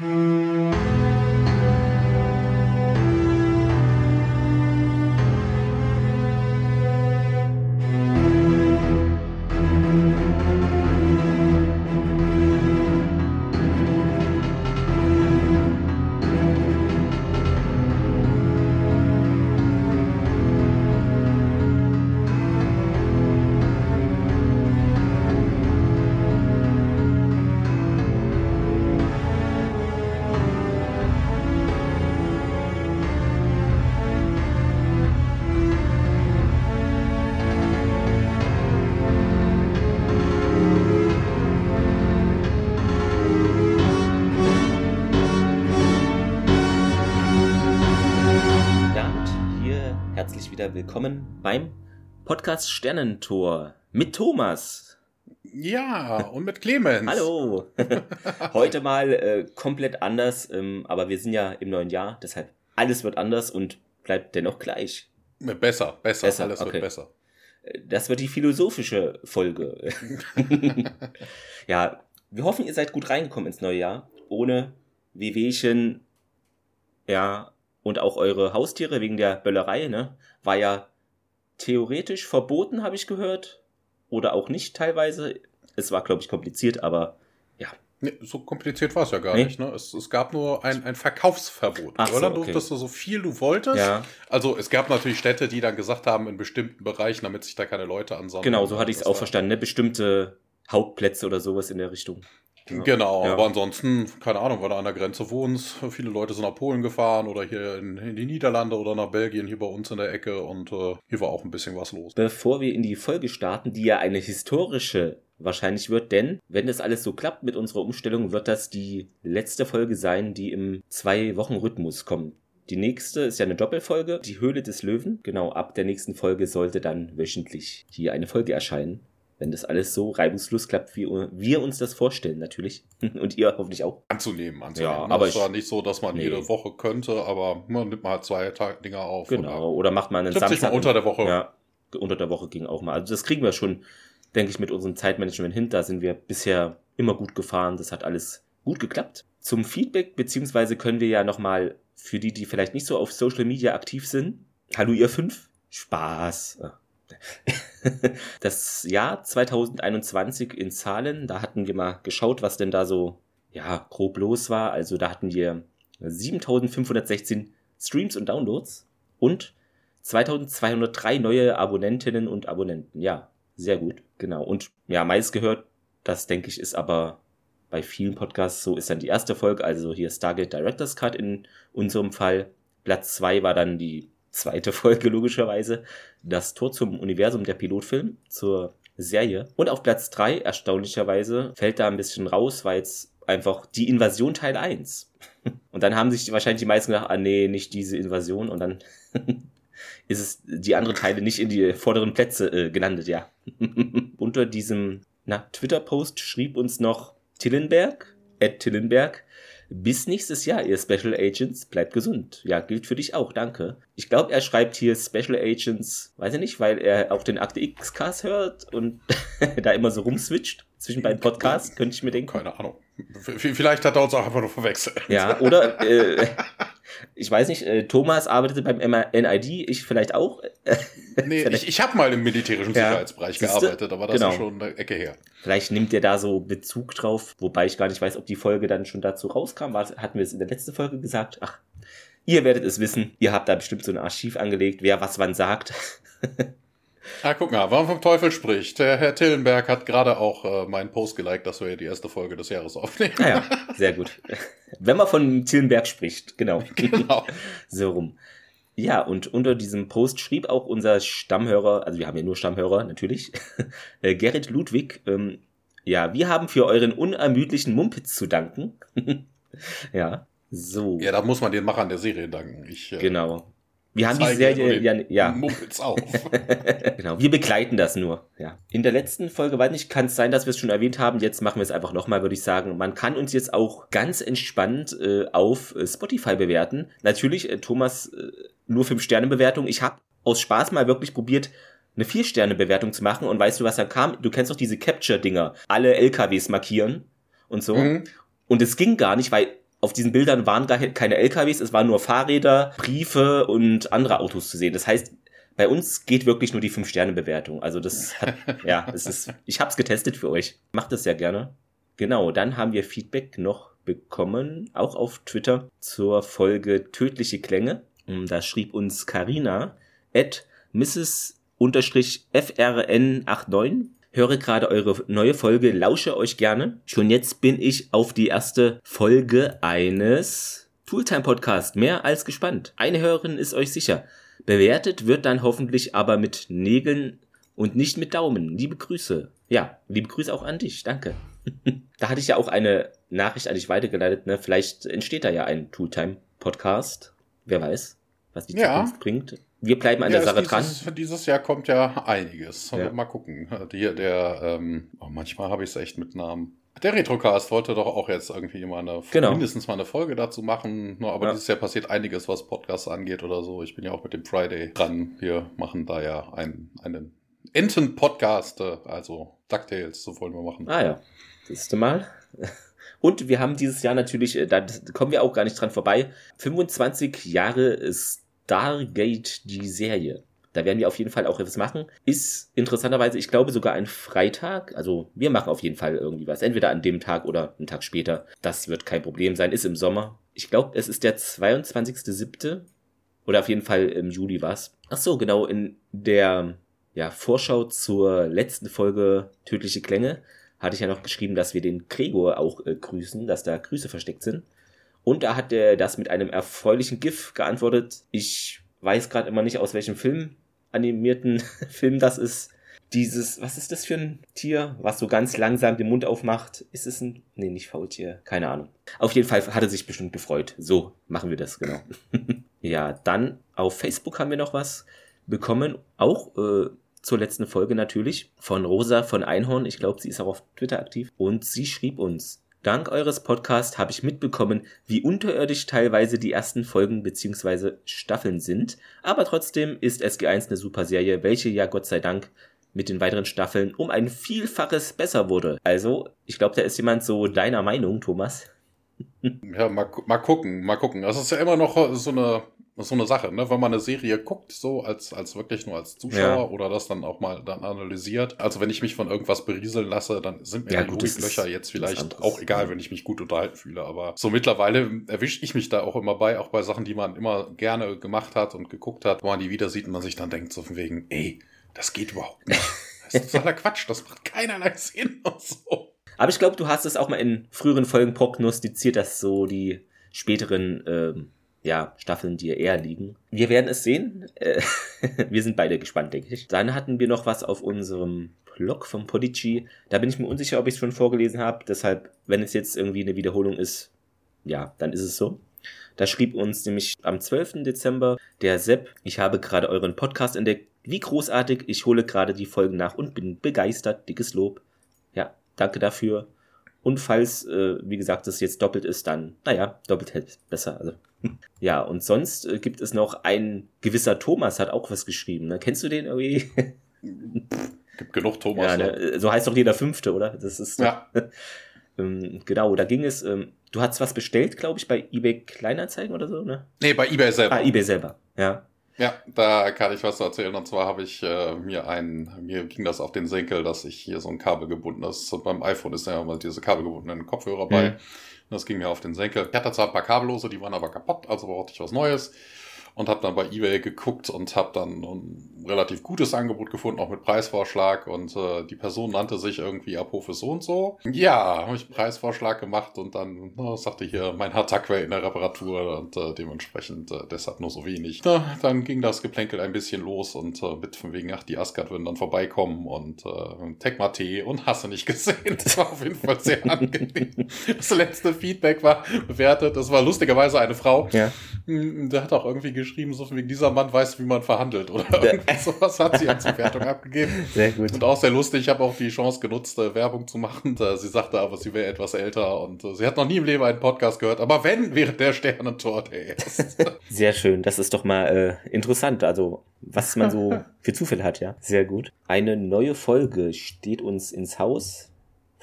Mm-hmm. Willkommen beim Podcast Sternentor mit Thomas. Ja, und mit Clemens. Hallo. Heute mal äh, komplett anders, ähm, aber wir sind ja im neuen Jahr, deshalb alles wird anders und bleibt dennoch gleich. Besser, besser, besser alles okay. wird besser. Äh, das wird die philosophische Folge. ja, wir hoffen, ihr seid gut reingekommen ins neue Jahr, ohne Wehwehchen, ja, und auch eure Haustiere wegen der Böllerei, ne? War ja theoretisch verboten, habe ich gehört. Oder auch nicht teilweise. Es war, glaube ich, kompliziert, aber ja. Nee, so kompliziert war es ja gar nee. nicht. Ne? Es, es, gab nur ein, ein Verkaufsverbot. Ach oder so, okay. durftest du so viel du wolltest. Ja. Also es gab natürlich Städte, die dann gesagt haben, in bestimmten Bereichen, damit sich da keine Leute ansammeln. Genau, so hatte ich es auch verstanden. Ne? Bestimmte Hauptplätze oder sowas in der Richtung. Genau, ja. aber ansonsten, keine Ahnung, weil du an der Grenze wohnst, viele Leute sind nach Polen gefahren oder hier in, in die Niederlande oder nach Belgien, hier bei uns in der Ecke und äh, hier war auch ein bisschen was los. Bevor wir in die Folge starten, die ja eine historische wahrscheinlich wird, denn wenn das alles so klappt mit unserer Umstellung, wird das die letzte Folge sein, die im Zwei-Wochen-Rhythmus kommt. Die nächste ist ja eine Doppelfolge, die Höhle des Löwen. Genau, ab der nächsten Folge sollte dann wöchentlich hier eine Folge erscheinen wenn das alles so reibungslos klappt, wie wir uns das vorstellen, natürlich. Und ihr hoffentlich auch. Anzunehmen, anzunehmen. Ja, aber es war nicht so, dass man nee. jede Woche könnte, aber man nimmt mal halt zwei Dinger auf. Genau, oder, oder macht man einen Samstag. Sich mal unter der Woche. Ja, unter der Woche ging auch mal. Also das kriegen wir schon, denke ich, mit unserem Zeitmanagement hin. Da sind wir bisher immer gut gefahren. Das hat alles gut geklappt. Zum Feedback, beziehungsweise können wir ja nochmal für die, die vielleicht nicht so auf Social Media aktiv sind. Hallo ihr fünf. Spaß. das Jahr 2021 in Zahlen, da hatten wir mal geschaut, was denn da so, ja, grob los war. Also da hatten wir 7516 Streams und Downloads und 2203 neue Abonnentinnen und Abonnenten. Ja, sehr gut, genau. Und ja, meist gehört, das denke ich, ist aber bei vielen Podcasts so, ist dann die erste Folge, also hier Stargate Director's Cut in unserem Fall. Platz zwei war dann die zweite Folge logischerweise, das Tor zum Universum der Pilotfilm zur Serie. Und auf Platz drei erstaunlicherweise, fällt da ein bisschen raus, weil es einfach die Invasion Teil 1. Und dann haben sich wahrscheinlich die meisten gedacht, ah nee, nicht diese Invasion. Und dann ist es die anderen Teile nicht in die vorderen Plätze äh, gelandet, ja. Unter diesem Twitter-Post schrieb uns noch Tillenberg, Ed Tillenberg, bis nächstes Jahr, ihr Special Agents. Bleibt gesund. Ja, gilt für dich auch. Danke. Ich glaube, er schreibt hier Special Agents, weiß ich nicht, weil er auch den Akte X-Cast hört und da immer so rumswitcht zwischen beiden Podcasts, könnte ich mir denken. Keine Ahnung. Vielleicht hat er uns auch einfach nur verwechselt. Ja, oder äh, ich weiß nicht, äh, Thomas arbeitete beim NID, ich vielleicht auch. nee, ich, ich habe mal im militärischen Sicherheitsbereich ja, gearbeitet, aber das genau. ist schon eine Ecke her. Vielleicht nimmt er da so Bezug drauf, wobei ich gar nicht weiß, ob die Folge dann schon dazu rauskam. War, hatten wir es in der letzten Folge gesagt? Ach, ihr werdet es wissen. Ihr habt da bestimmt so ein Archiv angelegt, wer was wann sagt. Ah, guck mal, warum vom Teufel spricht. Der Herr Tillenberg hat gerade auch äh, meinen Post geliked, dass wir die erste Folge des Jahres aufnehmen. Ah ja, sehr gut. Wenn man von Tillenberg spricht, genau. Genau. so rum. Ja, und unter diesem Post schrieb auch unser Stammhörer, also wir haben ja nur Stammhörer, natürlich, äh, Gerrit Ludwig, ähm, ja, wir haben für euren unermüdlichen Mumpitz zu danken. ja, so. Ja, da muss man den Machern der Serie danken. Ich, äh, genau. Wir haben die Serie, ja, ja. Muppets auf. genau, wir begleiten das nur, ja. In der letzten Folge, weiß nicht, kann es sein, dass wir es schon erwähnt haben, jetzt machen wir es einfach nochmal, würde ich sagen. Man kann uns jetzt auch ganz entspannt äh, auf äh, Spotify bewerten. Natürlich, äh, Thomas, äh, nur 5-Sterne-Bewertung. Ich habe aus Spaß mal wirklich probiert, eine 4-Sterne-Bewertung zu machen und weißt du, was da kam? Du kennst doch diese Capture-Dinger. Alle LKWs markieren und so. Mhm. Und es ging gar nicht, weil auf diesen Bildern waren gar keine LKWs, es waren nur Fahrräder, Briefe und andere Autos zu sehen. Das heißt, bei uns geht wirklich nur die 5-Sterne-Bewertung. Also das hat, ja, es ist, ich hab's getestet für euch. Macht es sehr gerne. Genau, dann haben wir Feedback noch bekommen, auch auf Twitter, zur Folge Tödliche Klänge. Da schrieb uns Karina at Mrs-FRN89 höre gerade eure neue Folge, lausche euch gerne. Schon jetzt bin ich auf die erste Folge eines Tooltime Podcast mehr als gespannt. Eine Hörerin ist euch sicher. Bewertet wird dann hoffentlich aber mit Nägeln und nicht mit Daumen. Liebe Grüße. Ja, liebe Grüße auch an dich. Danke. da hatte ich ja auch eine Nachricht an dich weitergeleitet. Ne? Vielleicht entsteht da ja ein Tooltime Podcast. Wer weiß, was die ja. Zukunft bringt. Wir bleiben an ja, der Sache dieses, dran. Dieses Jahr kommt ja einiges. Ja. Mal gucken. Hier, der, ähm, oh, manchmal habe ich es echt mit Namen. Der Retrocast wollte doch auch jetzt irgendwie mal eine, genau. mindestens mal eine Folge dazu machen. Aber ja. dieses Jahr passiert einiges, was Podcasts angeht oder so. Ich bin ja auch mit dem Friday dran. Wir machen da ja einen, einen Enten-Podcast, also DuckTales, so wollen wir machen. Ah ja, siehst du mal. Und wir haben dieses Jahr natürlich, äh, da kommen wir auch gar nicht dran vorbei, 25 Jahre Stargate, die Serie. Da werden wir auf jeden Fall auch etwas machen. Ist interessanterweise, ich glaube, sogar ein Freitag. Also wir machen auf jeden Fall irgendwie was. Entweder an dem Tag oder einen Tag später. Das wird kein Problem sein. Ist im Sommer. Ich glaube, es ist der 22.07. Oder auf jeden Fall im Juli war's. Ach so, genau. In der ja, Vorschau zur letzten Folge Tödliche Klänge hatte ich ja noch geschrieben, dass wir den Gregor auch äh, grüßen, dass da Grüße versteckt sind. Und da hat er das mit einem erfreulichen GIF geantwortet. Ich weiß gerade immer nicht, aus welchem Film animierten Film das ist. Dieses, was ist das für ein Tier, was so ganz langsam den Mund aufmacht? Ist es ein, nee, nicht Faultier, keine Ahnung. Auf jeden Fall hat er sich bestimmt gefreut. So machen wir das, genau. ja, dann auf Facebook haben wir noch was bekommen, auch äh, zur letzten Folge natürlich, von Rosa von Einhorn. Ich glaube, sie ist auch auf Twitter aktiv. Und sie schrieb uns, Dank eures Podcasts habe ich mitbekommen, wie unterirdisch teilweise die ersten Folgen bzw. Staffeln sind, aber trotzdem ist SG1 eine super Serie, welche ja Gott sei Dank mit den weiteren Staffeln um ein Vielfaches besser wurde. Also, ich glaube, da ist jemand so deiner Meinung, Thomas. Ja, mal, mal gucken, mal gucken. Das ist ja immer noch so eine das ist so eine Sache, ne? Wenn man eine Serie guckt, so als, als wirklich nur als Zuschauer ja. oder das dann auch mal dann analysiert. Also wenn ich mich von irgendwas berieseln lasse, dann sind mir ja, die Logiklöcher jetzt vielleicht auch egal, wenn ich mich gut unterhalten fühle. Aber so mittlerweile erwische ich mich da auch immer bei, auch bei Sachen, die man immer gerne gemacht hat und geguckt hat, wo man die wieder sieht und man sich dann denkt, so von wegen, ey, das geht überhaupt nicht. Das ist totaler Quatsch, das macht keinerlei Sinn und so. Aber ich glaube, du hast es auch mal in früheren Folgen prognostiziert, dass so die späteren ähm, ja, Staffeln dir eher liegen. Wir werden es sehen. Äh, wir sind beide gespannt, denke ich. Dann hatten wir noch was auf unserem Blog vom Podigy. Da bin ich mir unsicher, ob ich es schon vorgelesen habe. Deshalb, wenn es jetzt irgendwie eine Wiederholung ist, ja, dann ist es so. Da schrieb uns nämlich am 12. Dezember der Sepp, ich habe gerade euren Podcast entdeckt. Wie großartig, ich hole gerade die Folgen nach und bin begeistert. Dickes Lob. Ja, danke dafür. Und falls, äh, wie gesagt, das jetzt doppelt ist, dann, naja, doppelt hält besser. Also ja, und sonst äh, gibt es noch ein gewisser Thomas, hat auch was geschrieben. Ne? Kennst du den irgendwie? gibt genug Thomas. Ja, ne? So heißt doch jeder Fünfte, oder? Das ist. Ja. ähm, genau, da ging es. Ähm, du hast was bestellt, glaube ich, bei eBay Kleinanzeigen oder so, ne? Nee, bei eBay selber. Ah, eBay selber, ja. Ja, da kann ich was erzählen. Und zwar habe ich äh, mir ein, mir ging das auf den Senkel, dass ich hier so ein Kabel gebunden ist. Beim iPhone ist ja immer diese kabelgebundenen Kopfhörer bei. Mhm. Das ging mir auf den Senkel. Ich hatte zwar ein paar Kabellose, die waren aber kaputt, also brauchte ich was Neues und habe dann bei eBay geguckt und habe dann ein relativ gutes Angebot gefunden, auch mit Preisvorschlag und äh, die Person nannte sich irgendwie Apophis so und so. Ja, habe ich einen Preisvorschlag gemacht und dann na, sagte hier, mein Hatak wäre in der Reparatur und äh, dementsprechend äh, deshalb nur so wenig. Na, dann ging das Geplänkel ein bisschen los und äh, mit von wegen, ach, die Asgard würden dann vorbeikommen und äh, Tecma Tee und hast du nicht gesehen. Das war auf jeden Fall sehr angenehm. Das letzte Feedback war bewertet. Das war lustigerweise eine Frau. Ja. Hm, der hat auch irgendwie geschrieben, so wie dieser Mann weiß, wie man verhandelt oder irgendwie sowas hat sie als Bewertung abgegeben. Sehr gut. Und auch sehr lustig. Ich habe auch die Chance genutzt, äh, Werbung zu machen. Sie sagte aber, sie wäre etwas älter und äh, sie hat noch nie im Leben einen Podcast gehört. Aber wenn, wäre der Sternentor der erste. Sehr schön. Das ist doch mal äh, interessant. Also, was man so für Zufälle hat, ja. Sehr gut. Eine neue Folge steht uns ins Haus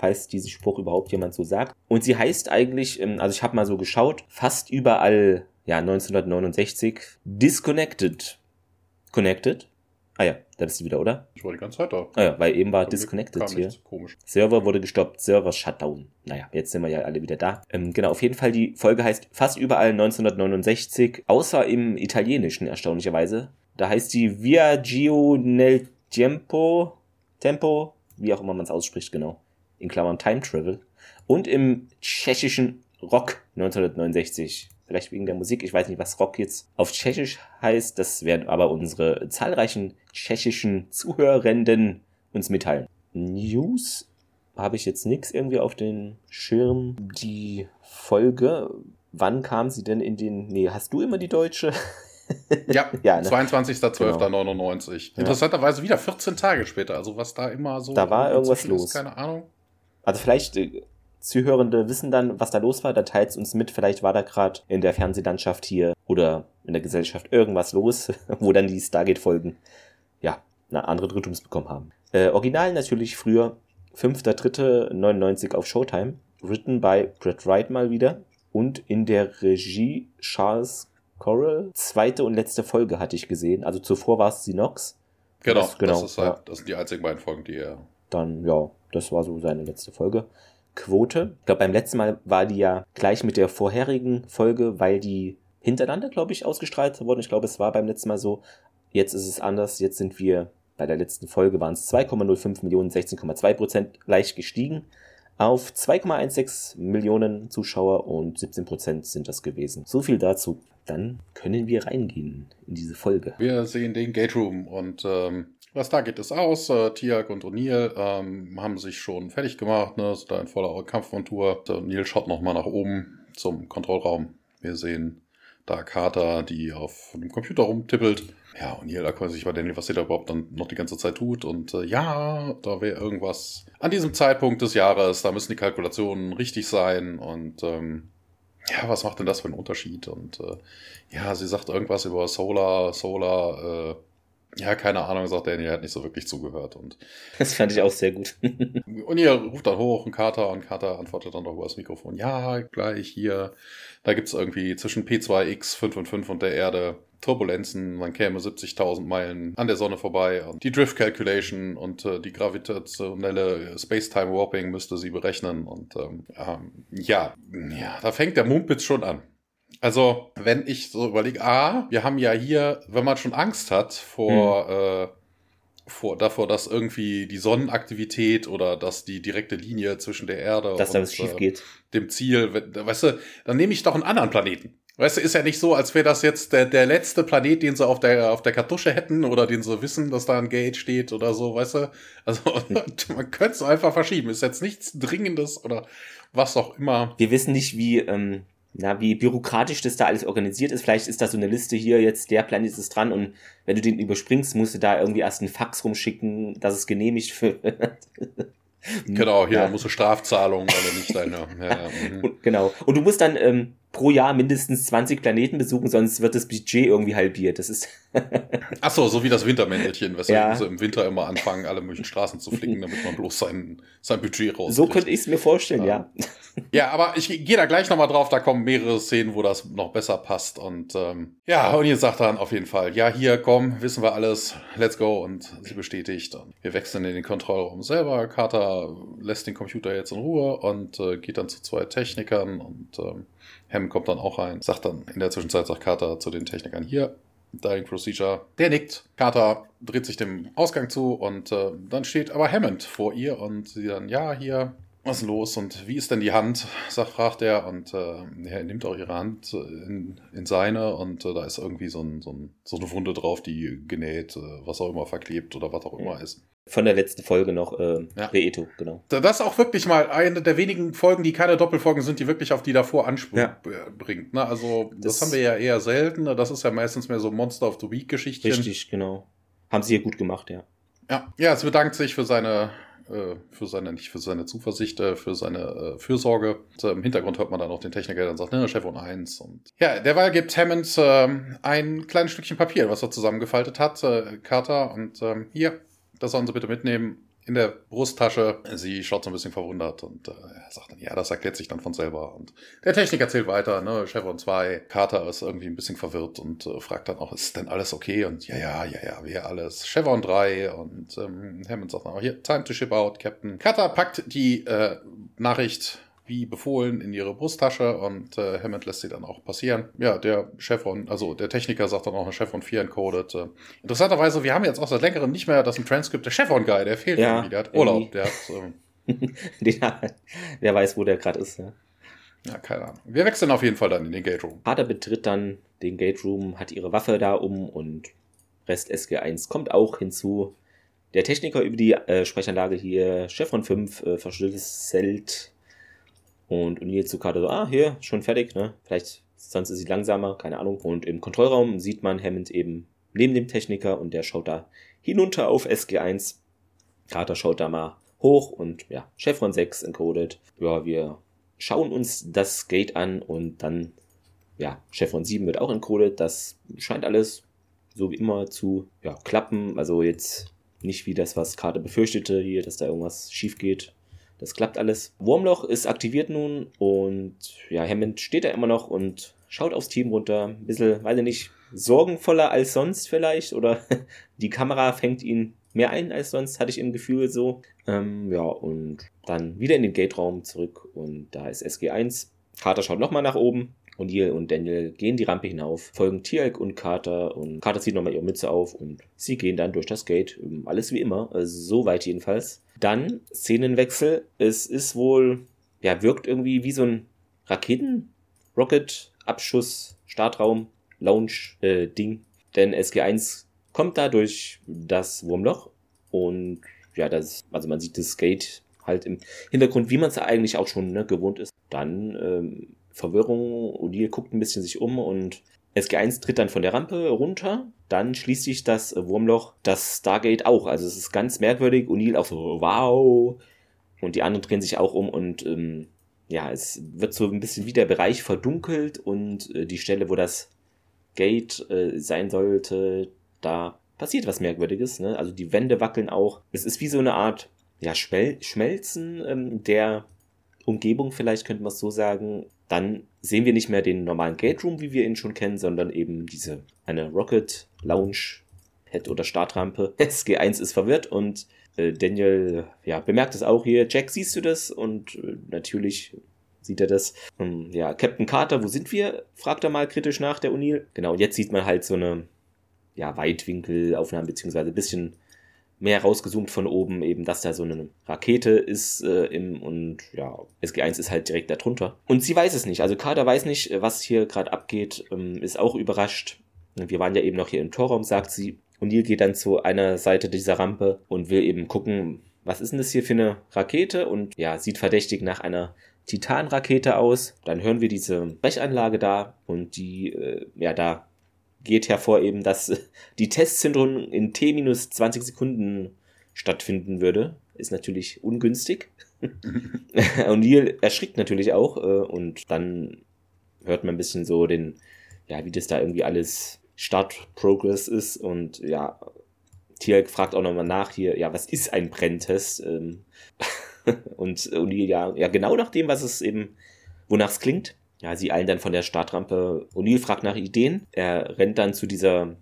falls diesen Spruch überhaupt jemand so sagt. Und sie heißt eigentlich, ähm, also ich habe mal so geschaut, fast überall, ja, 1969, Disconnected. Connected? Ah ja, da bist du wieder, oder? Ich war die ganze Zeit da. Ah ja, weil eben war Disconnected hier. Komisch. Server wurde gestoppt, Server Shutdown. Naja, jetzt sind wir ja alle wieder da. Ähm, genau, auf jeden Fall, die Folge heißt fast überall 1969, außer im Italienischen erstaunlicherweise. Da heißt die Viaggio nel Tempo, Tempo, wie auch immer man es ausspricht, genau. In Klammern Time Travel. Und im tschechischen Rock 1969 vielleicht wegen der Musik. Ich weiß nicht, was Rock jetzt auf Tschechisch heißt. Das werden aber unsere zahlreichen tschechischen Zuhörenden uns mitteilen. News habe ich jetzt nichts irgendwie auf den Schirm. Die Folge, wann kam sie denn in den. Nee, hast du immer die deutsche? ja, ja ne? 22.12.99. Genau. Interessanterweise wieder 14 Tage später. Also was da immer so. Da war irgendwas los. Keine Ahnung. Also vielleicht äh, Zuhörende wissen dann, was da los war, da teilt es uns mit. Vielleicht war da gerade in der Fernsehlandschaft hier oder in der Gesellschaft irgendwas los, wo dann die Stargate-Folgen, ja, eine andere Drittums bekommen haben. Äh, Original natürlich früher 5.3.99 auf Showtime, written by Brett Wright mal wieder und in der Regie Charles Coral. Zweite und letzte Folge hatte ich gesehen. Also zuvor war es Sinox. Genau, das, genau, das, halt, ja. das sind die einzigen beiden Folgen, die er. Dann, ja, das war so seine letzte Folge. Quote. Ich glaube, beim letzten Mal war die ja gleich mit der vorherigen Folge, weil die hintereinander, glaube ich, ausgestrahlt wurden. Ich glaube, es war beim letzten Mal so. Jetzt ist es anders. Jetzt sind wir bei der letzten Folge waren es 2,05 Millionen, 16,2 Prozent leicht gestiegen auf 2,16 Millionen Zuschauer und 17 Prozent sind das gewesen. So viel dazu. Dann können wir reingehen in diese Folge. Wir sehen den Gate Room und ähm, was da geht es aus? Äh, Tiag und O'Neill ähm, haben sich schon fertig gemacht, ne? Ist da in voller Kampfmontur. O'Neill schaut nochmal nach oben zum Kontrollraum. Wir sehen da Carter, die auf dem Computer rumtippelt. Ja, O'Neill erkundigt sich bei Daniel, was sie da überhaupt dann noch die ganze Zeit tut. Und äh, ja, da wäre irgendwas an diesem Zeitpunkt des Jahres, da müssen die Kalkulationen richtig sein. Und ähm, ja, was macht denn das für einen Unterschied? Und äh, ja, sie sagt irgendwas über Solar, Solar, äh, ja, keine Ahnung, sagt Daniel, hat nicht so wirklich zugehört. Und das fand ich auch sehr gut. und ihr ruft dann hoch und Carter und Carter antwortet dann doch über das Mikrofon. Ja, gleich hier. Da gibt's irgendwie zwischen P2X 5 und 5 und der Erde Turbulenzen. Man käme 70.000 Meilen an der Sonne vorbei. Und die Drift Calculation und äh, die gravitationelle Space-Time Warping müsste sie berechnen. Und ähm, ja, ja, da fängt der Mumpitz schon an. Also, wenn ich so überlege, ah, wir haben ja hier, wenn man schon Angst hat vor, hm. äh, vor davor, dass irgendwie die Sonnenaktivität oder dass die direkte Linie zwischen der Erde dass und. Äh, dem Ziel, weißt du, dann nehme ich doch einen anderen Planeten. Weißt du, ist ja nicht so, als wäre das jetzt der, der letzte Planet, den sie auf der, auf der Kartusche hätten oder den sie wissen, dass da ein Gate steht oder so, weißt du? Also, man könnte es einfach verschieben. Ist jetzt nichts Dringendes oder was auch immer. Wir wissen nicht, wie, ähm, na, wie bürokratisch das da alles organisiert ist. Vielleicht ist da so eine Liste hier, jetzt der Planet ist dran und wenn du den überspringst, musst du da irgendwie erst einen Fax rumschicken, dass es genehmigt wird. genau, hier ja. musst du Strafzahlungen alle nicht deine. Ja, ja, mhm. genau. Und du musst dann ähm, pro Jahr mindestens 20 Planeten besuchen, sonst wird das Budget irgendwie halbiert. Das ist. Ach so, so wie das Wintermäntelchen, was ja. so im Winter immer anfangen, alle möglichen Straßen zu flicken, damit man bloß sein, sein Budget raus. So könnte ich es mir vorstellen, ja. ja. Ja, aber ich gehe da gleich nochmal drauf, da kommen mehrere Szenen, wo das noch besser passt. Und ähm, ja, und ihr sagt dann auf jeden Fall, ja, hier, komm, wissen wir alles, let's go. Und sie bestätigt. Und wir wechseln in den Kontrollraum selber. Carter lässt den Computer jetzt in Ruhe und äh, geht dann zu zwei Technikern und ähm, Hammond kommt dann auch rein, sagt dann in der Zwischenzeit, sagt Carter zu den Technikern hier, Dying Procedure, der nickt. Carter dreht sich dem Ausgang zu und äh, dann steht aber Hammond vor ihr und sie dann, ja, hier, was ist los und wie ist denn die Hand? Sagt, fragt er und äh, er nimmt auch ihre Hand in, in seine und äh, da ist irgendwie so, ein, so, ein, so, eine Wunde drauf, die genäht, äh, was auch immer verklebt oder was auch immer ist. Von der letzten Folge noch, äh, ja. Reeto, genau. Das ist auch wirklich mal eine der wenigen Folgen, die keine Doppelfolgen sind, die wirklich auf die davor Anspruch ja. bringt. Ne? Also, das, das, haben wir ja eher selten. Das ist ja meistens mehr so Monster of the Week-Geschichten. Richtig, genau. Haben sie hier gut gemacht, ja. Ja, ja, es bedankt sich für seine äh, für seine, nicht für seine Zuversicht, äh, für seine äh, Fürsorge. Und, Im Hintergrund hört man dann auch den Techniker, der dann sagt, ne, Chef und eins. Und ja, derweil gibt Hammond äh, ein kleines Stückchen Papier, was er zusammengefaltet hat, äh, Carter, und ähm, hier, das sollen sie bitte mitnehmen. in der Brusttasche. Sie schaut so ein bisschen verwundert und äh, sagt dann, ja, das erklärt sich dann von selber. Und der Techniker erzählt weiter, ne, Chevron 2, Carter ist irgendwie ein bisschen verwirrt und äh, fragt dann auch, ist denn alles okay? Und ja, ja, ja, ja, wir alles. Chevron 3 und ähm, Hammond sagt dann auch, hier, time to ship out, Captain. Carter packt die äh, Nachricht wie befohlen in ihre Brusttasche und äh, Hammond lässt sie dann auch passieren. Ja, der Chevron, also der Techniker sagt dann auch eine Chevron 4 encoded. Äh. Interessanterweise, wir haben jetzt auch seit längerem nicht mehr das im Transkript der Chevron Guy, der fehlt ja, irgendwie, der hat Urlaub, der hat. Ähm, ja, wer weiß, wo der gerade ist, ja. Ja, keine Ahnung. Wir wechseln auf jeden Fall dann in den Gate Room. Vater betritt dann den Gate Room, hat ihre Waffe da um und Rest SG1 kommt auch hinzu. Der Techniker über die äh, Sprechanlage hier, Chevron 5, äh, verschlüsselt und O'Neill zu Karte so, ah, hier, schon fertig, ne? Vielleicht, sonst ist sie langsamer, keine Ahnung. Und im Kontrollraum sieht man Hammond eben neben dem Techniker und der schaut da hinunter auf SG1. Carter schaut da mal hoch und ja, Chevron 6 encoded. Ja, wir schauen uns das Gate an und dann, ja, Chevron 7 wird auch encoded. Das scheint alles so wie immer zu ja, klappen. Also jetzt nicht wie das, was Carter befürchtete, hier, dass da irgendwas schief geht. Das klappt alles. Wurmloch ist aktiviert nun und ja, Hammond steht da immer noch und schaut aufs Team runter. Ein bisschen, weiß ich nicht, sorgenvoller als sonst vielleicht oder die Kamera fängt ihn mehr ein als sonst, hatte ich im Gefühl so. Ähm, ja, und dann wieder in den Gate-Raum zurück und da ist SG1. Carter schaut nochmal nach oben. O'Neill und Daniel gehen die Rampe hinauf, folgen Tialk und Carter und Carter zieht nochmal ihre Mütze auf und sie gehen dann durch das Gate. Alles wie immer, also so weit jedenfalls. Dann Szenenwechsel. Es ist wohl, ja, wirkt irgendwie wie so ein Raketen, Rocket, Abschuss, Startraum, Launch-Ding. Äh, Denn SG1 kommt da durch das Wurmloch und ja, das, also man sieht das Gate halt im Hintergrund, wie man es eigentlich auch schon ne, gewohnt ist. Dann ähm, Verwirrung, O'Neill guckt ein bisschen sich um und SG1 tritt dann von der Rampe runter, dann schließt sich das Wurmloch, das Stargate auch. Also es ist ganz merkwürdig. O'Neill auch so, wow. Und die anderen drehen sich auch um und ähm, ja, es wird so ein bisschen wie der Bereich verdunkelt und äh, die Stelle, wo das Gate äh, sein sollte, da passiert was Merkwürdiges. Ne? Also die Wände wackeln auch. Es ist wie so eine Art ja, Schmel Schmelzen ähm, der Umgebung, vielleicht könnte man es so sagen dann sehen wir nicht mehr den normalen Gate Room, wie wir ihn schon kennen, sondern eben diese eine Rocket Lounge Head oder Startrampe. SG1 ist verwirrt und äh, Daniel ja, bemerkt es auch hier. Jack, siehst du das? Und äh, natürlich sieht er das. Um, ähm, ja, Captain Carter, wo sind wir? fragt er mal kritisch nach, der O'Neill. Genau, und jetzt sieht man halt so eine ja, Weitwinkelaufnahme, beziehungsweise ein bisschen mehr rausgezoomt von oben, eben, dass da so eine Rakete ist äh, im, und ja, SG1 ist halt direkt darunter. Und sie weiß es nicht. Also Carter weiß nicht, was hier gerade abgeht, ähm, ist auch überrascht. Wir waren ja eben noch hier im Torraum, sagt sie. Und Neil geht dann zu einer Seite dieser Rampe und will eben gucken, was ist denn das hier für eine Rakete? Und ja, sieht verdächtig nach einer Titanrakete aus. Dann hören wir diese Brechanlage da und die, äh, ja, da geht hervor eben, dass die Testzentrum in T minus 20 Sekunden stattfinden würde. Ist natürlich ungünstig. und Neil erschrickt natürlich auch äh, und dann hört man ein bisschen so den, ja, wie das da irgendwie alles Start-Progress ist und ja, Tierk fragt auch nochmal nach hier, ja, was ist ein Brenntest? Ähm, und, und ja, ja, genau nach dem, was es eben, wonach es klingt. Ja, sie eilen dann von der Startrampe. O'Neill fragt nach Ideen. Er rennt dann zu dieser,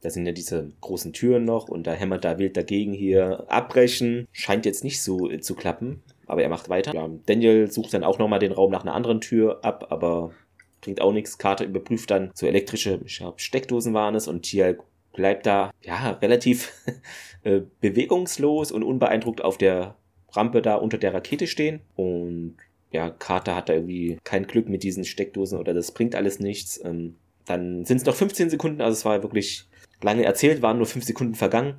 da sind ja diese großen Türen noch und da hämmert da wild dagegen hier abbrechen. Scheint jetzt nicht so äh, zu klappen, aber er macht weiter. Ja, Daniel sucht dann auch nochmal den Raum nach einer anderen Tür ab, aber bringt auch nichts. Carter überprüft dann so elektrische glaub, Steckdosen waren es und Tia bleibt da ja relativ äh, bewegungslos und unbeeindruckt auf der Rampe da unter der Rakete stehen und ja, Carter hat da irgendwie kein Glück mit diesen Steckdosen oder das bringt alles nichts. Ähm, dann sind es noch 15 Sekunden, also es war wirklich lange erzählt, waren nur 5 Sekunden vergangen.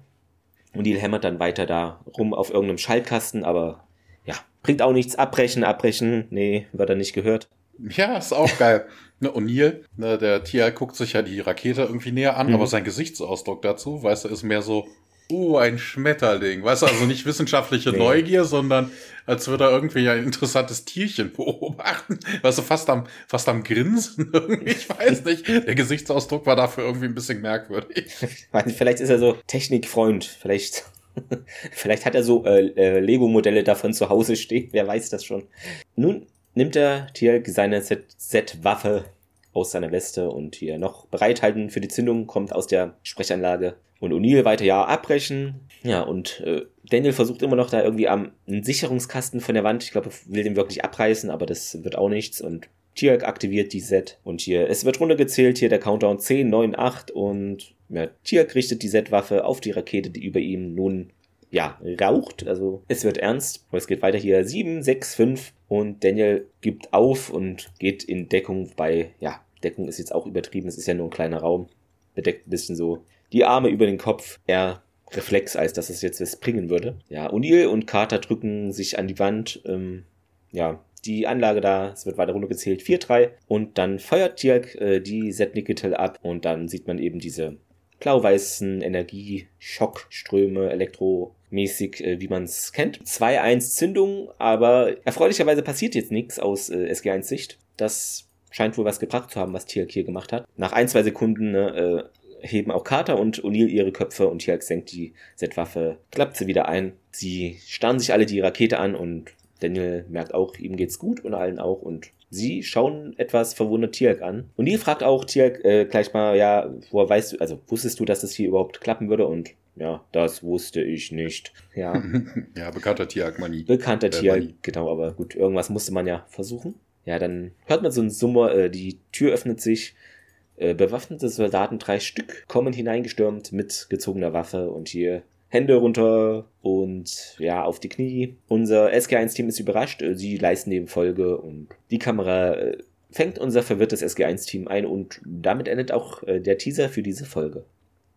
Und Neil hämmert dann weiter da rum auf irgendeinem Schaltkasten, aber ja, bringt auch nichts. Abbrechen, abbrechen. Nee, wird er nicht gehört. Ja, ist auch geil. Ne, O'Neill, ne, der Tia guckt sich ja die Rakete irgendwie näher an, mhm. aber sein Gesichtsausdruck dazu, weißt du, ist mehr so, uh, ein Schmetterling. Weißt du, also nicht wissenschaftliche nee. Neugier, sondern als würde er irgendwie ein interessantes Tierchen beobachten. Weißt du, fast am, fast am Grinsen irgendwie. Ich weiß nicht. Der Gesichtsausdruck war dafür irgendwie ein bisschen merkwürdig. Vielleicht ist er so Technikfreund. Vielleicht Vielleicht hat er so äh, äh, Lego-Modelle davon zu Hause stehen, wer weiß das schon. Nun nimmt er Tielk seine Z-Waffe aus seiner Weste und hier noch bereithalten für die Zündung, kommt aus der Sprechanlage. Und O'Neill weiter ja abbrechen. Ja, und äh, Daniel versucht immer noch da irgendwie am einen Sicherungskasten von der Wand. Ich glaube, will den wirklich abreißen, aber das wird auch nichts. Und Tiak aktiviert die Set. Und hier, es wird runtergezählt, hier der Countdown 10, 9, 8 und ja, Tiak richtet die Set-Waffe auf die Rakete, die über ihm nun ja, raucht. Also es wird ernst. Es geht weiter hier 7, 6, 5 und Daniel gibt auf und geht in Deckung bei, ja, Deckung ist jetzt auch übertrieben, es ist ja nur ein kleiner Raum. Bedeckt ein bisschen so die Arme über den Kopf. Er Reflex, als dass es jetzt was bringen würde. Ja, O'Neill und Carter drücken sich an die Wand. Ähm, ja, die Anlage da, es wird weiter runtergezählt, 4-3 und dann feuert Tjalk äh, die Zetnikitel ab und dann sieht man eben diese blau-weißen Energieschockströme, elektromäßig, äh, wie man es kennt. 2-1 Zündung, aber erfreulicherweise passiert jetzt nichts aus äh, SG1-Sicht. Das scheint wohl was gebracht zu haben, was Tjalk hier gemacht hat. Nach ein, zwei Sekunden ne, äh, heben auch Carter und O'Neill ihre Köpfe und Tjalk senkt die Z-Waffe, klappt sie wieder ein. Sie starren sich alle die Rakete an und Daniel merkt auch, ihm geht's gut und allen auch und Sie schauen etwas verwundert Tiak an. Und die fragt auch Tiak äh, gleich mal, ja, woher weißt du, also wusstest du, dass das hier überhaupt klappen würde? Und ja, das wusste ich nicht. Ja, ja bekannter Tiak-Manie. Bekannter äh, Tiak, genau, aber gut, irgendwas musste man ja versuchen. Ja, dann hört man so einen Summer, äh, die Tür öffnet sich, äh, bewaffnete Soldaten, drei Stück, kommen hineingestürmt mit gezogener Waffe und hier Hände runter und ja, auf die Knie. Unser SG1-Team ist überrascht, äh, sie leisten dem Folge und die Kamera äh, fängt unser verwirrtes SG1-Team ein und damit endet auch äh, der Teaser für diese Folge.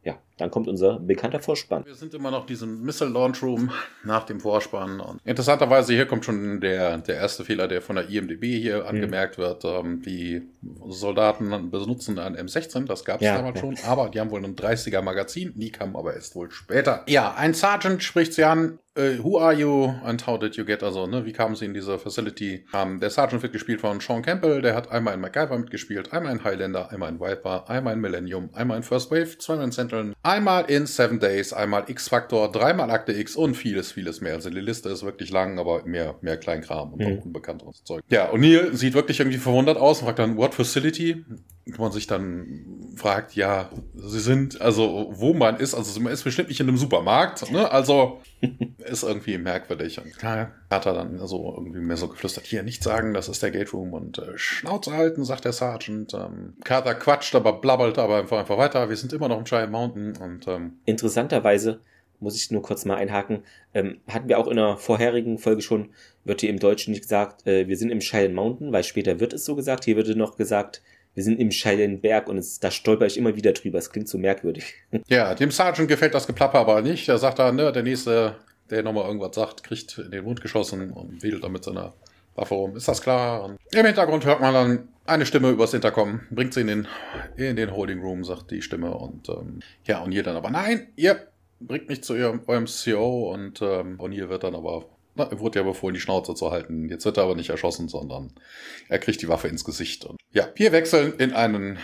Ja, dann kommt unser bekannter Vorspann. Wir sind immer noch diesem Missile Launch Room nach dem Vorspann. Und interessanterweise, hier kommt schon der, der erste Fehler, der von der IMDB hier mhm. angemerkt wird. Ähm, die Soldaten benutzen ein M16, das gab es ja, damals ja. schon, aber die haben wohl ein 30er Magazin. Die kam aber erst wohl später. Ja, ein Sergeant spricht sie an Uh, who are you and how did you get, also, ne, wie kamen sie in diese Facility? Um, ähm, der Sergeant wird gespielt von Sean Campbell, der hat einmal in MacGyver mitgespielt, einmal in Highlander, einmal in Viper, einmal in Millennium, einmal in First Wave, zweimal in Sentinel, einmal in Seven Days, einmal X-Factor, dreimal Akte X und vieles, vieles mehr. Also die Liste ist wirklich lang, aber mehr, mehr Kleinkram und mhm. auch unbekannteres Zeug. Ja, und Neil sieht wirklich irgendwie verwundert aus und fragt dann, what facility? Und man sich dann fragt, ja, sie sind, also wo man ist, also man ist bestimmt nicht in einem Supermarkt, ne? Also ist irgendwie merkwürdig. Und ja, hat er dann so irgendwie mehr so geflüstert, hier nicht sagen, das ist der Gate Room und äh, Schnauze halten, sagt der Sergeant. Ähm, Carter quatscht, aber blabbelt aber einfach, einfach weiter. Wir sind immer noch im Giant Mountain und ähm, interessanterweise muss ich nur kurz mal einhaken, ähm, hatten wir auch in der vorherigen Folge schon, wird hier im Deutschen nicht gesagt, äh, wir sind im Cheyenne Mountain, weil später wird es so gesagt. Hier wird noch gesagt, wir sind im Berg und es, da stolper ich immer wieder drüber. Es klingt so merkwürdig. Ja, dem Sergeant gefällt das Geplapper aber nicht. Er sagt dann, ne, der nächste, der nochmal irgendwas sagt, kriegt in den Mund geschossen und wedelt dann mit seiner Waffe rum. Ist das klar? Und Im Hintergrund hört man dann eine Stimme übers Intercom, bringt sie in den, in den Holding Room, sagt die Stimme. Und ähm, ja, und ihr dann aber, nein, ihr bringt mich zu ihrem, eurem CEO und ähm, O'Neill wird dann aber na, er wurde ja befohlen, die Schnauze zu halten. Jetzt wird er aber nicht erschossen, sondern er kriegt die Waffe ins Gesicht. Und ja, wir wechseln in einen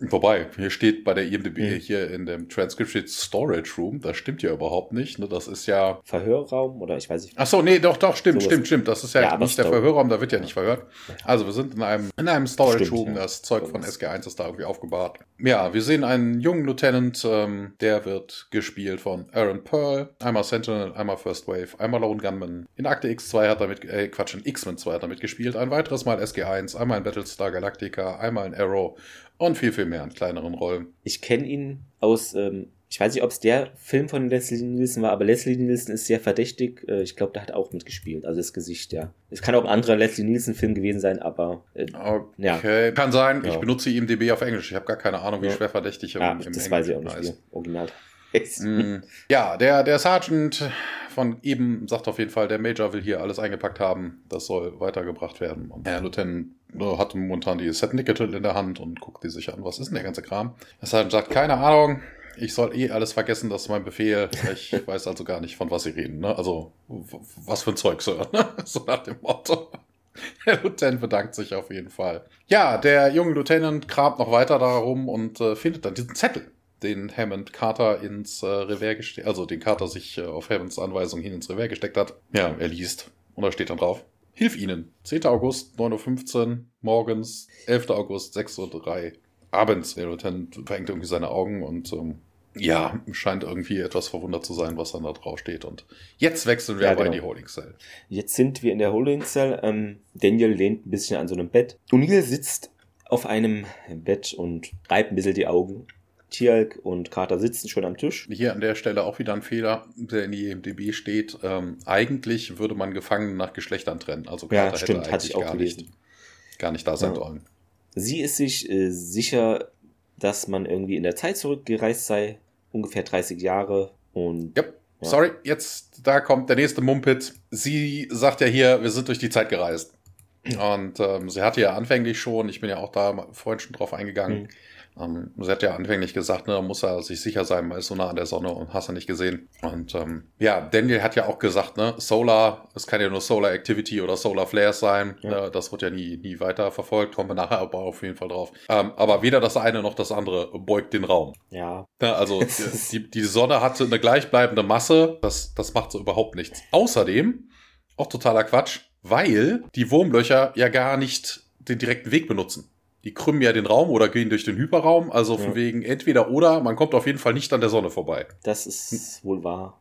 Wobei, hier steht bei der IMDb mhm. hier in dem Transcription Storage Room, das stimmt ja überhaupt nicht. Ne? Das ist ja. Verhörraum oder ich weiß nicht. Ach so, nee, doch, doch, stimmt, stimmt, stimmt. Das ist ja, ja nicht der Verhörraum, da wird ja nicht verhört. Also wir sind in einem, in einem Storage stimmt, Room, ja. das Zeug von SG1 ist da irgendwie aufgebahrt. Ja, wir sehen einen jungen Lieutenant, ähm, der wird gespielt von Aaron Pearl. Einmal Sentinel, einmal First Wave, einmal Lone Gunman. In Akte X2 hat er mit, äh, Quatsch, in X-Men 2 hat er mitgespielt. Ein weiteres Mal SG1, einmal in Battlestar Galactica, einmal in Arrow und viel, viel mehr in kleineren Rollen. Ich kenne ihn aus, ähm, ich weiß nicht, ob es der Film von Leslie Nielsen war, aber Leslie Nielsen ist sehr verdächtig. Äh, ich glaube, da hat er auch mitgespielt. Also das Gesicht, ja. Es kann auch ein anderer Leslie Nielsen-Film gewesen sein, aber äh, okay. Ja. Kann sein. Ja. Ich benutze IMDB auf Englisch. Ich habe gar keine Ahnung, wie ja. schwer verdächtig im, ja, im Das weiß ich auch nicht, wie mm, ja, der, der Sergeant von eben sagt auf jeden Fall, der Major will hier alles eingepackt haben. Das soll weitergebracht werden. Und der Lieutenant hat momentan die Set Nickel in der Hand und guckt die sich an. Was ist denn der ganze Kram? Das heißt, sagt, keine Ahnung, ich soll eh alles vergessen, das ist mein Befehl. Ich weiß also gar nicht, von was sie reden. Ne? Also, was für ein Zeug, Sir. Ne? So nach dem Motto. Der Lieutenant bedankt sich auf jeden Fall. Ja, der junge Lieutenant kramt noch weiter darum und äh, findet dann diesen Zettel. Den Hammond Carter ins äh, Revers gesteckt, also den Carter sich äh, auf Hammonds Anweisung hin ins Revers gesteckt hat. Ja, er liest. Und da steht dann drauf. Hilf ihnen. 10. August, 9.15 Uhr morgens, 11. August, 6.03 Uhr abends. Der Lieutenant verengt irgendwie seine Augen und ähm, ja, scheint irgendwie etwas verwundert zu sein, was dann da drauf steht. Und jetzt wechseln wir ja, aber genau. in die Holding Cell. Jetzt sind wir in der Holding Cell. Ähm, Daniel lehnt ein bisschen an so einem Bett. O'Neill sitzt auf einem Bett und reibt ein bisschen die Augen. Tialk und Carter sitzen schon am Tisch. Hier an der Stelle auch wieder ein Fehler, der in die EMDB steht. Ähm, eigentlich würde man Gefangene nach Geschlechtern trennen. Also Carter ja, stimmt, hätte eigentlich gar, nicht, gar nicht da sein ja. sollen. Sie ist sich äh, sicher, dass man irgendwie in der Zeit zurückgereist sei, ungefähr 30 Jahre und. Yep. Ja. Sorry, jetzt da kommt der nächste Mumpit. Sie sagt ja hier, wir sind durch die Zeit gereist. Und ähm, sie hatte ja anfänglich schon, ich bin ja auch da vorhin schon drauf eingegangen, mhm. Ähm, sie hat ja anfänglich gesagt, ne, muss er sich sicher sein, man ist so nah an der Sonne und hast du nicht gesehen. Und ähm, ja, Daniel hat ja auch gesagt, ne, Solar, es kann ja nur Solar Activity oder Solar Flares sein. Ja. Äh, das wird ja nie, nie weiter verfolgt, kommen wir nachher aber auf jeden Fall drauf. Ähm, aber weder das eine noch das andere beugt den Raum. Ja. ja also die, die Sonne hatte eine gleichbleibende Masse, das, das macht so überhaupt nichts. Außerdem, auch totaler Quatsch, weil die Wurmlöcher ja gar nicht den direkten Weg benutzen die krümmen ja den Raum oder gehen durch den Hyperraum. Also ja. von wegen entweder oder, man kommt auf jeden Fall nicht an der Sonne vorbei. Das ist wohl wahr.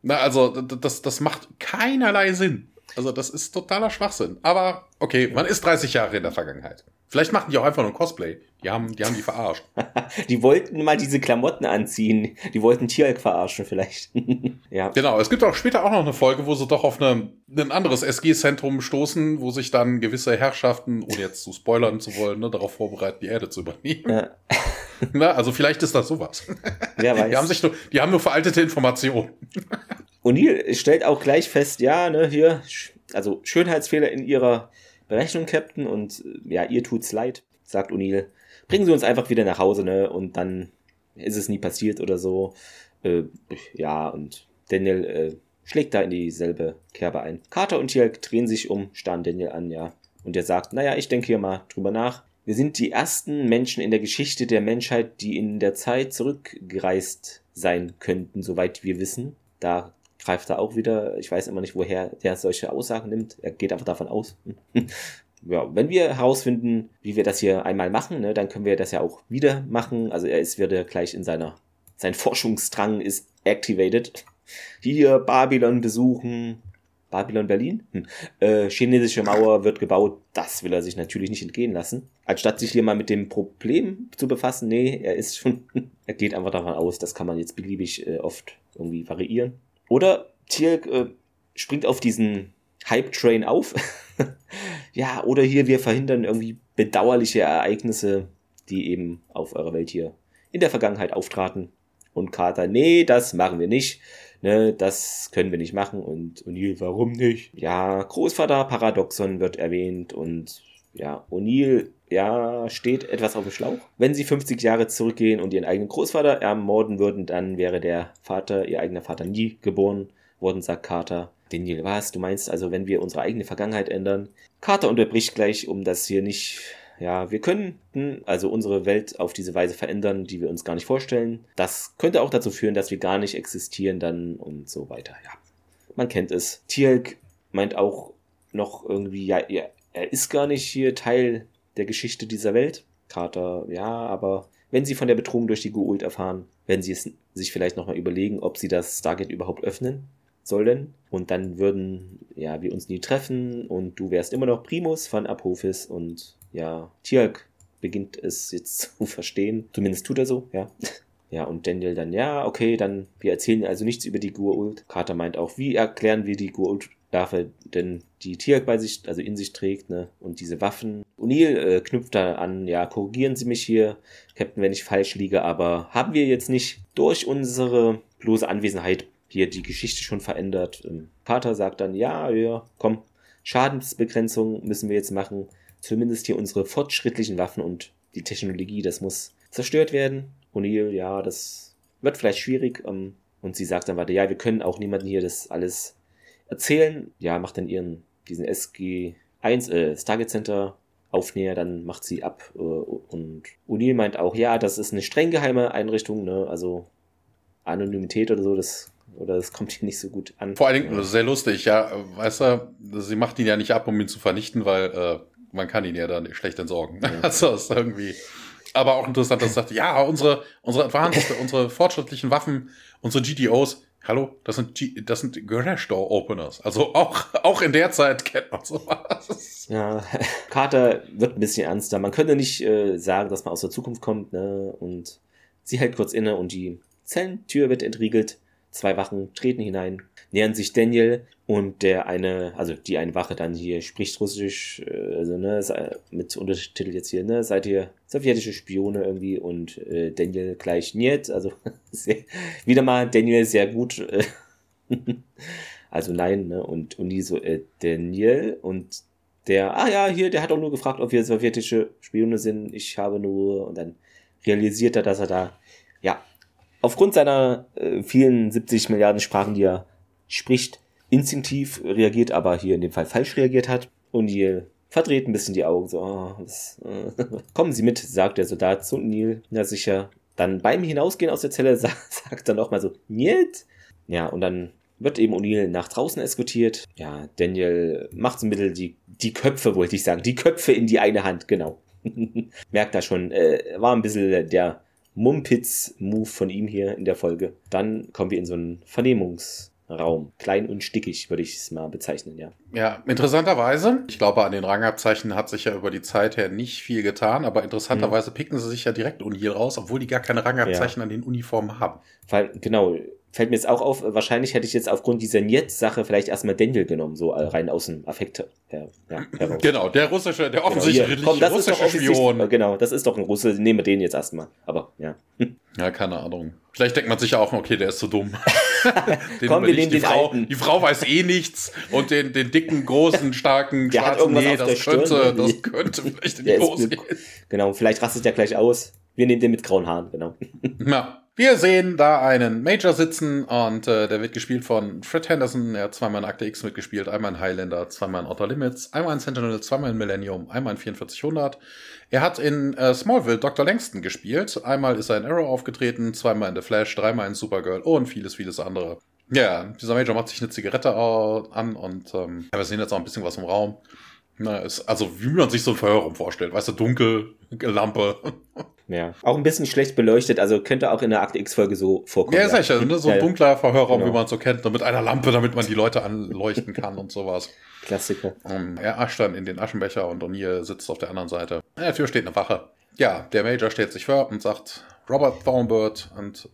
Na, also das, das macht keinerlei Sinn. Also das ist totaler Schwachsinn. Aber okay, man ist 30 Jahre in der Vergangenheit. Vielleicht machen die auch einfach nur ein Cosplay. Die haben die, haben die verarscht. die wollten mal diese Klamotten anziehen. Die wollten Tieralk verarschen vielleicht. ja. Genau, es gibt auch später auch noch eine Folge, wo sie doch auf eine, ein anderes SG-Zentrum stoßen, wo sich dann gewisse Herrschaften, ohne jetzt zu spoilern zu wollen, ne, darauf vorbereiten, die Erde zu übernehmen. Ja. Na, also vielleicht ist das sowas. Wer weiß. Die haben, sich nur, die haben nur veraltete Informationen. O'Neill stellt auch gleich fest, ja, ne, hier, also Schönheitsfehler in ihrer Berechnung, Captain, und ja, ihr tut's leid, sagt O'Neill. Bringen Sie uns einfach wieder nach Hause, ne? Und dann ist es nie passiert oder so. Äh, ja, und Daniel äh, schlägt da in dieselbe Kerbe ein. Carter und Tielk drehen sich um, starren Daniel an, ja. Und er sagt, naja, ich denke hier mal drüber nach. Wir sind die ersten Menschen in der Geschichte der Menschheit, die in der Zeit zurückgereist sein könnten, soweit wir wissen. Da greift er auch wieder. Ich weiß immer nicht, woher der solche Aussagen nimmt. Er geht einfach davon aus. ja, wenn wir herausfinden, wie wir das hier einmal machen, ne, dann können wir das ja auch wieder machen. Also er ist wieder gleich in seiner, sein Forschungsdrang ist activated. Hier Babylon besuchen. Babylon Berlin? Hm. Äh, chinesische Mauer wird gebaut. Das will er sich natürlich nicht entgehen lassen. Anstatt sich hier mal mit dem Problem zu befassen, nee, er ist schon, er geht einfach davon aus, das kann man jetzt beliebig äh, oft irgendwie variieren. Oder Tier äh, springt auf diesen Hype-Train auf. ja, oder hier, wir verhindern irgendwie bedauerliche Ereignisse, die eben auf eurer Welt hier in der Vergangenheit auftraten. Und Carter, nee, das machen wir nicht. Ne, das können wir nicht machen. Und O'Neill, warum nicht? Ja, Großvater Paradoxon wird erwähnt und ja, O'Neill, ja, steht etwas auf dem Schlauch. Wenn sie 50 Jahre zurückgehen und ihren eigenen Großvater ermorden würden, dann wäre der Vater, ihr eigener Vater, nie geboren worden, sagt Carter. Daniel, was? Du meinst also, wenn wir unsere eigene Vergangenheit ändern? Carter unterbricht gleich, um das hier nicht ja, wir könnten also unsere Welt auf diese Weise verändern, die wir uns gar nicht vorstellen. Das könnte auch dazu führen, dass wir gar nicht existieren dann und so weiter. Ja, man kennt es. Tielk meint auch noch irgendwie, ja, ja er ist gar nicht hier Teil der Geschichte dieser Welt. Carter, ja, aber wenn sie von der Bedrohung durch die Goult erfahren, werden sie es sich vielleicht nochmal überlegen, ob sie das Stargate überhaupt öffnen sollen. Und dann würden, ja, wir uns nie treffen und du wärst immer noch Primus von Apophis und ja, Tialk beginnt es jetzt zu verstehen. Zumindest tut er so, ja. Ja, und Daniel dann, ja, okay, dann, wir erzählen also nichts über die Gurult. Carter meint auch, wie erklären wir die Gurult Waffe denn die Tiak bei sich, also in sich trägt, ne? Und diese Waffen. O'Neill äh, knüpft da an, ja, korrigieren Sie mich hier, Captain, wenn ich falsch liege, aber haben wir jetzt nicht durch unsere bloße Anwesenheit hier die Geschichte schon verändert? Ähm, Carter sagt dann, ja, ja, komm, Schadensbegrenzung müssen wir jetzt machen. Zumindest hier unsere fortschrittlichen Waffen und die Technologie, das muss zerstört werden. O'Neill, ja, das wird vielleicht schwierig. Ähm, und sie sagt dann weiter, ja, wir können auch niemanden hier das alles erzählen, ja, macht dann ihren, diesen SG1, äh, Stargate Center Aufnäher, dann macht sie ab. Äh, und O'Neill meint auch, ja, das ist eine streng geheime Einrichtung, ne? Also Anonymität oder so, das oder das kommt hier nicht so gut an. Vor allen Dingen, ja. sehr lustig, ja, weißt du, sie macht ihn ja nicht ab, um ihn zu vernichten, weil äh, man kann ihn ja dann schlecht entsorgen. Ja. Also ist irgendwie. Aber auch interessant, dass sie sagt, ja, unsere, unsere Advanced, unsere fortschrittlichen Waffen, unsere GTOs, hallo, das sind, G das sind Garage Door Openers. Also auch, auch in der Zeit kennt man sowas. Ja, Carter wird ein bisschen ernster. Man könnte nicht äh, sagen, dass man aus der Zukunft kommt, ne? Und sie hält kurz inne und die Zellentür wird entriegelt. Zwei Wachen treten hinein, nähern sich Daniel und der eine, also die eine Wache dann hier spricht Russisch, äh, also ne, mit Untertitel jetzt hier, ne, seid ihr sowjetische Spione irgendwie und äh, Daniel gleich niet, also sehr, wieder mal Daniel sehr gut, äh, also nein, ne, und, und die so, äh, Daniel und der, ah ja, hier, der hat auch nur gefragt, ob wir sowjetische Spione sind, ich habe nur, und dann realisiert er, dass er da, ja, aufgrund seiner äh, vielen 70 Milliarden Sprachen, die er spricht, instinktiv reagiert, aber hier in dem Fall falsch reagiert hat. Und Neil verdreht ein bisschen die Augen, so, oh, das, äh, kommen Sie mit, sagt der Soldat zu Neil. Na sicher. Dann beim Hinausgehen aus der Zelle sagt, sagt er nochmal so, Niet? Ja, und dann wird eben O'Neill nach draußen eskortiert. Ja, Daniel macht zum Mittel die, die Köpfe, wollte ich sagen, die Köpfe in die eine Hand, genau. Merkt da schon, äh, war ein bisschen der Mumpitz-Move von ihm hier in der Folge. Dann kommen wir in so einen Vernehmungsraum. Klein und stickig, würde ich es mal bezeichnen, ja. Ja, interessanterweise, ich glaube, an den Rangabzeichen hat sich ja über die Zeit her nicht viel getan, aber interessanterweise hm. picken sie sich ja direkt Uni raus, obwohl die gar keine Rangabzeichen ja. an den Uniformen haben. Weil, genau, fällt mir jetzt auch auf, wahrscheinlich hätte ich jetzt aufgrund dieser Niet-Sache vielleicht erstmal Daniel genommen, so rein aus dem Affekt her, ja, heraus. Genau, der russische, der offensichtlich genau, komm, russische Spion. Genau, das ist doch ein Russe, nehmen wir den jetzt erstmal. Aber, ja. Ja, keine Ahnung. Vielleicht denkt man sich ja auch, okay, der ist zu so dumm. den Komm, wir nehmen die den Frau, alten. Die Frau weiß eh nichts und den, den dicken, großen, starken, der schwarzen, nee, das könnte, Stirn, das könnte vielleicht in die Hose gehen. Genau, vielleicht rastet der gleich aus. Wir nehmen den mit grauen Haaren, genau. Ja. Wir sehen da einen Major sitzen und äh, der wird gespielt von Fred Henderson. Er hat zweimal in Akte X mitgespielt, einmal in Highlander, zweimal in Outer Limits, einmal in Sentinel, zweimal in Millennium, einmal in 4400. Er hat in äh, Smallville Dr. Langston gespielt. Einmal ist er in Arrow aufgetreten, zweimal in The Flash, dreimal in Supergirl und vieles, vieles andere. Ja, dieser Major macht sich eine Zigarette an und ähm, wir sehen jetzt auch ein bisschen was im Raum. Na, ist, also wie man sich so ein Verhörraum vorstellt, weißt du, dunkel, Lampe. Ja, auch ein bisschen schlecht beleuchtet, also könnte auch in der Akte X-Folge so vorkommen. Ja, sicher, ne? so ein dunkler Verhörraum, genau. wie man es so kennt, nur mit einer Lampe, damit man die Leute anleuchten kann und sowas. Klassiker. Um, er ascht dann in den Aschenbecher und O'Neill sitzt auf der anderen Seite. In der Tür steht eine Wache. Ja, der Major stellt sich vor und sagt, Robert Thornbird und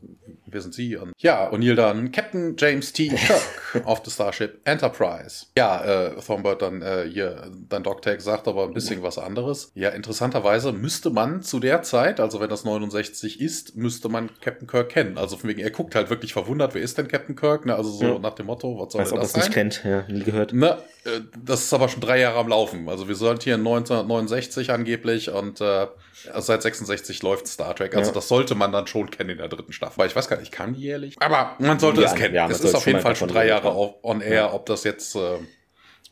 wir sind sie. Und ja, O'Neill dann Captain James T. Kirk of the Starship Enterprise. Ja, äh, Thornbird dann äh, hier, dein Dogtag sagt aber ein bisschen was anderes. Ja, interessanterweise müsste man zu der Zeit, also wenn das 69 ist, müsste man Captain Kirk kennen. Also von wegen, er guckt halt wirklich verwundert, wer ist denn Captain Kirk? Ne, also so ja. nach dem Motto, was soll Weiß, das sein? nicht kennt, ja, nie gehört. Ne, äh, das ist aber schon drei Jahre am Laufen. Also wir sind hier 1969 angeblich und äh, seit 66 läuft Star Trek. Also ja. das sollte man dann schon kennen in der dritten Staffel. Weil ich weiß gar nicht, ich kann die jährlich. Aber man sollte ja, es kennen. Ja, es ist auf jeden Fall schon drei Jahre on air, ob das jetzt äh,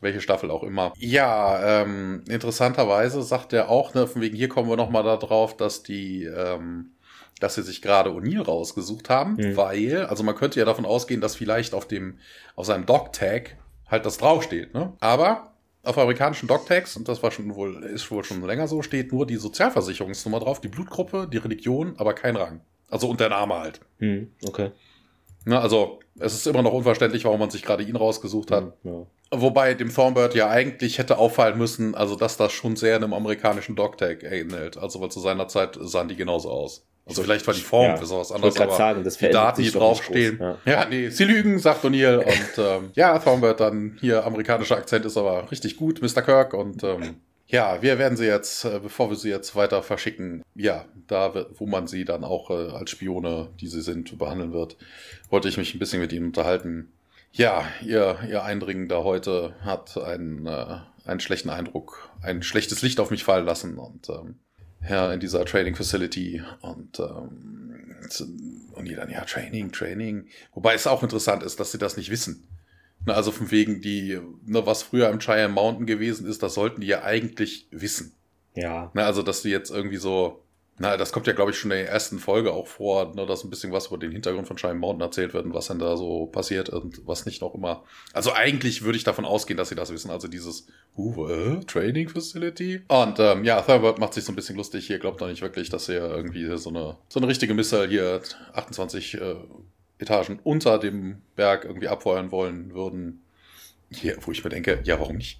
welche Staffel auch immer. Ja, ähm, interessanterweise sagt er auch, ne, von wegen hier kommen wir nochmal da drauf, dass die ähm, dass sie sich gerade O'Neill rausgesucht haben, mhm. weil, also man könnte ja davon ausgehen, dass vielleicht auf dem, auf seinem Dog-Tag halt das draufsteht, ne? Aber auf amerikanischen Dogtags, und das war schon wohl, ist wohl schon länger so, steht nur die Sozialversicherungsnummer drauf, die Blutgruppe, die Religion, aber kein Rang. Also und der Name halt. Hm, okay. Na, also, es ist immer noch unverständlich, warum man sich gerade ihn rausgesucht hat. Hm, ja. Wobei dem Thornbird ja eigentlich hätte auffallen müssen, also dass das schon sehr einem amerikanischen Dogtag ähnelt. Also, weil zu seiner Zeit sahen die genauso aus. Also vielleicht war die Form ja, für sowas anderes, aber sagen, das die Daten, die draufstehen. Ja. ja, nee, sie lügen, sagt O'Neill. und ähm, ja, Thornbird dann hier, amerikanischer Akzent ist aber richtig gut, Mr. Kirk. Und ähm, ja, wir werden sie jetzt, äh, bevor wir sie jetzt weiter verschicken, ja, da, wo man sie dann auch äh, als Spione, die sie sind, behandeln wird, wollte ich mich ein bisschen mit ihnen unterhalten. Ja, ihr, ihr Eindringen da heute hat einen, äh, einen schlechten Eindruck, ein schlechtes Licht auf mich fallen lassen und ähm, ja, in dieser Training Facility und, ähm, und die dann, ja, Training, Training. Wobei es auch interessant ist, dass sie das nicht wissen. Ne, also von wegen die, ne, was früher im Cheyenne Mountain gewesen ist, das sollten die ja eigentlich wissen. Ja. Na, also, dass du jetzt irgendwie so, na, das kommt ja, glaube ich, schon in der ersten Folge auch vor, ne, dass ein bisschen was über den Hintergrund von Shine Mountain erzählt wird und was dann da so passiert und was nicht noch immer. Also eigentlich würde ich davon ausgehen, dass sie das wissen. Also dieses uh, äh, Training Facility. Und ähm, ja, Thunderbird macht sich so ein bisschen lustig hier, glaubt doch nicht wirklich, dass er irgendwie so eine, so eine richtige Missile hier 28 äh, Etagen unter dem Berg irgendwie abfeuern wollen würden. Hier, wo ich mir denke, ja, warum nicht?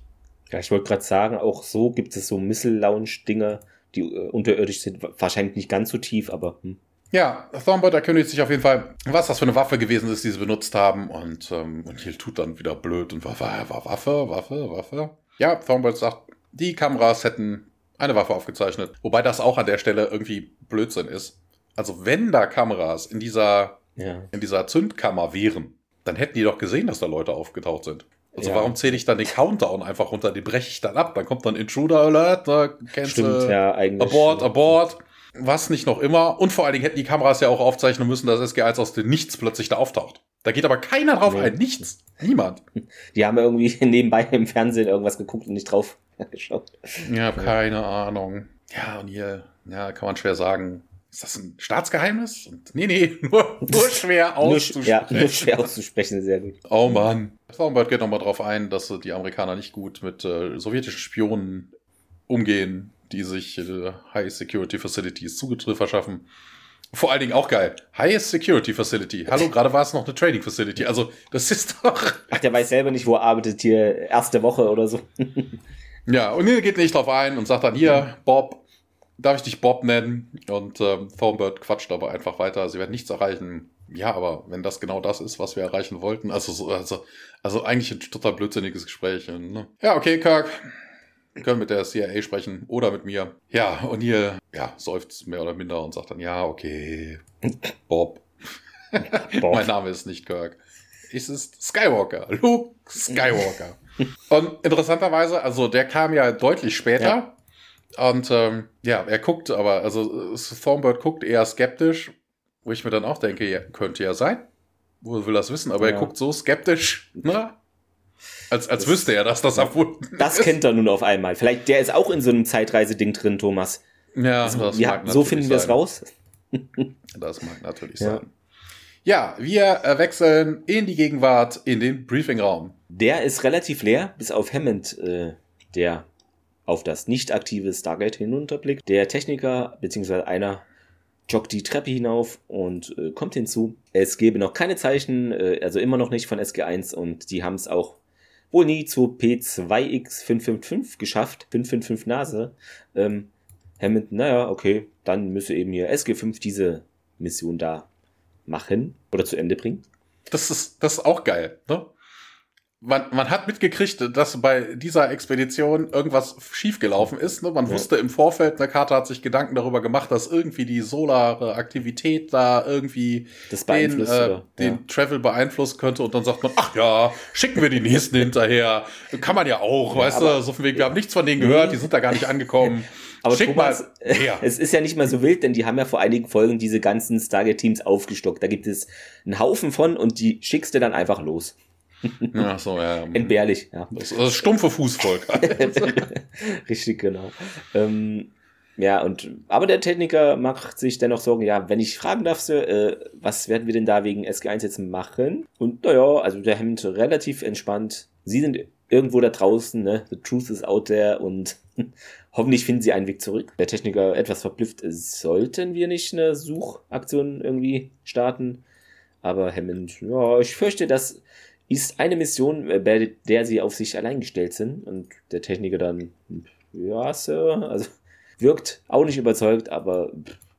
Ja, ich wollte gerade sagen, auch so gibt es so Missile-Lounge-Dinger, die äh, unterirdisch sind. Wahrscheinlich nicht ganz so tief, aber. Hm. Ja, Thornbird erkündigt sich auf jeden Fall, was das für eine Waffe gewesen ist, die sie benutzt haben. Und, ähm, und Hill tut dann wieder blöd und war, war, war Waffe, Waffe, Waffe. Ja, Thornbird sagt, die Kameras hätten eine Waffe aufgezeichnet. Wobei das auch an der Stelle irgendwie Blödsinn ist. Also wenn da Kameras in dieser, Ja. in dieser Zündkammer wären, dann hätten die doch gesehen, dass da Leute aufgetaucht sind. Also Ja. warum zähle ich dann den Countdown einfach runter? Die breche ich dann ab. Dann kommt dann Intruder Alert, ne? Cancel, Stimmt, ja, eigentlich. Abort, abort. Was nicht noch immer. Und vor allen Dingen hätten die Kameras ja auch aufzeichnen müssen, dass SG1 aus dem Nichts plötzlich da auftaucht. Da geht aber keiner drauf Nee. ein. Nichts. Niemand. Die haben irgendwie nebenbei im Fernsehen irgendwas geguckt und nicht drauf geschaut. Ja, keine Ahnung. Ja, und hier, ja, kann man schwer sagen. Ist das ein Staatsgeheimnis? Und, nee, nee, nur, nur schwer auszusprechen. ja, nur schwer auszusprechen, sehr gut. Oh Mann. Thornbird geht nochmal drauf ein, dass äh, die Amerikaner nicht gut mit äh, sowjetischen Spionen umgehen, die sich äh, High Security Facilities Zutritt verschaffen. Vor allen Dingen auch geil. High Security Facility. Hallo, gerade war es noch eine Trading Facility. Also, das ist doch. Ach, der weiß selber nicht, wo er arbeitet, hier erste Woche oder so. Ja, und Neil geht nicht drauf ein und sagt dann, hier, Bob, darf ich dich Bob nennen? Und ähm, Thornbird quatscht aber einfach weiter. Sie werden nichts erreichen. Ja, aber wenn das genau das ist, was wir erreichen wollten, also, so, also, also eigentlich ein total blödsinniges Gespräch. Ne? Ja, okay, Kirk. Wir können mit der CIA sprechen oder mit mir. Ja, und hier, ja, seufzt mehr oder minder und sagt dann, ja, okay, Bob. Bob. mein Name ist nicht Kirk. Es ist Skywalker. Luke Skywalker. und interessanterweise, also der kam ja deutlich später. Und ähm, ja, er guckt aber, also äh, Thornbird guckt eher skeptisch, wo ich mir dann auch denke, ja, könnte ja sein. Wo will das wissen? Aber er Ja. guckt so skeptisch, ne? Als, als Das- wüsste er, dass das erfunden Das ist. kennt er nun auf einmal. Vielleicht, der ist auch in so einem Zeitreiseding drin, Thomas. Ja, Also, das mag so finden wir es sein. raus. Das mag natürlich Ja. sein. Ja, wir äh, wechseln in die Gegenwart, in den Briefingraum. Der ist relativ leer, bis auf Hammond, äh, der auf das nicht aktive Stargate hinunterblickt. Der Techniker, beziehungsweise einer, joggt die Treppe hinauf und äh, kommt hinzu. Es gäbe noch keine Zeichen, äh, also immer noch nicht von SG1 und die haben es auch wohl nie zu P2X555 geschafft. 555 Nase. Ähm, Hammond, naja, okay, dann müsse eben hier SG5 diese Mission da machen oder zu Ende bringen. Das ist, das ist auch geil, ne? Man, man hat mitgekriegt, dass bei dieser Expedition irgendwas schiefgelaufen ist. Ne? Man Ja. wusste im Vorfeld, eine Karte hat sich Gedanken darüber gemacht, dass irgendwie die solare Aktivität da irgendwie den, äh, oder? den Ja. Travel beeinflussen könnte. Und dann sagt man, ach ja, schicken wir die nächsten hinterher. Kann man ja auch, Ja, weißt du, so von wegen, wir haben nichts von denen gehört, die sind da gar nicht angekommen. Aber Schick Thomas, es ist ja nicht mal so wild, denn die haben ja vor einigen Folgen diese ganzen Stargate-Teams aufgestockt. Da gibt es einen Haufen von und die schickst du dann einfach los. Ach so, ja. Entbehrlich, ja. Das, das stumpfe Fußvolk. Richtig, genau. Ähm, ja, und aber der Techniker macht sich dennoch Sorgen, ja, wenn ich fragen darf, Sir, äh, was werden wir denn da wegen SG1 jetzt machen? Und naja, also der Hemd relativ entspannt. Sie sind irgendwo da draußen, ne? The truth is out there und hoffentlich finden sie einen Weg zurück. Der Techniker etwas verblüfft, sollten wir nicht eine Suchaktion irgendwie starten? Aber Hammond, ja, ich fürchte, das ist eine Mission, äh, bei der sie auf sich allein gestellt sind. Und der Techniker dann, ja, Sir, also wirkt auch nicht überzeugt, aber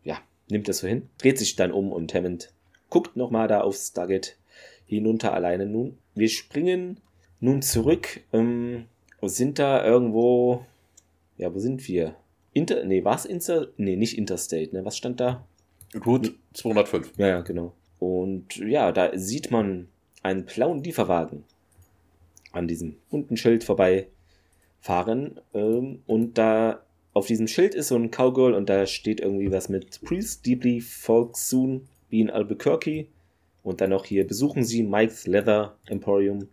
ja, nimmt das so hin. Dreht sich dann um und Hammond guckt nochmal da aufs Stargate hinunter alleine nun. Wir springen nun zurück, ähm, sind da irgendwo, ja, wo sind wir? Inter, nee, was Inter, nee, nicht Interstate, ne, was stand da? Gut, 205. Ja, ja, genau. Und ja, da sieht man einen blauen Lieferwagen an diesem bunten Schild vorbei fahren. Ähm, und da auf diesem Schild ist so ein Cowgirl und da steht irgendwie was mit Please deeply folk soon be in Albuquerque. Und dann noch hier besuchen Sie Mike's Leather Emporium.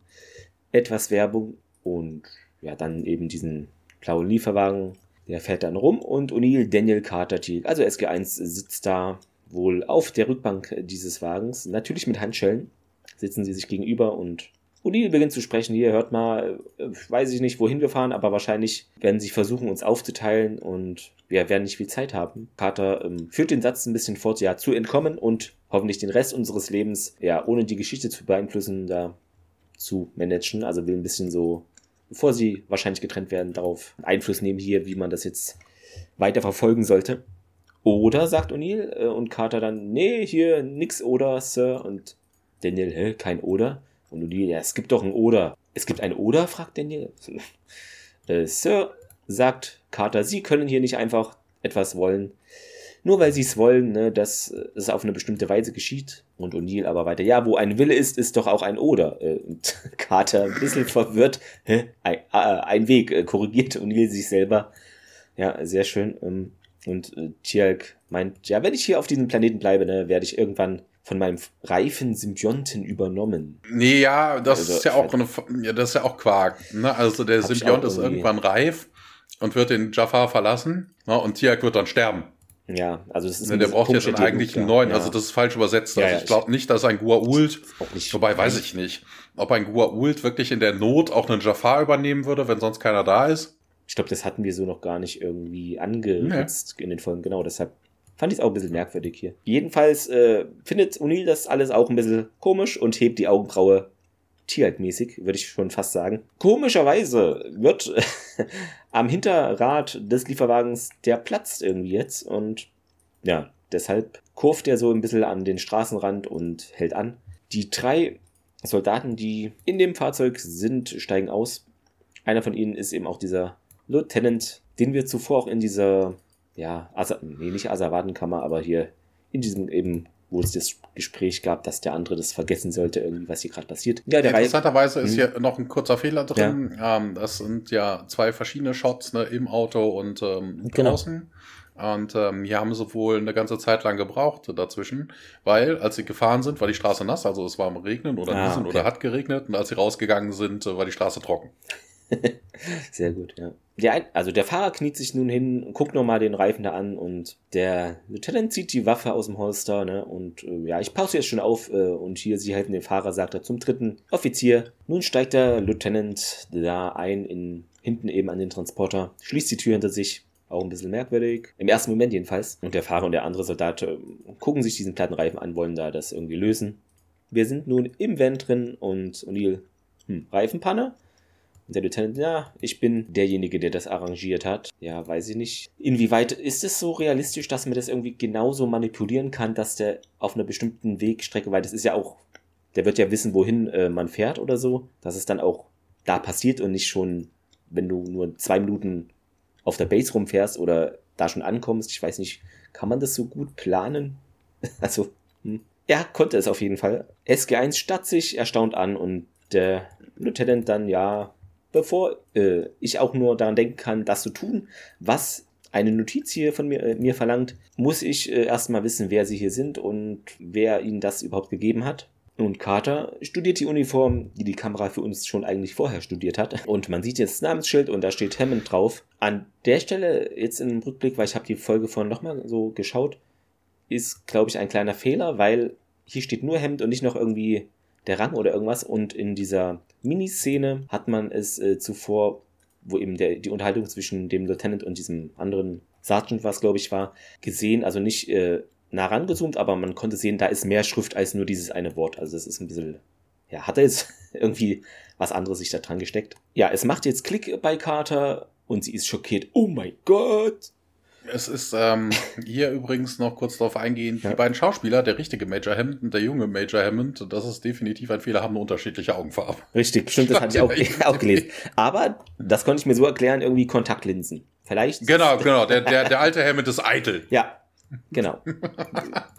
Etwas Werbung und ja, dann eben diesen blauen Lieferwagen. Der fährt dann rum und O'Neill, Daniel, Carter, Teague, also SG1 sitzt da wohl auf der Rückbank dieses Wagens, natürlich mit Handschellen, sitzen sie sich gegenüber und O'Neill beginnt zu sprechen, hier hört mal, äh, weiß ich nicht, wohin wir fahren, aber wahrscheinlich werden sie versuchen, uns aufzuteilen und wir werden nicht viel Zeit haben. Carter ähm, führt den Satz ein bisschen fort, ja, zu entkommen und hoffentlich den Rest unseres Lebens, ja, ohne die Geschichte zu beeinflussen, da zu managen. Also will ein bisschen so, bevor sie wahrscheinlich getrennt werden, darauf Einfluss nehmen hier, wie man das jetzt weiter verfolgen sollte. Oder, sagt O'Neill, äh, und Carter dann, nee, hier nix oder, Sir. Und Daniel, hä, kein oder? Und O'Neill, ja, es gibt doch ein oder. Es gibt ein oder, fragt Daniel. äh, Sir, sagt Carter, Sie können hier nicht einfach etwas wollen, nur weil Sie es wollen, ne, dass es auf eine bestimmte Weise geschieht. Und O'Neill aber weiter, ja, wo ein Wille ist, ist doch auch ein Oder. Äh, und Carter ein bisschen verwirrt, hä, ein, äh, ein Weg, äh, korrigiert O'Neill sich selber. Ja, sehr schön. Ähm, und äh, Tjalk meint, ja, wenn ich hier auf diesem Planeten bleibe, ne, werde ich irgendwann von meinem reifen Symbionten übernommen. Nee, ja, das also, ist ja auch eine, ja, das ist ja auch Quark. Ne? Also der Symbiont ist irgendwann reif und wird den Jafar verlassen ne? und Tiak wird dann sterben. Ja, also das ist ne, Der braucht ja dann eigentlich einen neuen, ja. also das ist falsch übersetzt. Ja, also ja, ich glaube nicht, dass ein Gua'uld, wobei weiß ich nicht, ob ein Gua'uld wirklich in der Not auch einen Jafar übernehmen würde, wenn sonst keiner da ist. Ich glaube, das hatten wir so noch gar nicht irgendwie angeritzt nee. in den Folgen. Genau, deshalb fand ich es auch ein bisschen merkwürdig hier. Jedenfalls äh, findet O'Neill das alles auch ein bisschen komisch und hebt die Augenbraue tierhaltmäßig, würde ich schon fast sagen. Komischerweise wird am Hinterrad des Lieferwagens, der platzt irgendwie jetzt und ja, deshalb kurft er so ein bisschen an den Straßenrand und hält an. Die drei Soldaten, die in dem Fahrzeug sind, steigen aus. Einer von ihnen ist eben auch dieser Lieutenant, den wir zuvor auch in dieser, ja, Asa nee, nicht Asservatenkammer, aber hier in diesem eben, wo es das Gespräch gab, dass der andere das vergessen sollte, irgendwie, was hier gerade passiert. Ja, der Interessanterweise ist hm. hier noch ein kurzer Fehler drin. Ja. Ähm, das sind ja zwei verschiedene Shots ne, im Auto und ähm, genau. draußen. Und ähm, hier haben sie wohl eine ganze Zeit lang gebraucht dazwischen, weil als sie gefahren sind, war die Straße nass, also es war am Regnen oder ah, okay. oder hat geregnet und als sie rausgegangen sind, war die Straße trocken. Sehr gut, ja. Der, also der Fahrer kniet sich nun hin, guckt nochmal den Reifen da an und der Lieutenant zieht die Waffe aus dem Holster, ne? Und äh, ja, ich pause jetzt schon auf äh, und hier, sie halten den Fahrer, sagt er zum dritten Offizier. Nun steigt der Lieutenant da ein, in, hinten eben an den Transporter, schließt die Tür hinter sich. Auch ein bisschen merkwürdig. Im ersten Moment jedenfalls. Und der Fahrer und der andere Soldat äh, gucken sich diesen platten Reifen an, wollen da das irgendwie lösen. Wir sind nun im Van drin und O'Neill, hm, Reifenpanne? Und der Lieutenant, ja, ich bin derjenige, der das arrangiert hat. Ja, weiß ich nicht. Inwieweit ist es so realistisch, dass man das irgendwie genauso manipulieren kann, dass der auf einer bestimmten Wegstrecke, weil das ist ja auch, der wird ja wissen, wohin äh, man fährt oder so, dass es dann auch da passiert und nicht schon, wenn du nur zwei Minuten auf der Base rumfährst oder da schon ankommst. Ich weiß nicht, kann man das so gut planen? also, hm. er konnte es auf jeden Fall. SG1 statt sich erstaunt an und der Lieutenant dann, ja, bevor äh, ich auch nur daran denken kann, das zu tun, was eine Notiz hier von mir, äh, mir verlangt, muss ich äh, erstmal wissen, wer sie hier sind und wer ihnen das überhaupt gegeben hat. Und Carter studiert die Uniform, die die Kamera für uns schon eigentlich vorher studiert hat. Und man sieht jetzt das Namensschild und da steht Hammond drauf. An der Stelle, jetzt im Rückblick, weil ich habe die Folge von nochmal so geschaut, ist, glaube ich, ein kleiner Fehler, weil hier steht nur Hemd und nicht noch irgendwie der Rang oder irgendwas. Und in dieser Miniszene hat man es äh, zuvor, wo eben der, die Unterhaltung zwischen dem Lieutenant und diesem anderen Sergeant, was glaube ich war, gesehen. Also nicht äh, nah rangezoomt, aber man konnte sehen, da ist mehr Schrift als nur dieses eine Wort. Also es ist ein bisschen, ja, hat er jetzt irgendwie was anderes sich da dran gesteckt. Ja, es macht jetzt Klick bei Carter und sie ist schockiert. Oh mein Gott! Es ist ähm, hier übrigens noch kurz darauf eingehen, ja. die beiden Schauspieler, der richtige Major Hammond und der junge Major Hammond, das ist definitiv ein Fehler, haben eine unterschiedliche Augenfarbe. Richtig, stimmt, das hatte ich auch, auch gelesen. Aber das konnte ich mir so erklären, irgendwie Kontaktlinsen. Vielleicht. Genau, genau, der, der, der alte Hammond ist eitel. Ja, genau.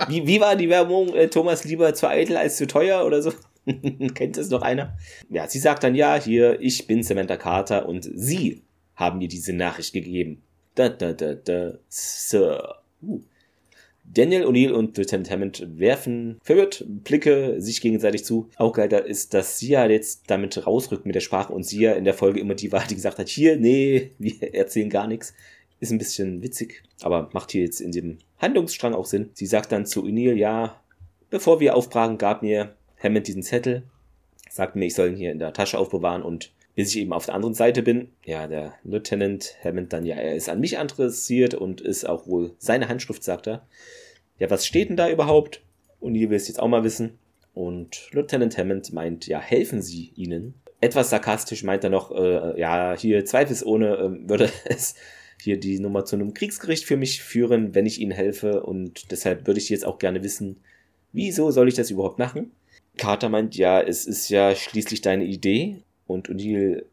Wie, wie war die Werbung, äh, Thomas lieber zu eitel als zu teuer oder so? Kennt es noch einer? Ja, sie sagt dann, ja, hier, ich bin Samantha Carter und sie haben mir diese Nachricht gegeben. Da, da, da, da, Sir. Uh. Daniel O'Neill und Lieutenant Hammond werfen verwirrt Blicke sich gegenseitig zu. Auch geil ist, dass Sia jetzt damit rausrückt mit der Sprache und Sia in der Folge immer die war, die gesagt hat, hier, nee, wir erzählen gar nichts. Ist ein bisschen witzig, aber macht hier jetzt in dem Handlungsstrang auch Sinn. Sie sagt dann zu O'Neill, ja, bevor wir aufbrachen, gab mir Hammond diesen Zettel, sagt mir, ich soll ihn hier in der Tasche aufbewahren und bis ich eben auf der anderen Seite bin, ja, der Lieutenant Hammond dann, ja, er ist an mich interessiert und ist auch wohl seine Handschrift, sagt er. Ja, was steht denn da überhaupt? Und ihr will es jetzt auch mal wissen. Und Lieutenant Hammond meint, ja, helfen Sie ihnen. Etwas sarkastisch meint er noch, äh, ja, hier zweifelsohne äh, würde es hier die Nummer zu einem Kriegsgericht für mich führen, wenn ich ihnen helfe. Und deshalb würde ich jetzt auch gerne wissen, wieso soll ich das überhaupt machen? Carter meint, ja, es ist ja schließlich deine Idee. Und O'Neill,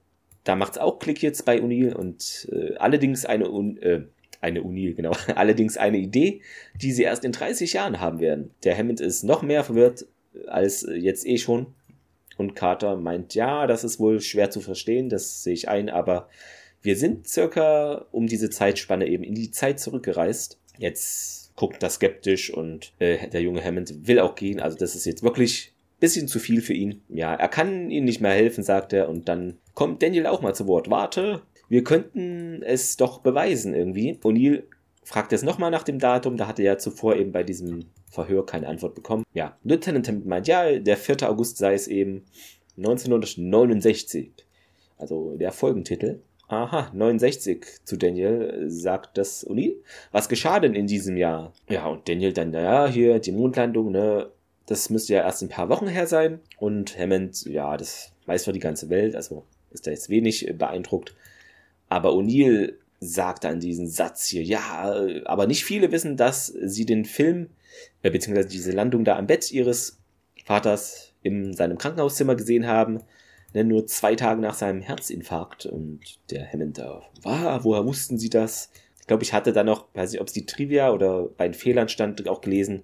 da macht's auch Klick jetzt bei O'Neill. Und äh, allerdings eine, Un äh, eine O'Neill, genau. Allerdings eine Idee, die sie erst in 30 Jahren haben werden. Der Hammond ist noch mehr verwirrt als jetzt eh schon. Und Carter meint, ja, das ist wohl schwer zu verstehen, das sehe ich ein, aber wir sind circa um diese Zeitspanne eben in die Zeit zurückgereist. Jetzt guckt er skeptisch und äh, der junge Hammond will auch gehen. Also das ist jetzt wirklich bisschen zu viel für ihn. Ja, er kann ihnen nicht mehr helfen, sagt er. Und dann kommt Daniel auch mal zu Wort. Warte, wir könnten es doch beweisen irgendwie. O'Neill fragt jetzt nochmal nach dem Datum. Da hatte er ja zuvor eben bei diesem Verhör keine Antwort bekommen. Ja, Lieutenant Hammond meint, ja, der 4. August sei es eben 1969. Also der Folgentitel. Aha, 69 zu Daniel, sagt das O'Neill. Was geschah denn in diesem Jahr? Ja, und Daniel dann, naja, hier die Mondlandung, ne, das müsste ja erst ein paar Wochen her sein. Und Hammond, ja, das weiß zwar die ganze Welt, also ist da jetzt wenig beeindruckt. Aber O'Neill sagt dann diesen Satz hier, ja, aber nicht viele wissen, dass sie den Film, äh, beziehungsweise diese Landung da am Bett ihres Vaters in seinem Krankenhauszimmer gesehen haben ne, nur zwei Tage nach seinem Herzinfarkt. Und der Hammond da, war, woher wussten Sie das? Ich glaube, ich hatte da noch, weiß nicht, ob es die Trivia oder bei den Fehlern stand, auch gelesen,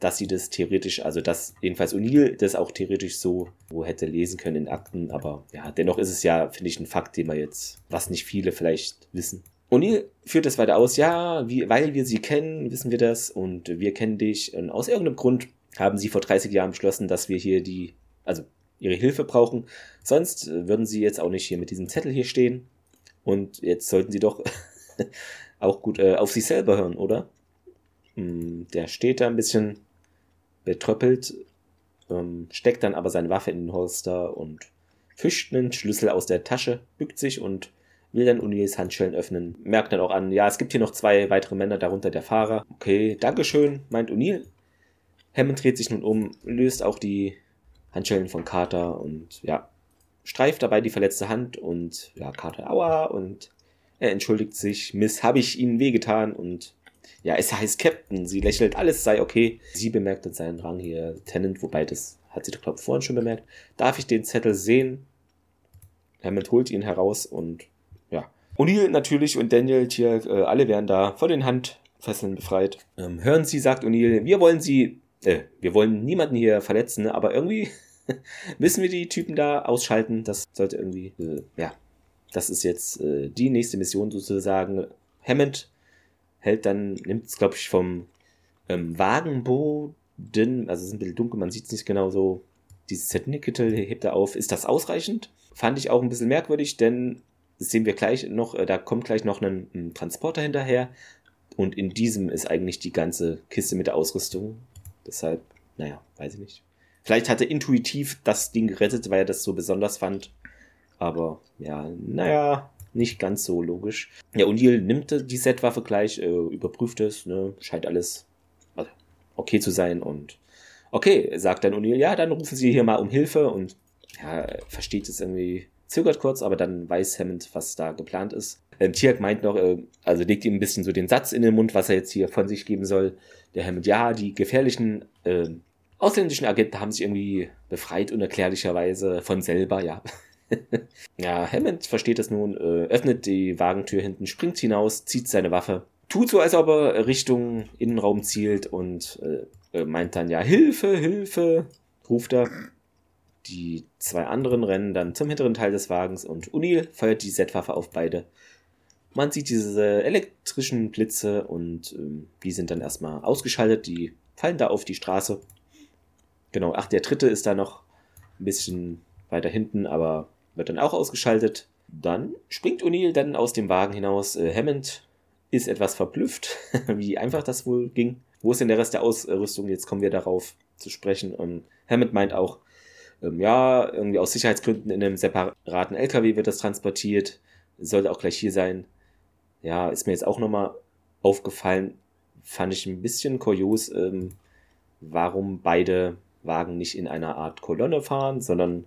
dass sie das theoretisch, also dass jedenfalls O'Neill das auch theoretisch so wo hätte lesen können in Akten, aber ja, dennoch ist es ja, finde ich, ein Fakt, den wir jetzt, was nicht viele vielleicht wissen. O'Neill führt das weiter aus, ja, wie, weil wir sie kennen, wissen wir das und wir kennen dich und aus irgendeinem Grund haben sie vor 30 Jahren beschlossen, dass wir hier die, also ihre Hilfe brauchen. Sonst würden sie jetzt auch nicht hier mit diesem Zettel hier stehen. Und jetzt sollten sie doch auch gut äh, auf sich selber hören, oder? Hm, der steht da ein bisschen betröppelt, ähm, steckt dann aber seine Waffe in den Holster und fischt einen Schlüssel aus der Tasche, bückt sich und will dann Unis Handschellen öffnen. Merkt dann auch an, ja, es gibt hier noch zwei weitere Männer, darunter der Fahrer. Okay, Dankeschön, meint O'Neill. Hammond dreht sich nun um, löst auch die Handschellen von Carter und ja, streift dabei die verletzte Hand und ja, Carter, aua, und er entschuldigt sich, Miss, habe ich Ihnen wehgetan und ja, es heißt Captain, sie lächelt, alles sei okay. Sie bemerkt seinen Rang hier, Tenant, wobei das hat sie doch, glaube ich, vorhin schon bemerkt. Darf ich den Zettel sehen? Hammond holt ihn heraus und ja. O'Neill natürlich und Daniel, hier, äh, alle werden da von den Handfesseln befreit. Ähm, hören Sie, sagt O'Neill, wir wollen Sie, äh, wir wollen niemanden hier verletzen, aber irgendwie müssen wir die Typen da ausschalten. Das sollte irgendwie, äh, ja, das ist jetzt äh, die nächste Mission sozusagen. Hammond hält dann, nimmt es, glaube ich, vom ähm, Wagenboden, also es ist ein bisschen dunkel, man sieht es nicht genau so, dieses Zertnicketel hebt er auf. Ist das ausreichend? Fand ich auch ein bisschen merkwürdig, denn das sehen wir gleich noch, äh, da kommt gleich noch ein, ein Transporter hinterher. Und in diesem ist eigentlich die ganze Kiste mit der Ausrüstung. Deshalb, naja, weiß ich nicht. Vielleicht hat er intuitiv das Ding gerettet, weil er das so besonders fand. Aber ja, naja, nicht ganz so logisch. Ja, O'Neill nimmt die Setwaffe gleich, äh, überprüft es, ne, scheint alles okay zu sein und okay, sagt dann O'Neill, ja, dann rufen Sie hier mal um Hilfe und ja, versteht es irgendwie, zögert kurz, aber dann weiß Hammond, was da geplant ist. Ähm, Tiak meint noch, äh, also legt ihm ein bisschen so den Satz in den Mund, was er jetzt hier von sich geben soll. Der Hammond, ja, die gefährlichen äh, ausländischen Agenten haben sich irgendwie befreit, unerklärlicherweise von selber, ja. ja, Hammond versteht das nun, äh, öffnet die Wagentür hinten, springt hinaus, zieht seine Waffe, tut so, als ob er Richtung Innenraum zielt und äh meint dann, ja, Hilfe, Hilfe, ruft er. Die zwei anderen rennen dann zum hinteren Teil des Wagens und Unil feuert die Z-Waffe auf beide. Man sieht diese elektrischen Blitze und ähm, die sind dann erstmal ausgeschaltet, die fallen da auf die Straße. Genau, ach, der dritte ist da noch ein bisschen weiter hinten, aber wird dann auch ausgeschaltet. Dann springt O'Neill dann aus dem Wagen hinaus. Äh, Hammond ist etwas verblüfft, wie einfach das wohl ging. Wo ist denn der Rest der Ausrüstung? Jetzt kommen wir darauf zu sprechen. Und Hammond meint auch, ähm, ja, irgendwie aus Sicherheitsgründen in einem separaten LKW wird das transportiert. Sollte auch gleich hier sein. Ja, ist mir jetzt auch nochmal aufgefallen. Fand ich ein bisschen kurios, ähm, warum beide Wagen nicht in einer Art Kolonne fahren, sondern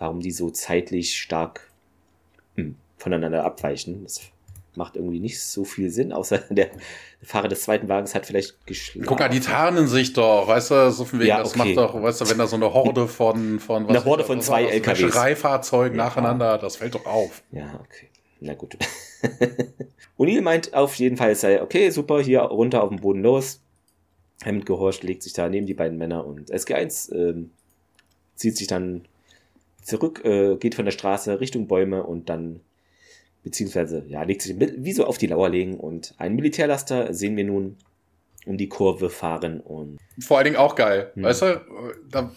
warum die so zeitlich stark hm, voneinander abweichen. Das macht irgendwie nicht so viel Sinn, außer der Fahrer des zweiten Wagens hat vielleicht geschlafen. Guck mal, die tarnen sich doch, weißt du, so von wegen, ja, okay. das macht doch, weißt du, wenn da so eine Horde von, von was Eine Horde von zwei was, LKWs. Wäschereifahrzeugen ja. nacheinander, das fällt doch auf. Ja, okay. Na gut. O'Neill meint auf jeden Fall, es sei okay, super, hier runter auf den Boden los. Hammond gehorcht, legt sich da neben die beiden Männer und SG1 ähm, zieht sich dann zurück, äh, geht von der Straße Richtung Bäume und dann, beziehungsweise, ja, legt sich wie so auf die Lauer legen und einen Militärlaster sehen wir nun um die Kurve fahren und. Vor allen Dingen auch geil. Hm. Weißt du, da,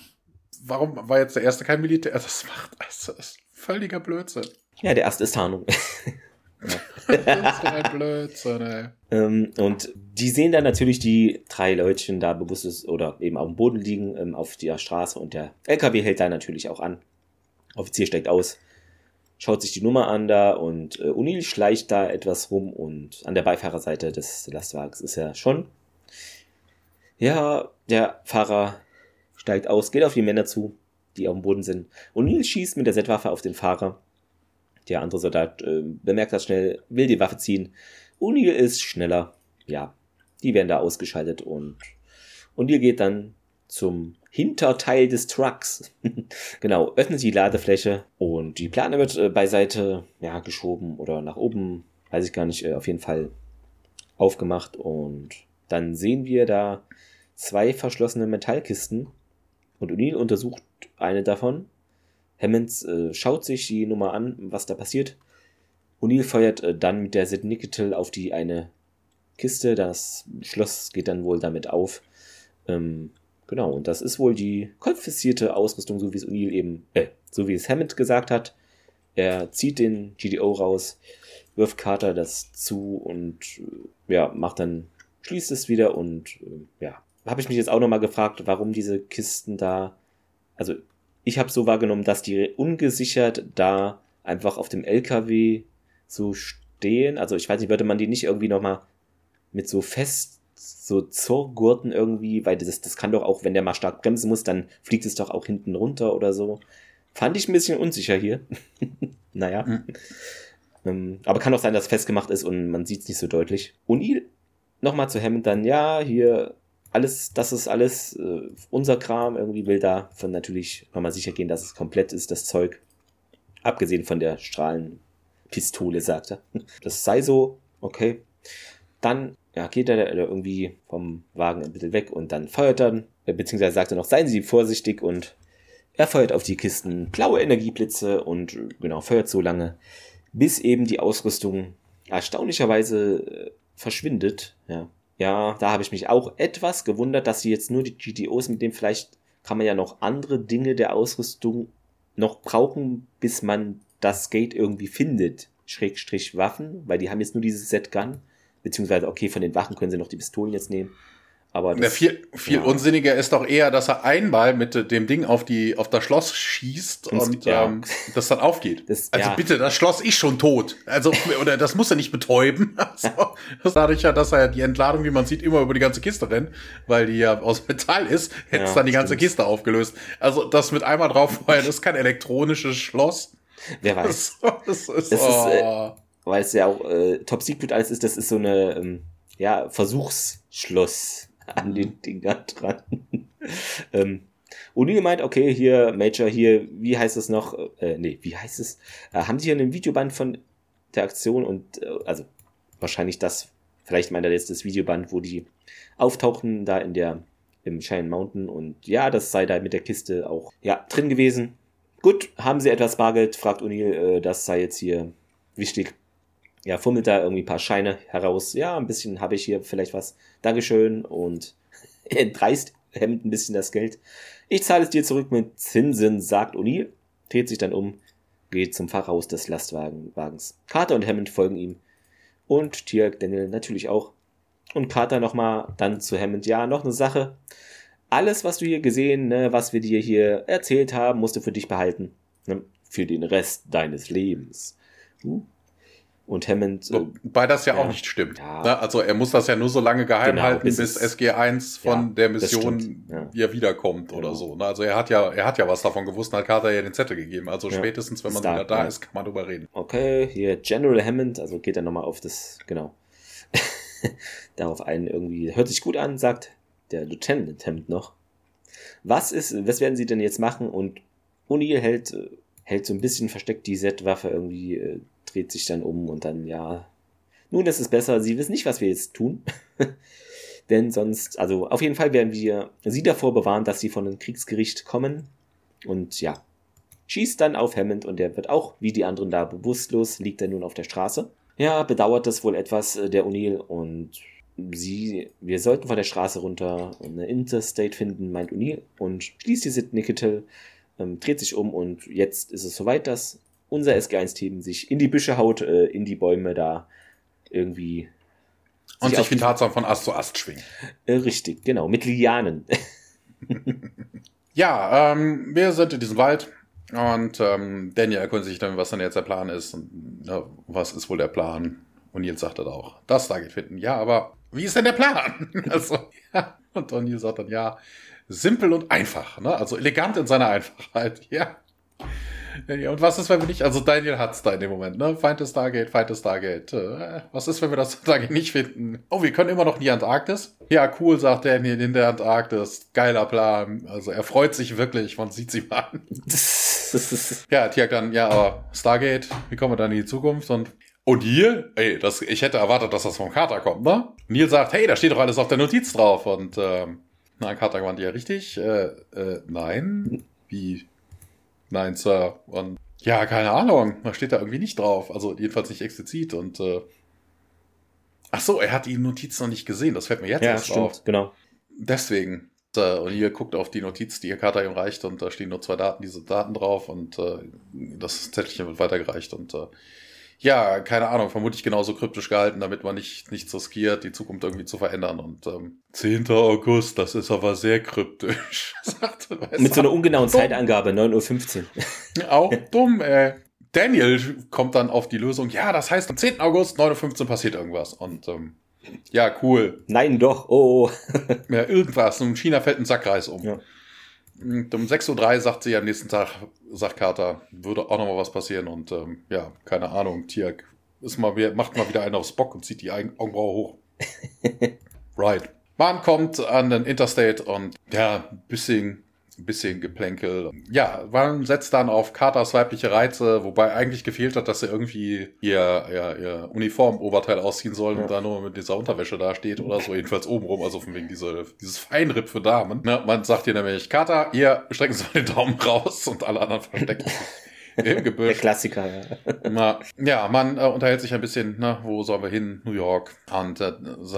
warum war jetzt der erste kein Militär? Das macht, also, das ist völliger Blödsinn. Ja, der erste ist Tarnung. das ist ein Blödsinn, ey. Ähm, und die sehen dann natürlich die drei Leutchen da bewusstes oder eben auf dem Boden liegen ähm, auf der Straße und der LKW hält da natürlich auch an. Offizier steigt aus, schaut sich die Nummer an da und äh, Unil schleicht da etwas rum und an der Beifahrerseite des Lastwagens ist er schon. Ja, der Fahrer steigt aus, geht auf die Männer zu, die auf dem Boden sind. Unil schießt mit der Z-Waffe auf den Fahrer. Der andere Soldat äh, bemerkt das schnell, will die Waffe ziehen. Unil ist schneller. Ja, die werden da ausgeschaltet und Unil geht dann zum Hinterteil des Trucks. genau, öffnet die Ladefläche und die Plane wird äh, beiseite ja, geschoben oder nach oben, weiß ich gar nicht, äh, auf jeden Fall aufgemacht und dann sehen wir da zwei verschlossene Metallkisten und O'Neill untersucht eine davon. Hammonds äh, schaut sich die Nummer an, was da passiert. O'Neill feuert äh, dann mit der Sid Nicketel auf die eine Kiste. Das Schloss geht dann wohl damit auf. Ähm, Genau, und das ist wohl die konfiszierte Ausrüstung, so wie es O'Neill eben, äh, so wie es Hammond gesagt hat. Er zieht den GDO raus, wirft Carter das zu und äh, ja, macht dann, schließt es wieder und äh, ja, habe ich mich jetzt auch nochmal gefragt, warum diese Kisten da, also ich habe so wahrgenommen, dass die ungesichert da einfach auf dem LKW so stehen. Also ich weiß nicht, würde man die nicht irgendwie nochmal mit so fest so Zurgurten irgendwie, weil das, das kann doch auch, wenn der mal stark bremsen muss, dann fliegt es doch auch hinten runter oder so. Fand ich ein bisschen unsicher hier. naja. Mhm. Ähm, aber kann auch sein, dass es festgemacht ist und man sieht es nicht so deutlich. O'Neill, nochmal zu Hammond dann, ja, hier, alles, das ist alles äh, unser Kram, irgendwie will da von natürlich nochmal sicher gehen, dass es komplett ist, das Zeug. Abgesehen von der Strahlenpistole, sagt er. Das sei so, okay. Dann ja, geht er irgendwie vom Wagen ein bisschen weg und dann feuert er, äh, beziehungsweise sagt er noch, seien Sie vorsichtig und er feuert auf die Kisten blaue Energieblitze und genau, feuert so lange, bis eben die Ausrüstung erstaunlicherweise äh, verschwindet. Ja, ja da habe ich mich auch etwas gewundert, dass sie jetzt nur die GTOs mit dem vielleicht kann man ja noch andere Dinge der Ausrüstung noch brauchen, bis man das Gate irgendwie findet. Schrägstrich Waffen, weil die haben jetzt nur dieses Set-Gun. Beziehungsweise, okay, von den Wachen können sie noch die Pistolen jetzt nehmen. Aber das, ja, viel, viel ja. unsinniger ist doch eher, dass er einmal mit dem Ding auf die auf das Schloss schießt und, und ja. ähm, das dann aufgeht. Das, also bitte, das Schloss ist schon tot. Also oder das muss er nicht betäuben. Also, das dadurch ja, dass er die Entladung, wie man sieht, immer über die ganze Kiste rennt, weil die ja aus Metall ist, hätte es dann die ganze Kiste aufgelöst. Also das mit einmal drauf feuern ist kein elektronisches Schloss. Wer weiß. Das, das ist, das oh. ist äh, weil es ja auch äh, Top Secret alles ist, das ist so eine ähm, ja, Versuchsschloss an den Dinger dran. ähm, O'Neill meint, okay, hier, Major, hier, wie heißt es noch? Äh, nee, wie heißt es? Äh, haben Sie hier einen Videoband von der Aktion und, äh, also, wahrscheinlich das, vielleicht meint er jetzt das Videoband, wo die auftauchen, da in der, im Cheyenne Mountain und ja, das sei da mit der Kiste auch, ja, drin gewesen. Gut, haben Sie etwas Bargeld? fragt O'Neill, äh, das sei jetzt hier wichtig ja, fummelt da irgendwie ein paar Scheine heraus. Ja, ein bisschen habe ich hier vielleicht was. Dankeschön. Und entreißt Hemd ein bisschen das Geld. Ich zahle es dir zurück mit Zinsen, sagt O'Neill, dreht sich dann um, geht zum Fahrhaus des Lastwagens. Carter und Hammond folgen ihm. Und Tiak Daniel natürlich auch. Und Carter nochmal dann zu Hammond. Ja, noch eine Sache. Alles, was du hier gesehen, ne, was wir dir hier erzählt haben, musst du für dich behalten. Ne, für den Rest deines Lebens. Uh, und Hammond. Äh, Wobei das ja, ja, auch nicht stimmt. Ja. Ne? Also er muss das ja nur so lange geheim genau, halten, bis, bis SG1 von ja, der Mission ja. wiederkommt genau. oder so. Ne? Also er hat ja, er hat ja was davon gewusst und hat Carter ja den Zettel gegeben. Also spätestens, wenn man Start, wieder da ist, kann man drüber reden. Okay, hier General Hammond, also geht er nochmal auf das, genau. Darauf ein irgendwie, hört sich gut an, sagt der Lieutenant Hammond noch. Was ist, was werden sie denn jetzt machen? Und O'Neill hält, äh, hält so ein bisschen versteckt die Z-Waffe irgendwie äh, dreht sich dann um und dann, ja, nun ist es besser, sie wissen nicht, was wir jetzt tun. Denn sonst, also auf jeden Fall werden wir sie davor bewahren, dass sie von einem Kriegsgericht kommen. Und ja, schießt dann auf Hammond und der wird auch, wie die anderen da, bewusstlos, liegt er nun auf der Straße. Ja, bedauert das wohl etwas, äh, der O'Neill, und sie, wir sollten von der Straße runter eine Interstate finden, meint O'Neill, und schließt diese Nicketel, ähm, dreht sich um und jetzt ist es soweit, dass unser SG1-Team sich in die Büsche haut, äh, in die Bäume da irgendwie. Und sich, sich wie Tarzan von Ast zu Ast schwingen. Äh, richtig, genau, mit Lianen. ja, ähm, wir sind in diesem Wald und ähm, Daniel erkundigt sich dann, was dann jetzt der Plan ist. Und, ja, was ist wohl der Plan? Und Nils sagt dann auch, das da geht finden. Ja, aber wie ist denn der Plan? also, ja. Und Daniel sagt dann, ja, simpel und einfach, ne? Also elegant in seiner Einfachheit, ja. Ja, und was ist, wenn wir nicht, also Daniel hat's da in dem Moment, ne? Find the Stargate, find the Stargate. Äh, was ist, wenn wir das Stargate nicht finden? Oh, wir können immer noch in die Antarktis? Ja, cool, sagt Daniel, in der Antarktis. Geiler Plan. Also er freut sich wirklich, man sieht sie mal an. ja, Tiak dann, ja, aber Stargate, wie kommen wir dann in die Zukunft? Und und hier, ey, das, ich hätte erwartet, dass das vom Carter kommt, ne? Neil sagt, hey, da steht doch alles auf der Notiz drauf. Und ähm, na, Carter gewandt ja richtig. Äh, äh, nein. Wie? Nein, Sir. Und ja, keine Ahnung. Da steht da irgendwie nicht drauf. Also jedenfalls nicht explizit. Und äh, ach so, er hat die Notiz noch nicht gesehen. Das fällt mir jetzt ja, erst stimmt, auf. Genau. Deswegen. Äh, und hier guckt auf die Notiz, die Herr Carter ihm reicht. Und da stehen nur zwei Daten, diese Daten drauf. Und äh, das Zettelchen wird weitergereicht. Und äh, ja, keine Ahnung, vermutlich genauso kryptisch gehalten, damit man nicht nichts riskiert, die Zukunft irgendwie zu verändern. Und ähm, 10. August, das ist aber sehr kryptisch. sagt, Mit so einer ungenauen dumm. Zeitangabe, 9.15 Uhr. Auch dumm, ey. Daniel kommt dann auf die Lösung, ja, das heißt, am 10. August, 9.15 Uhr passiert irgendwas. Und ähm, ja, cool. Nein, doch, oh. ja, irgendwas. Und China fällt ein Sackreis um. Ja. Und um 6.03 Uhr sagt sie am nächsten Tag, sagt Carter, würde auch nochmal was passieren. Und ähm, ja, keine Ahnung, Tiak ist mal, macht mal wieder einen aufs Bock und zieht die Augenbraue hoch. right. Man kommt an den Interstate und ja, bisschen ein bisschen Geplänkel. Ja, man setzt dann auf Carters weibliche Reize, wobei eigentlich gefehlt hat, dass er irgendwie ihr, ihr, ihr Uniform-Oberteil ausziehen soll ja. und da nur mit dieser Unterwäsche da steht oder so, jedenfalls obenrum, also von wegen diese, dieses Feinripp für Damen. Ne, man sagt ihr nämlich, Carter, ihr strecken Sie mal den Daumen raus und alle anderen verstecken sich. Im Gebüsch. Der Klassiker, ja. Na, ja, man äh, unterhält sich ein bisschen, na, wo sollen wir hin? New York. Und äh,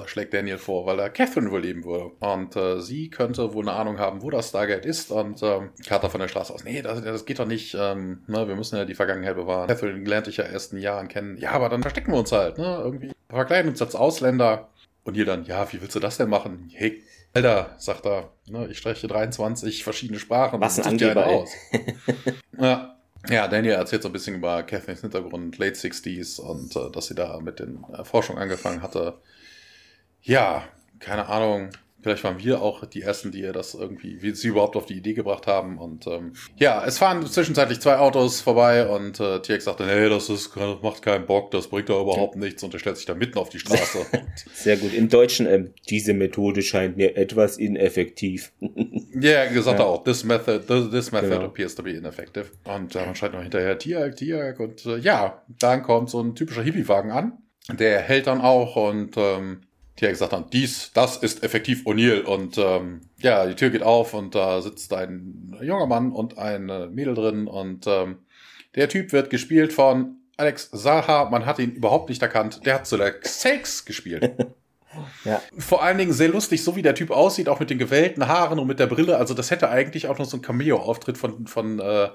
schlägt Daniel vor, weil er Catherine wohl leben würde. Und äh, sie könnte wohl eine Ahnung haben, wo das Stargate ist. Und ähm, Carter von der Straße aus, nee, das, das geht doch nicht. Ähm, ne, wir müssen ja die Vergangenheit bewahren. Catherine lernte ich ja erst in Jahren kennen. Ja, aber dann verstecken wir uns halt, ne? Irgendwie verkleiden uns als Ausländer. Und ihr dann, ja, wie willst du das denn machen? Hey, Alter, sagt er, ne, ich spreche 23 verschiedene Sprachen. Was ein Angeber, aus. ja, ja, Daniel erzählt so ein bisschen über Catherines Hintergrund, Late 60s und äh, dass sie da mit den äh, Forschung angefangen hatte. Ja, keine Ahnung, Vielleicht waren wir auch die Ersten, die ihr das irgendwie, wie sie überhaupt auf die Idee gebracht haben. Und ähm, ja, es fahren zwischenzeitlich zwei Autos vorbei und äh, TX sagte, nee, das, ist, das macht keinen Bock, das bringt da überhaupt nichts und er stellt sich da mitten auf die Straße. Sehr gut. Im Deutschen, ähm, diese Methode scheint mir etwas ineffektiv. Ja, yeah, gesagt ja. auch, this method, this, this method genau. appears to be ineffective. Und äh, man schreit noch hinterher, Tiag, Tiag und äh, ja, dann kommt so ein typischer Hippie-Wagen an. Der hält dann auch und ähm, die ja gesagt haben, dies, das ist effektiv O'Neill. Und ähm, ja, die Tür geht auf und da sitzt ein junger Mann und ein Mädel drin. Und ähm, der Typ wird gespielt von Alex Saha. Man hat ihn überhaupt nicht erkannt. Der hat zu der Sex gespielt. Ja. Vor allen Dingen sehr lustig, so wie der Typ aussieht, auch mit den gewellten Haaren und mit der Brille. Also das hätte eigentlich auch noch so ein Cameo-Auftritt von, von, äh,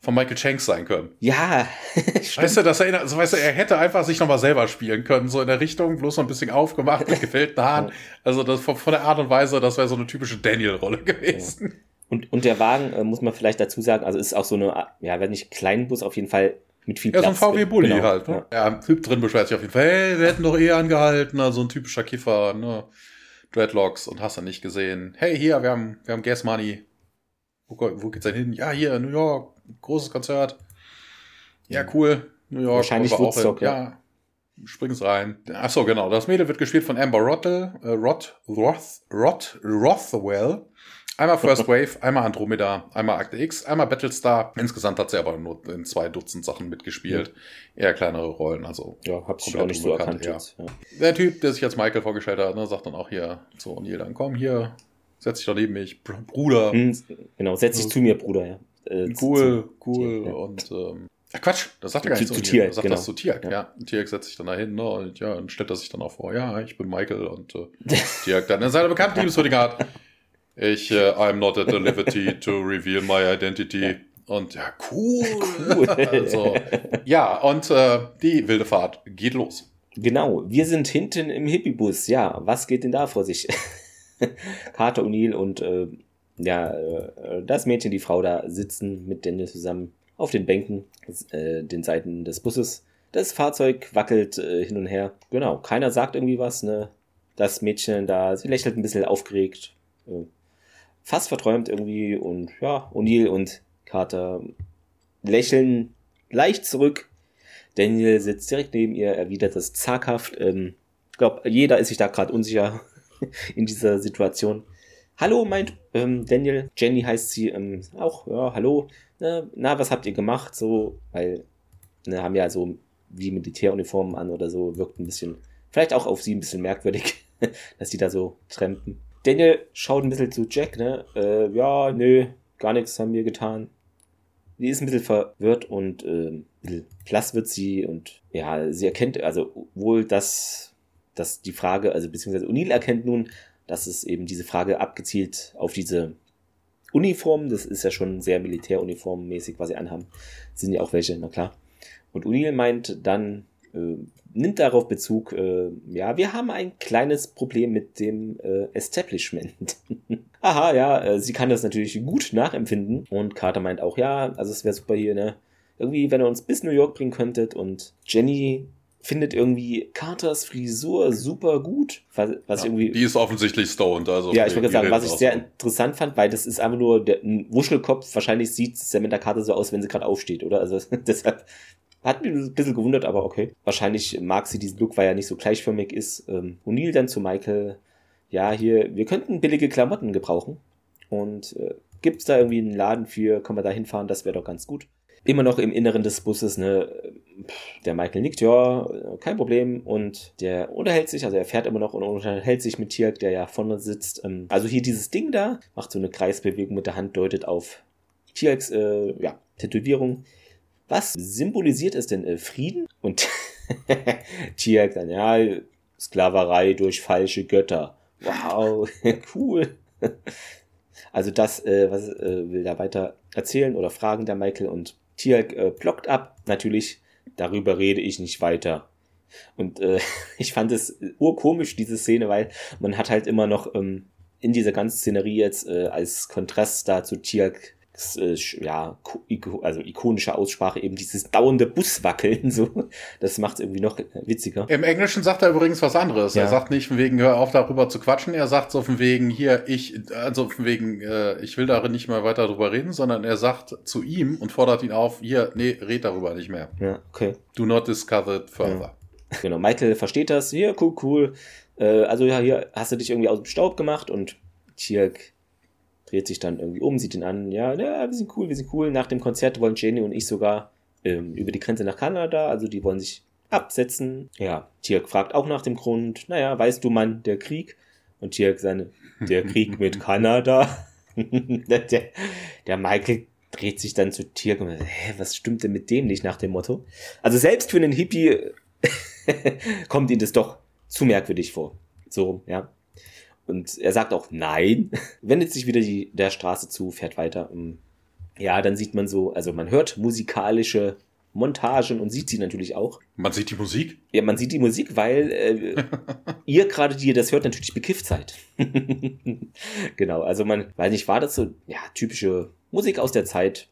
von Michael Shanks sein können. Ja, weißt du, das erinnert, also, weißt du, er hätte einfach sich nochmal selber spielen können, so in der Richtung, bloß noch ein bisschen aufgemacht mit gefällten Haaren. Also das von, von der Art und Weise, das wäre so eine typische Daniel-Rolle gewesen. Ja. Und, und der Wagen, äh, muss man vielleicht dazu sagen, also ist auch so eine, ja, wenn nicht kleinen Bus, auf jeden Fall mit viel Platz. Ja, so ein VW Bulli genau, halt. Ne? Ja. ja, Typ drin beschwert sich auf jeden Fall, hey, wir hätten doch eh angehalten, also ein typischer Kiffer, ne? Dreadlocks und hast du nicht gesehen. Hey, hier, wir haben, wir haben Gas Money. Wo, wo geht's denn hin? Ja, hier, New York, großes Konzert. Ja, cool. New York. Wahrscheinlich Woodstock, ja. ja. Spring's rein. Ach so, genau. Das Mädel wird gespielt von Amber Rottel, äh, Roth, Roth, Roth, Rothwell. Einmal First Wave, einmal Andromeda, einmal Akte X, einmal Battlestar. Insgesamt hat sie aber nur in zwei Dutzend Sachen mitgespielt. Ja. Eher kleinere Rollen, also. Ja, hab ich auch nicht so erkannt. Ja. Der Typ, der sich als Michael vorgestellt hat, ne, sagt dann auch hier zu O'Neill dann, komm hier, setz dich doch neben mich, Bruder. Hm, genau, setz dich zu mir, Bruder, ja. Äh, cool, cool. Zu, und ähm, Ach Quatsch, das sagt er gar nicht zu, zu Tier. sagt genau. das zu Tier. Ja. ja. Tier setzt sich dann dahin ne, und ja, dann stellt er sich dann auch vor, ja, ich bin Michael und äh, Tier dann in seiner bekannten Liebeswürdigkeit. Ich, äh, I'm not at the liberty to reveal my identity. Und ja, cool. cool. also, ja, und äh, die wilde Fahrt geht los. Genau, wir sind hinten im Hippiebus. Ja, was geht denn da vor sich? Carter O'Neill und äh, ja, äh, das Mädchen, die Frau da sitzen mit Daniel zusammen auf den Bänken, äh, den Seiten des Busses. Das Fahrzeug wackelt äh, hin und her. Genau, keiner sagt irgendwie was, ne? Das Mädchen da, sie lächelt ein bisschen aufgeregt. Äh, fast verträumt irgendwie und ja, O'Neill und Carter lächeln leicht zurück. Daniel sitzt direkt neben ihr, erwidert das zaghaft. Ähm, ich glaube, jeder ist sich da gerade unsicher in dieser Situation. Hallo, meint ähm, Daniel. Jenny heißt sie ähm, auch. Ja, hallo. Na, na, was habt ihr gemacht? So, weil, ne, haben ja so wie Militäruniformen an oder so, wirkt ein bisschen, vielleicht auch auf sie ein bisschen merkwürdig, dass die da so trampen. Daniel schaut ein bisschen zu Jack, ne? Äh, ja, nö, gar nichts haben wir getan. Die ist ein bisschen verwirrt und äh, ein bisschen blass wird sie und ja, sie erkennt also wohl, dass, dass die Frage, also beziehungsweise O'Neill erkennt nun, dass es eben diese Frage abgezielt auf diese Uniform, das ist ja schon sehr militäruniformmäßig, was sie anhaben, sind ja auch welche, na klar. Und O'Neill meint dann, äh, nimmt darauf Bezug, äh, ja, wir haben ein kleines Problem mit dem äh, Establishment. Aha, ja, äh, sie kann das natürlich gut nachempfinden. Und Carter meint auch, ja, also es wäre super hier, ne? Irgendwie, wenn ihr uns bis New York bringen könntet. Und Jenny findet irgendwie Carters Frisur super gut. Was, was ja, irgendwie, die ist offensichtlich stoned. Also ja, ich wollte sagen, was ich sehr so. interessant fand, weil das ist einfach nur der, ein Wuschelkopf. Wahrscheinlich sieht Samantha Carter so aus, wenn sie gerade aufsteht, oder? Also deshalb hat mich ein bisschen gewundert, aber okay. Wahrscheinlich mag sie diesen Look, weil er nicht so gleichförmig ist. Ähm, O'Neill dann zu Michael. Ja, hier, wir könnten billige Klamotten gebrauchen. Und äh, gibt es da irgendwie einen Laden für, können wir da hinfahren, das wäre doch ganz gut. Immer noch im Inneren des Busses, ne, der Michael nickt, ja, kein Problem. Und der unterhält sich, also er fährt immer noch und unterhält sich mit Tirk, der ja vorne sitzt. Ähm, also hier dieses Ding da, macht so eine Kreisbewegung mit der Hand, deutet auf Tirks, äh, ja, Tätowierung. Was symbolisiert es denn äh, Frieden? Und Tiak dann, ja, Sklaverei durch falsche Götter. Wow, cool. Also das, äh, was äh, will da weiter erzählen oder fragen der Michael und Tiak äh, blockt ab. Natürlich, darüber rede ich nicht weiter. Und äh, ich fand es urkomisch, diese Szene, weil man hat halt immer noch ähm, in dieser ganzen Szenerie jetzt äh, als Kontrast dazu Tiak äh, ja, also ikonische Aussprache, eben dieses dauernde Buswackeln, so. Das macht es irgendwie noch witziger. Im Englischen sagt er übrigens was anderes. Ja. Er sagt nicht von wegen, hör auf darüber zu quatschen. Er sagt so von wegen, hier, ich, also von wegen, äh, ich will darin nicht mehr weiter darüber reden, sondern er sagt zu ihm und fordert ihn auf, hier, nee, red darüber nicht mehr. Ja, okay. Do not discuss it further. Ja. Genau, Michael versteht das. Hier, cool, cool. Äh, also ja, hier hast du dich irgendwie aus dem Staub gemacht und Tirk dreht sich dann irgendwie um, sieht ihn an, ja, ja, wir sind cool, wir sind cool. Nach dem Konzert wollen Jenny und ich sogar ähm, über die Grenze nach Kanada, also die wollen sich absetzen. Ja, Tirk fragt auch nach dem Grund, naja, weißt du, Mann, der Krieg? Und Tirk seine, der Krieg mit Kanada. der, der Michael dreht sich dann zu Tirk und sagt, hä, was stimmt denn mit dem nicht nach dem Motto? Also selbst für einen Hippie kommt ihm das doch zu merkwürdig vor. So, ja. Und er sagt auch nein, wendet sich wieder die, der Straße zu, fährt weiter. Ähm, ja, dann sieht man so, also man hört musikalische Montagen und sieht sie natürlich auch. Man sieht die Musik? Ja, man sieht die Musik, weil äh, ihr gerade, die ihr das hört, natürlich bekifft seid. genau, also man, weiß nicht, war das so, ja, typische Musik aus der Zeit,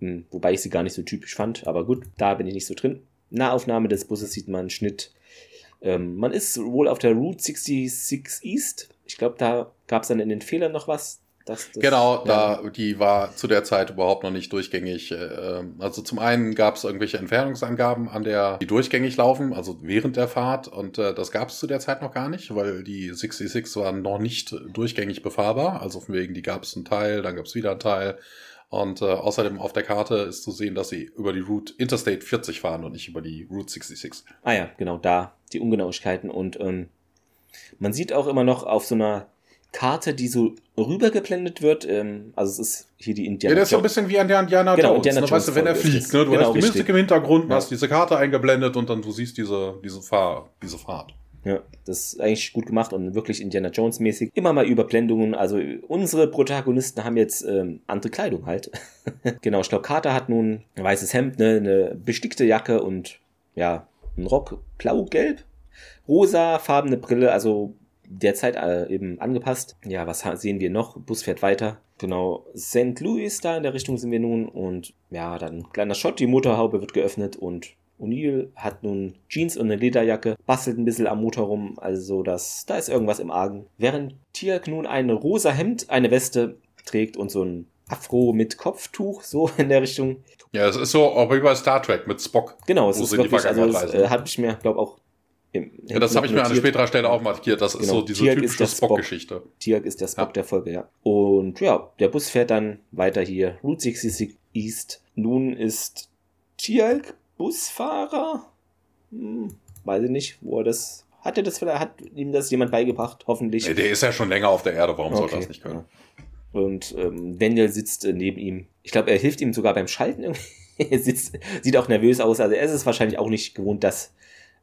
hm, wobei ich sie gar nicht so typisch fand, aber gut, da bin ich nicht so drin. Nahaufnahme des Busses sieht man Schnitt. Ähm, man ist wohl auf der Route 66 East. Ich glaube, da gab es dann in den Fehlern noch was. Das, das, genau, ja. da die war zu der Zeit überhaupt noch nicht durchgängig. Äh, also zum einen gab es irgendwelche Entfernungsangaben an der, die durchgängig laufen, also während der Fahrt, und äh, das gab es zu der Zeit noch gar nicht, weil die 66 waren noch nicht durchgängig befahrbar. Also von wegen, die gab es einen Teil, dann gab es wieder einen Teil. Und äh, außerdem auf der Karte ist zu sehen, dass sie über die Route Interstate 40 fahren und nicht über die Route 66. Ah ja, genau, da die Ungenauigkeiten. Und ähm, man sieht auch immer noch auf so einer Karte, die so rübergeblendet wird. Ähm, also es ist hier die Indiana Ja, das ist so ein bisschen wie an der Indiana genau, Jones. Indiana ne? Weißt du, wenn er fliegt, ne? du genau, hast die Mystik im Hintergrund, ja. hast diese Karte eingeblendet und dann du siehst diese, diese, Fahr diese Fahrt. Ja, das ist eigentlich gut gemacht und wirklich Indiana Jones mäßig. Immer mal Überblendungen. Also unsere Protagonisten haben jetzt ähm, andere Kleidung halt. genau, ich glaube, Carter hat nun ein weißes Hemd, ne, eine bestickte Jacke und ja, ein Rock blau-gelb. Rosa, farbene Brille, also derzeit äh, eben angepasst. Ja, was sehen wir noch? Bus fährt weiter. Genau, St. Louis, da in der Richtung sind wir nun. Und ja, dann ein kleiner Shot, die Motorhaube wird geöffnet und O'Neill hat nun Jeans und eine Lederjacke, bastelt ein bisschen am Motor rum, also das, da ist irgendwas im Argen. Während Tiak nun ein rosa Hemd, eine Weste trägt und so ein Afro mit Kopftuch, so in der Richtung. Ja, es ist so auch wie bei Star Trek mit Spock. Genau, es ist wirklich, also das äh, habe ich mir, glaube auch ja, das habe ich mir an späterer Stelle auch markiert. Das genau. ist so diese Tiag typische Spock-Geschichte. Tiag ist der Spock ja. der Folge, ja. Und ja, der Bus fährt dann weiter hier Route 66 East. Nun ist Tiag Busfahrer. Hm, weiß ich nicht, wo er das. Hat er das vielleicht, hat ihm das jemand beigebracht? Hoffentlich. Nee, der ist ja schon länger auf der Erde, warum okay. soll er das nicht können? Ja. Und ähm, Daniel sitzt äh, neben ihm. Ich glaube, er hilft ihm sogar beim Schalten irgendwie. er sitzt, sieht auch nervös aus. Also er ist es wahrscheinlich auch nicht gewohnt, dass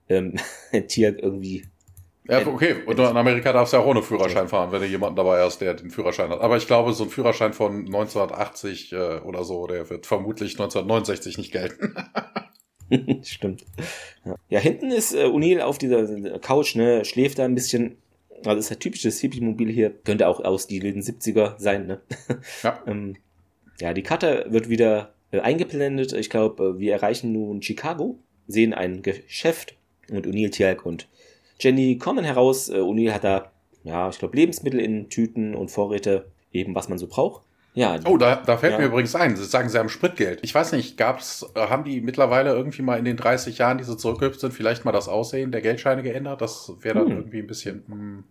ähm, ein Tier irgendwie. Ja, okay. Und in Amerika darfst du ja auch ohne Führerschein fahren, wenn du jemanden dabei hast, der den Führerschein hat. Aber ich glaube, so ein Führerschein von 1980 äh, oder so, der wird vermutlich 1969 nicht gelten. Stimmt. Ja. ja, hinten ist äh, O'Neill auf dieser Couch, ne, schläft da ein bisschen. Also ist ein typisches Hippie-Mobil hier. Könnte auch aus die wilden 70er sein, ne? Ja. ähm, ja, die Karte wird wieder äh, eingeblendet. Ich glaube, äh, wir erreichen nun Chicago, sehen ein Geschäft und O'Neill, Tialk und Jenny kommen heraus. Äh, O'Neill hat da, ja, ich glaube, Lebensmittel in Tüten und Vorräte, eben was man so braucht. Ja. Oh, da, da fällt ja. mir übrigens ein, Sie sagen, Sie haben Spritgeld. Ich weiß nicht, gab's, äh, haben die mittlerweile irgendwie mal in den 30 Jahren, die sie zurückgehüpft sind, vielleicht mal das Aussehen der Geldscheine geändert? Das wäre dann hm. irgendwie ein bisschen. Hm.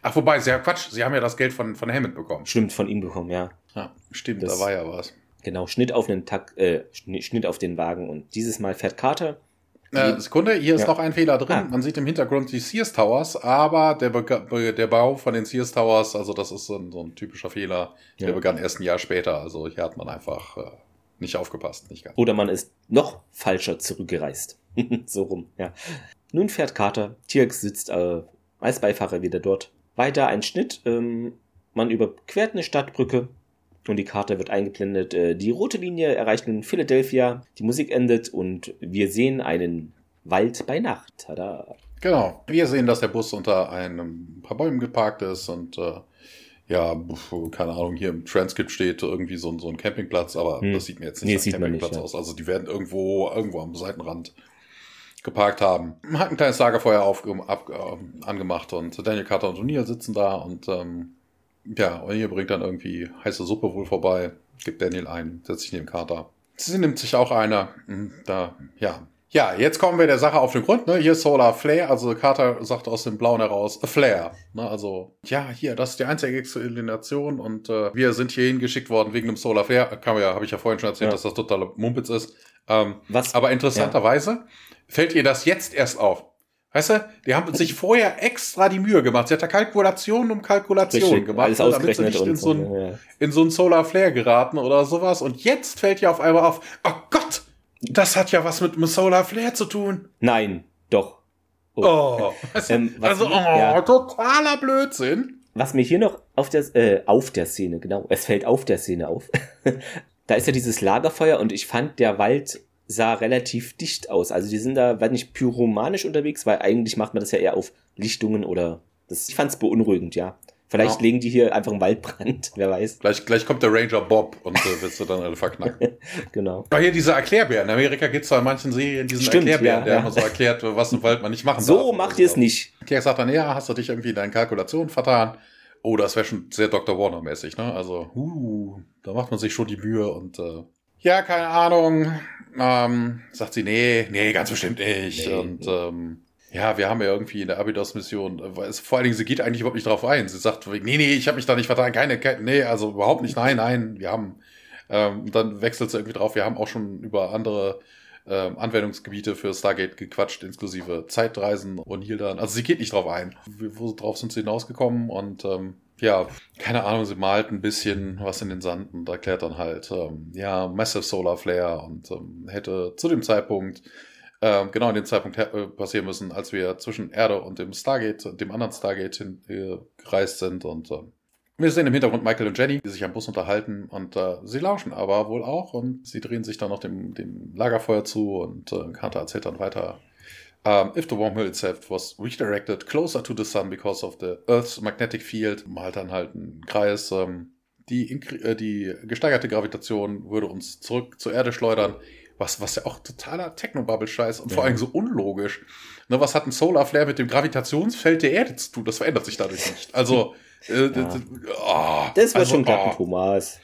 Ach, wobei, Sie haben Quatsch, Sie haben ja das Geld von, von Hammond bekommen. Stimmt, von ihm bekommen, ja. Ja, stimmt, das, da war ja was. Genau, Schnitt auf den Tag, äh, Schnitt auf den Wagen und dieses Mal fährt Carter äh, Sekunde, hier ist ja. noch ein Fehler drin. Ah. Man sieht im Hintergrund die Sears Towers, aber der, Be der Bau von den Sears Towers, also das ist so ein, so ein typischer Fehler, ja. der begann erst ein Jahr später. Also hier hat man einfach äh, nicht aufgepasst. Nicht ganz. Oder man ist noch falscher zurückgereist. so rum, ja. Nun fährt Carter. Tirks sitzt äh, als Beifahrer wieder dort. Weiter ein Schnitt. Ähm, man überquert eine Stadtbrücke und die Karte wird eingeblendet. Äh, die rote Linie erreicht nun Philadelphia, die Musik endet und wir sehen einen Wald bei Nacht. Tada. Genau, wir sehen, dass der Bus unter einem paar Bäumen geparkt ist und äh, ja, keine Ahnung, hier im Transkript steht irgendwie so, so ein Campingplatz, aber hm. das sieht mir jetzt nicht nee, als Campingplatz nicht, ja. aus. Also die werden irgendwo, irgendwo am Seitenrand geparkt haben. Hat ein kleines Lagerfeuer auf, ab, äh, angemacht und Daniel Carter und O'Neill sitzen da und ähm, ja, und hier bringt dann irgendwie heiße Suppe wohl vorbei, gibt Daniel ein, setzt sich neben Carter. Sie nimmt sich auch einer. Hm, da, ja. Ja, jetzt kommen wir der Sache auf den Grund. Ne? Hier Solar Flare, also Carter sagt aus dem Blauen heraus, a Flare. Ne? Also, ja, hier, das ist die einzige Explanation und äh, wir sind hier hingeschickt worden wegen dem Solar Flare. Kann man ja, habe ich ja vorhin schon erzählt, ja. dass das totaler Mumpitz ist. Ähm, Was? Aber interessanterweise ja. fällt ihr das jetzt erst auf. Weißt du, die haben sich vorher extra die Mühe gemacht. Sie hat da Kalkulation um Kalkulation Richtig, gemacht, alles damit sie nicht in so, ein, ja. in so ein Solar Flare geraten oder sowas. Und jetzt fällt ihr auf einmal auf, oh Gott, das hat ja was mit einem Solar Flare zu tun. Nein, doch. Oh, oh ähm, also, oh, ja. totaler Blödsinn. Was mir hier noch auf der, äh, auf der Szene, genau, es fällt auf der Szene auf, da ist ja dieses Lagerfeuer und ich fand, der Wald sah relativ dicht aus. Also die sind da, war nicht pyromanisch unterwegs, weil eigentlich macht man das ja eher auf Lichtungen oder das, ich fand es beunruhigend, ja. Vielleicht ja. legen die hier einfach einen Waldbrand, wer weiß. Gleich, gleich kommt der Ranger Bob und äh, wirst du dann alle verknacken. genau. Aber hier diese Erklärbär. In Amerika gibt es da in manchen Serien diesen Stimmt, Erklärbär, ja, der ja. immer so erklärt, was im Wald man nicht machen so darf. So macht ihr es nicht. Der sagt dann, ja, hast du dich irgendwie in deinen Kalkulationen vertan? Oh, das wäre schon sehr Dr. Warner-mäßig, ne? Also, uh, da macht man sich schon die Mühe und äh, ja, keine Ahnung. Ähm, sagt sie, nee, nee, ganz bestimmt nicht. Nee, und nee. Ähm, ja, wir haben ja irgendwie in der Abydos-Mission, vor allen Dingen, sie geht eigentlich überhaupt nicht drauf ein. Sie sagt, nee, nee, ich habe mich da nicht vertan, keine, nee, also überhaupt nicht, nein, nein, wir haben, ähm, dann wechselt sie irgendwie drauf, wir haben auch schon über andere ähm, Anwendungsgebiete für Stargate gequatscht, inklusive Zeitreisen und hier dann. Also sie geht nicht drauf ein. Wo drauf sind sie hinausgekommen und ähm, ja, keine Ahnung, sie malt ein bisschen was in den Sand und erklärt dann halt, ähm, ja, Massive Solar Flare und ähm, hätte zu dem Zeitpunkt ähm, genau in dem Zeitpunkt äh, passieren müssen, als wir zwischen Erde und dem Stargate, dem anderen Stargate hin, äh, gereist sind. Und äh, wir sehen im Hintergrund Michael und Jenny, die sich am Bus unterhalten und äh, sie lauschen aber wohl auch und sie drehen sich dann noch dem, dem Lagerfeuer zu und äh, Carter erzählt dann weiter. Um, if the wormhole itself was redirected closer to the sun because of the Earth's magnetic field, malt dann halt einen Kreis. Ähm, die, äh, die gesteigerte Gravitation würde uns zurück zur Erde schleudern was, was ja auch totaler Technobubble-Scheiß und ja. vor allem so unlogisch. Ne, was hat ein Solar Flare mit dem Gravitationsfeld der Erde zu tun? Das verändert sich dadurch nicht. Also, äh, ja. oh, das war also, schon glatten, oh. Thomas.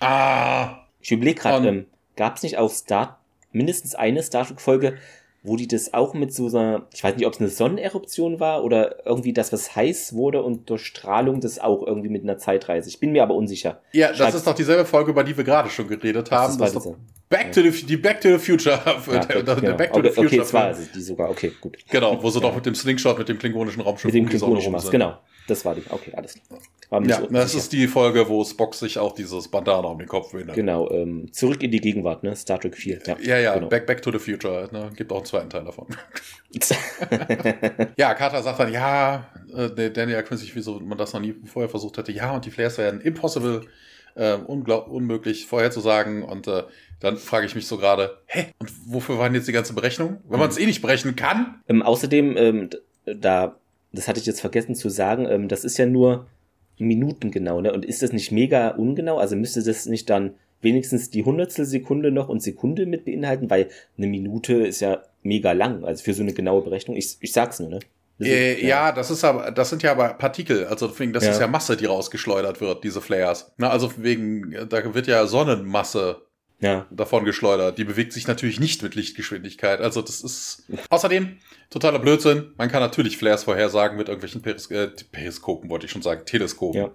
Ah. Ich überlege gerade, ähm, gab es nicht auch Star mindestens eine Star Trek-Folge, wo die das auch mit so einer, ich weiß nicht, ob es eine Sonneneruption war oder irgendwie das, was heiß wurde und durch Strahlung das auch irgendwie mit einer Zeitreise. Ich bin mir aber unsicher. Ja, das Schreibt, ist doch dieselbe Folge, über die wir gerade schon geredet haben. Das, das Back to the, die Back to the Future. Ja, der, der genau. Back to okay, the Future. Okay, es war also die sogar, okay, gut. Genau, wo sie ja. doch mit dem Slingshot, mit dem klingonischen Raumschiff mit dem klingonischen Mast, genau. Das war die, okay, alles klar. Ja, das ist die Folge, wo Spock sich auch dieses Bandana um den Kopf windet. Genau, ähm, zurück in die Gegenwart, ne? Star Trek 4. Ja, ja, ja genau. Back, Back to the Future, ne? Gibt auch zweiten Teil davon. ja, Carter sagt dann, ja, äh, Daniel sich, wieso man das noch nie vorher versucht hätte. Ja, und die Flares werden impossible, äh, unmöglich vorherzusagen und äh, dann frage ich mich so gerade, hä, und wofür waren jetzt die ganze Berechnung? Wenn man es eh nicht berechnen kann? Ähm, außerdem, ähm, da, das hatte ich jetzt vergessen zu sagen, ähm, das ist ja nur Minuten genau, ne? Und ist das nicht mega ungenau? Also müsste das nicht dann wenigstens die Hundertstel Sekunde noch und Sekunde mit beinhalten, weil eine Minute ist ja mega lang, also für so eine genaue Berechnung. Ich, ich sag's nur, ne? Äh, ja. das ist aber, das sind ja aber Partikel, also das ja. ist ja Masse, die rausgeschleudert wird, diese Flares. Na, also wegen, da wird ja Sonnenmasse ja. davon geschleudert. Die bewegt sich natürlich nicht mit Lichtgeschwindigkeit. Also das ist außerdem totaler Blödsinn. Man kann natürlich Flares vorhersagen mit irgendwelchen Peris äh, Periskopen, wollte ich schon sagen, Teleskopen. Ja.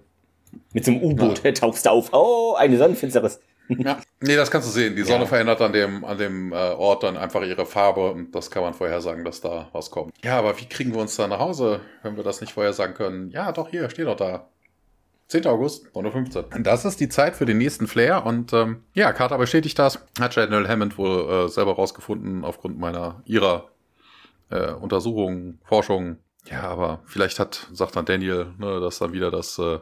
Mit so einem U-Boot ja. tauchst du auf. Oh, eine Sonnenfinsternis. Ja. Nee, das kannst du sehen. Die Sonne ja. verändert an dem, an dem äh, Ort dann einfach ihre Farbe und das kann man vorhersagen, dass da was kommt. Ja, aber wie kriegen wir uns da nach Hause, wenn wir das nicht vorhersagen können? Ja, doch, hier, steht doch da. 10. August, 9.15 Uhr. Das ist die Zeit für den nächsten Flair und ähm, ja, Carter bestätigt das. Hat General Hammond wohl äh, selber rausgefunden aufgrund meiner, ihrer äh, Untersuchungen, Forschungen. Ja, aber vielleicht hat, sagt dann Daniel, ne, dass dann wieder das äh,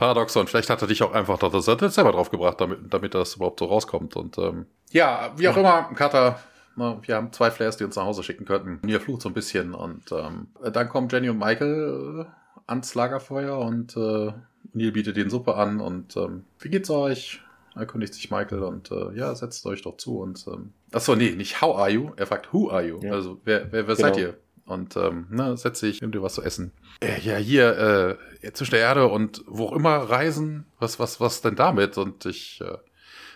Paradoxon, vielleicht hat er dich auch einfach doch das selber draufgebracht, damit, damit das überhaupt so rauskommt. Und ähm, ja, wie auch immer, Carter Ne, wir haben zwei Flares, die uns nach Hause schicken könnten. Mir flucht so ein bisschen und ähm, dann kommen Jenny und Michael äh, ans Lagerfeuer und äh, Neil bietet den Suppe an und ähm, wie geht's euch? Erkundigt sich Michael und äh, ja, setzt euch doch zu und ähm, achso, nee, nicht how are you? Er fragt who are you? Ja. Also wer, wer, wer genau. seid ihr? Und ähm, ne, setze ich, nimm dir was zu essen. Äh, ja, hier, äh, zwischen der Erde und wo auch immer reisen, was, was, was denn damit? Und ich äh,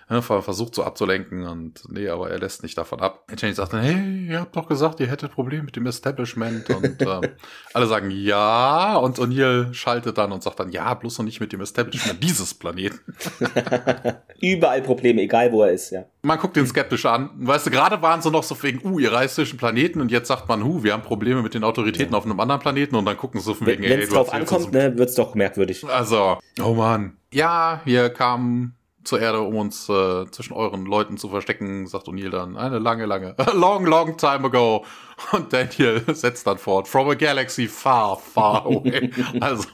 ne, versucht so abzulenken und nee, aber er lässt nicht davon ab. Jenny sagt dann, hey, ihr habt doch gesagt, ihr hättet Probleme mit dem Establishment und äh, alle sagen ja und O'Neill schaltet dann und sagt dann, ja, bloß noch nicht mit dem Establishment dieses Planeten. Überall Probleme, egal wo er ist, ja. Man guckt ihn skeptisch an. Weißt du, gerade waren sie noch so wegen, uh, ihr reist zwischen Planeten und jetzt sagt man, hu, wir haben Probleme mit den Autoritäten ja. auf einem anderen Planeten und dann gucken sie von wegen, Wenn es drauf ankommt, ne, wird's doch merkwürdig. Also, oh man. Ja, hier kam zur Erde, um uns äh, zwischen euren Leuten zu verstecken, sagt O'Neill dann. Eine lange, lange, long, long time ago. Und Daniel setzt dann fort, from a galaxy far, far away. also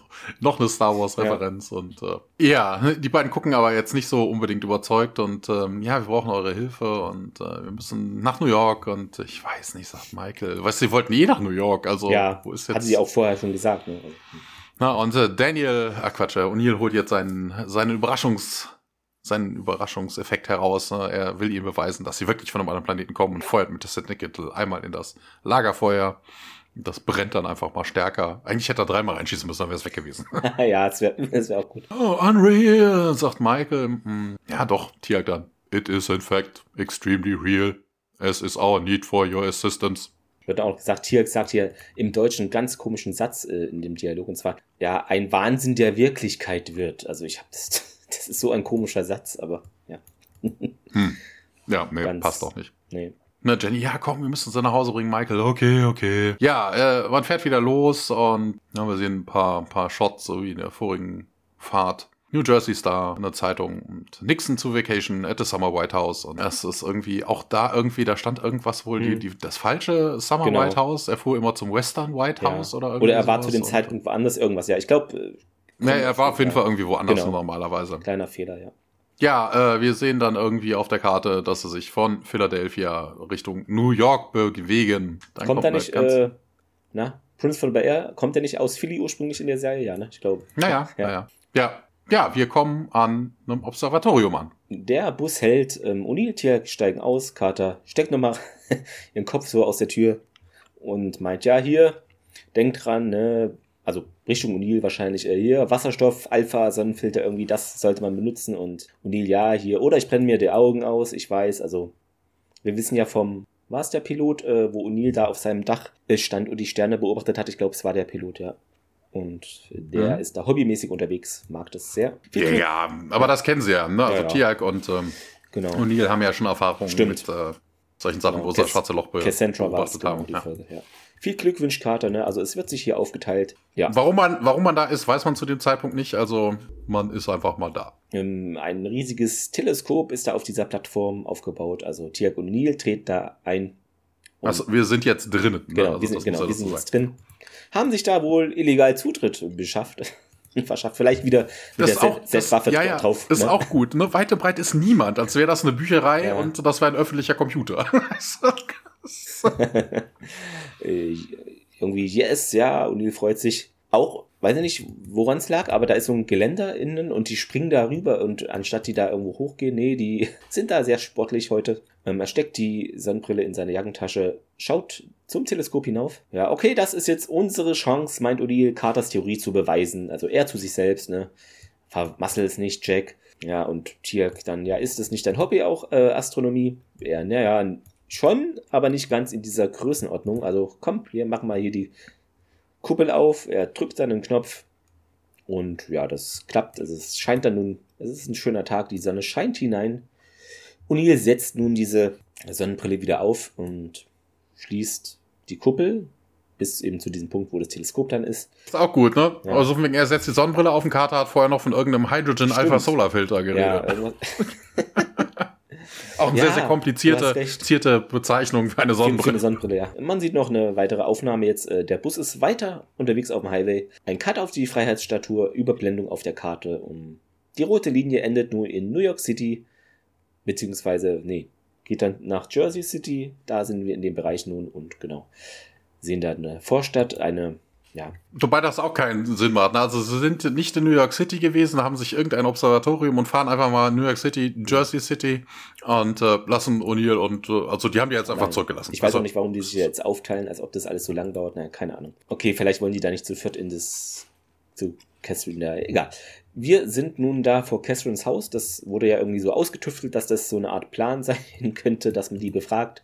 noch eine Star Wars-Referenz. Ja. Und äh, ja, die beiden gucken aber jetzt nicht so unbedingt überzeugt und ähm, ja, wir brauchen eure Hilfe und äh, wir müssen nach New York und ich weiß nicht, sagt Michael. Weißt du, sie wollten eh nach New York, also ja, wo ist jetzt. Hat sie auch vorher schon gesagt, ne? Na, und äh, Daniel, ach Quatsch, äh, O'Neill holt jetzt seinen, seinen Überraschungs- seinen Überraschungseffekt heraus. Ne? Er will ihm beweisen, dass sie wirklich von einem anderen Planeten kommen und feuert mit der Sid Nickel einmal in das Lagerfeuer. Das brennt dann einfach mal stärker. Eigentlich hätte er dreimal reinschießen müssen, dann wäre es weg gewesen. ja, das wäre wär auch gut. Oh, unreal, sagt Michael. Hm, ja, doch, Tiag dann. It is in fact extremely real. As is our need for your assistance. Wird auch gesagt, Tiag sagt hier im Deutschen einen ganz komischen Satz äh, in dem Dialog. Und zwar, ja, ein Wahnsinn der Wirklichkeit wird. Also ich habe das, das ist so ein komischer Satz, aber ja. hm. Ja, nee, ganz, passt auch nicht. Nee. Na, Jenny, ja, komm, wir müssen sie nach Hause bringen, Michael. Okay, okay. Ja, äh, man fährt wieder los und ja, wir sehen ein paar, ein paar Shots, so wie in der vorigen Fahrt. New Jersey Star in der Zeitung und Nixon zu Vacation at the Summer White House. Und es ist irgendwie auch da irgendwie, da stand irgendwas wohl, hm. die, die, das falsche Summer genau. White House. Er fuhr immer zum Western White House ja. oder irgendwas. Oder er war zu dem Zeitpunkt woanders irgendwas. Ja, ich glaube. Nee, er war auf jeden Fall irgendwie woanders genau. normalerweise. Kleiner Fehler, ja. Ja, äh, wir sehen dann irgendwie auf der Karte, dass sie sich von Philadelphia Richtung New York bewegen. Dann kommt, kommt da nicht, äh, na, Prince von Bel kommt der nicht aus Philly ursprünglich in der Serie? Ja, ne? Ich glaube. Naja, ja. ja. Ja, ja, wir kommen an einem Observatorium an. Der Bus hält, ähm, O'Neill steigen aus, Carter steckt nochmal ihren Kopf so aus der Tür und meint, ja, hier, denkt dran, ne, also Richtung O'Neill wahrscheinlich äh, hier, Wasserstoff, Alpha, Sonnenfilter, irgendwie, das sollte man benutzen und O'Neill, ja, hier, oder ich brenne mir die Augen aus, ich weiß, also wir wissen ja vom, war es der Pilot, äh, wo O'Neill da auf seinem Dach äh, stand und die Sterne beobachtet hat, ich glaube, es war der Pilot, ja. Und der mhm. ist da hobbymäßig unterwegs, mag das sehr. Ja, ja, aber das kennen sie ja, ne? Also ja, ja. Tiag und ähm, genau. O'Neill haben ja schon Erfahrung mit äh, solchen Sachen, genau. wo sie das schwarze Loch beobachtet haben. Genau, ja. Folge, ja. Viel Glück wünscht Carter, ne? Also es wird sich hier aufgeteilt. Ja. Warum man, warum man da ist, weiß man zu dem Zeitpunkt nicht. Also man ist einfach mal da. Ähm, ein riesiges Teleskop ist da auf dieser Plattform aufgebaut. Also Tiag und Neil treten da ein. Also wir sind jetzt drinnen. Ne? Genau, also, wir sind, genau, wir sind jetzt drin. Haben sich da wohl illegal Zutritt beschafft verschafft. Vielleicht wieder mit das der Z-Waffe ja, ja, drauf. Ist ne? auch gut. Ne? Weit und breit ist niemand, als wäre das eine Bücherei ja. und das wäre ein öffentlicher Computer. Irgendwie, yes, ja, und die freut sich auch, weiß ich nicht, woran es lag, aber da ist so ein Geländer innen und die springen da rüber und anstatt die da irgendwo hochgehen, nee, die sind da sehr sportlich heute. Ähm, er steckt die Sonnenbrille in seine Jackentasche, schaut zum Teleskop hinauf. Ja, okay, das ist jetzt unsere Chance, meint Odile, Carters Theorie zu beweisen. Also er zu sich selbst, ne? Vermassel es nicht, Jack. Ja, und Tiak dann, ja, ist es nicht dein Hobby auch, äh, Astronomie? Ja, naja, schon, aber nicht ganz in dieser Größenordnung. Also komm, wir machen mal hier die Kuppel auf. Er drückt dann einen Knopf und ja, das klappt. Also es scheint dann nun, es ist ein schöner Tag, die Sonne scheint hinein. O'Neill setzt nun diese Sonnenbrille wieder auf und schließt die Kuppel bis eben zu diesem Punkt, wo das Teleskop dann ist. Ist auch gut, ne? Ja. Also er setzt die Sonnenbrille auf und Carter hat vorher noch von irgendeinem Hydrogen Alpha Solar Filter geredet. Ja, Auch eine ja, sehr, sehr komplizierte Bezeichnung für eine Sonnenbrille. Für eine Sonnenbrille, ja. Man sieht noch eine weitere Aufnahme jetzt. Äh, der Bus ist weiter unterwegs auf dem Highway. Ein Cut auf die Freiheitsstatue, Überblendung auf der Karte. Um die rote Linie endet nur in New York City, beziehungsweise, nee, geht dann nach Jersey City. Da sind wir in dem Bereich nun und genau, sehen da eine Vorstadt, eine ja. Wobei das auch keinen Sinn macht. Ne? Also sie sind nicht in New York City gewesen, haben sich irgendein Observatorium und fahren einfach mal New York City, Jersey City und äh, lassen O'Neill und äh, also die haben die jetzt einfach Nein. zurückgelassen. Ich weiß also, auch nicht, warum die sich jetzt aufteilen, als ob das alles so lang dauert. Naja, keine Ahnung. Okay, vielleicht wollen die da nicht zu viert in das zu Catherine da. Egal. Wir sind nun da vor Catherines Haus. Das wurde ja irgendwie so ausgetüftelt, dass das so eine Art Plan sein könnte, dass man die befragt.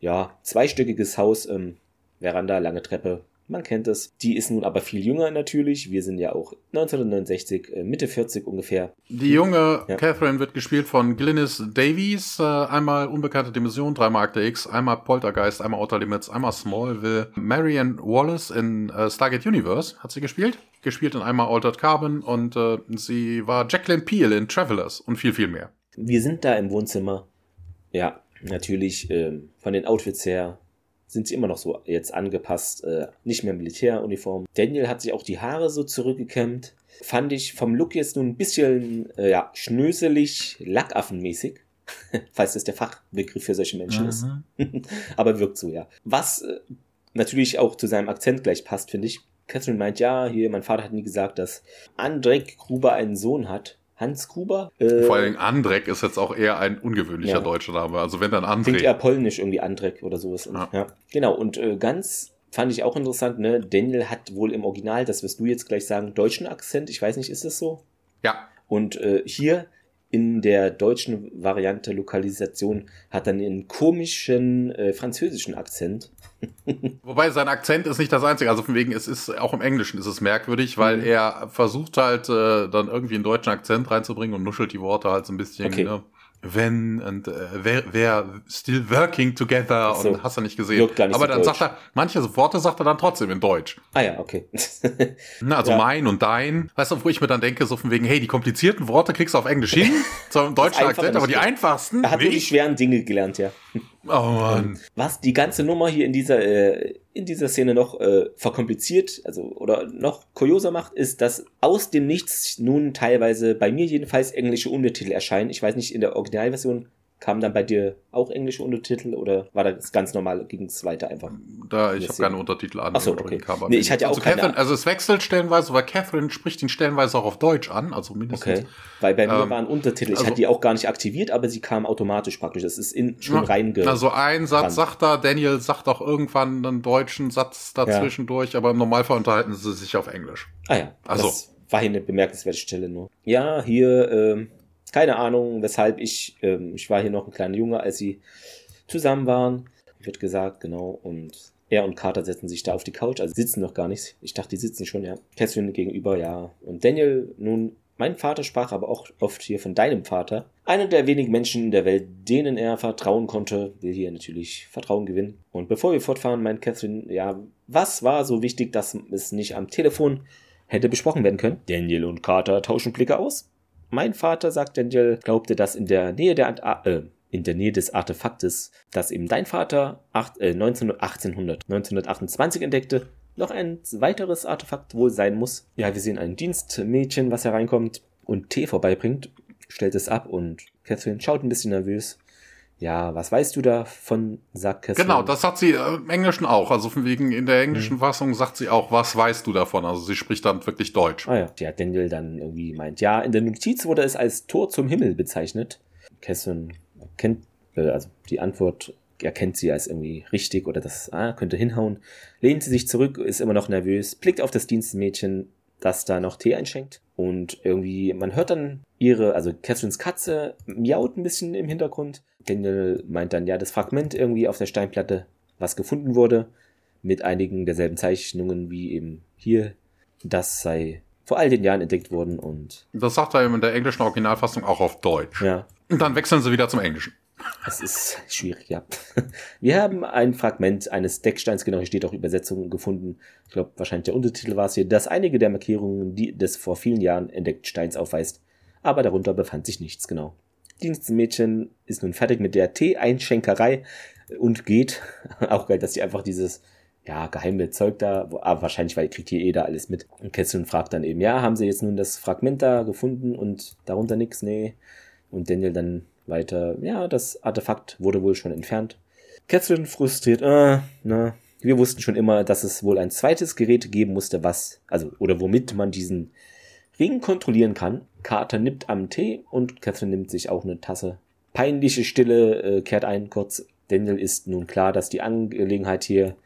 Ja, zweistöckiges Haus, ähm, Veranda, lange Treppe, man kennt es. Die ist nun aber viel jünger natürlich. Wir sind ja auch 1969, äh, Mitte 40 ungefähr. Die junge ja. Catherine wird gespielt von Glynis Davies. Äh, einmal Unbekannte Dimension, dreimal Akte X, einmal Poltergeist, einmal Outer Limits, einmal Smallville. Marianne Wallace in äh, Stargate Universe hat sie gespielt. Gespielt in einmal Altered Carbon und äh, sie war Jacqueline Peel in Travelers und viel, viel mehr. Wir sind da im Wohnzimmer. Ja, natürlich ähm, von den Outfits her sind sie immer noch so jetzt angepasst, äh, nicht mehr Militäruniform. Daniel hat sich auch die Haare so zurückgekämmt. Fand ich vom Look jetzt nur ein bisschen äh, ja, schnöselig, lackaffenmäßig. Falls das der Fachbegriff für solche Menschen mhm. ist. Aber wirkt so, ja. Was äh, natürlich auch zu seinem Akzent gleich passt, finde ich. Catherine meint, ja, hier, mein Vater hat nie gesagt, dass Andrek Gruber einen Sohn hat. Hans Kuber. Äh, Vor allem Andrek ist jetzt auch eher ein ungewöhnlicher ja. deutscher Name. Also wenn dann Andrek. Klingt eher polnisch irgendwie Andrek oder sowas. Ja. ja. Genau, und äh, ganz fand ich auch interessant, ne? Daniel hat wohl im Original, das wirst du jetzt gleich sagen, deutschen Akzent. Ich weiß nicht, ist das so? Ja. Und äh, hier in der deutschen Variante Lokalisation hat dann einen komischen äh, französischen Akzent. Wobei sein Akzent ist nicht das Einzige. Also von wegen, es ist auch im Englischen ist es merkwürdig, weil mhm. er versucht halt äh, dann irgendwie einen deutschen Akzent reinzubringen und nuschelt die Worte halt so ein bisschen. Okay. Ne? Wenn und äh, wer, wer still working together so. und hast du nicht gesehen. Nicht Aber dann Deutsch. sagt er, manche Worte sagt er dann trotzdem in Deutsch. Ah ja, okay. Na, also ja. mein und dein. Weißt du, wo ich mir dann denke, so von wegen, hey, die komplizierten Worte kriegst du auf Englisch hin, zum deutschen Akzent, aber die einfachsten. Er hat nur die schweren Dinge gelernt, ja. Oh Mann. Was die ganze Nummer hier in dieser, äh, in dieser Szene noch äh, verkompliziert, also oder noch kurioser macht, ist, dass aus dem Nichts nun teilweise bei mir jedenfalls englische Untertitel erscheinen. Ich weiß nicht, in der Originalversion Kam dann bei dir auch englische Untertitel oder war das ganz normal, ging es weiter einfach? Da, ich habe keine Untertitel an. Achso, okay. Nee, ich hatte ja auch also, Catherine, also es wechselt stellenweise, weil Catherine spricht ihn stellenweise auch auf Deutsch an, also mindestens. Okay, weil bei mir ähm, waren Untertitel. Ich also, hatte die auch gar nicht aktiviert, aber sie kamen automatisch praktisch. Das ist in, schon ja, reinge... Also ein Satz sagt da, Daniel sagt auch irgendwann einen deutschen Satz dazwischendurch, ja. aber im Normalfall unterhalten sie sich auf Englisch. Ah ja, also. das war hier eine bemerkenswerte Stelle nur. Ja, hier... Ähm, keine Ahnung, weshalb ich, ähm, ich war hier noch ein kleiner Junge, als sie zusammen waren. Wird gesagt, genau. Und er und Carter setzen sich da auf die Couch, also sitzen noch gar nicht. Ich dachte, die sitzen schon, ja. Catherine gegenüber, ja. Und Daniel, nun, mein Vater sprach aber auch oft hier von deinem Vater. Einer der wenigen Menschen in der Welt, denen er vertrauen konnte, will hier natürlich Vertrauen gewinnen. Und bevor wir fortfahren, meint Catherine, ja, was war so wichtig, dass es nicht am Telefon hätte besprochen werden können? Daniel und Carter tauschen Blicke aus. Mein Vater, sagt Daniel, glaubte, dass in der Nähe der Ant äh, in der Nähe des Artefaktes, das eben dein Vater acht, äh, 19, 1800, 1928 entdeckte, noch ein weiteres Artefakt wohl sein muss. Ja, wir sehen ein Dienstmädchen, was hereinkommt und Tee vorbeibringt, stellt es ab und Catherine schaut ein bisschen nervös. Ja, was weißt du davon, sagt Catherine. Genau, das sagt sie äh, im Englischen auch. Also von wegen in der englischen mhm. Fassung sagt sie auch, was weißt du davon? Also sie spricht dann wirklich Deutsch. Ah ja, ja Daniel dann irgendwie meint, ja, in der Notiz wurde es als Tor zum Himmel bezeichnet. Catherine kennt, äh, also die Antwort erkennt sie als irgendwie richtig oder das ah, könnte hinhauen. Lehnt sie sich zurück, ist immer noch nervös, blickt auf das Dienstmädchen, das da noch Tee einschenkt. Und irgendwie, man hört dann ihre, also Catherines Katze miaut ein bisschen im Hintergrund. Daniel meint dann, ja, das Fragment irgendwie auf der Steinplatte, was gefunden wurde, mit einigen derselben Zeichnungen wie eben hier, das sei vor all den Jahren entdeckt worden und. Das sagt er eben in der englischen Originalfassung auch auf Deutsch. Ja. Und dann wechseln sie wieder zum Englischen. Das ist schwierig, ja. Wir haben ein Fragment eines Decksteins, genau, hier steht auch Übersetzung gefunden. Ich glaube, wahrscheinlich der Untertitel war es hier, das einige der Markierungen die des vor vielen Jahren entdeckten Steins aufweist. Aber darunter befand sich nichts, genau. Dienstmädchen ist nun fertig mit der Tee-Einschenkerei und geht. Auch geil, dass sie einfach dieses ja, geheime Zeug da, aber ah, wahrscheinlich, weil kriegt hier eh da alles mit. Und Catherine fragt dann eben, ja, haben sie jetzt nun das Fragment da gefunden und darunter nichts? Nee. Und Daniel dann weiter, ja, das Artefakt wurde wohl schon entfernt. Catherine frustriert, äh, na, wir wussten schon immer, dass es wohl ein zweites Gerät geben musste, was, also, oder womit man diesen Ring kontrollieren kann. Carter nippt am Tee und Catherine nimmt sich auch eine Tasse. Peinliche Stille äh, kehrt ein kurz. Daniel ist nun klar, dass die Angelegenheit hier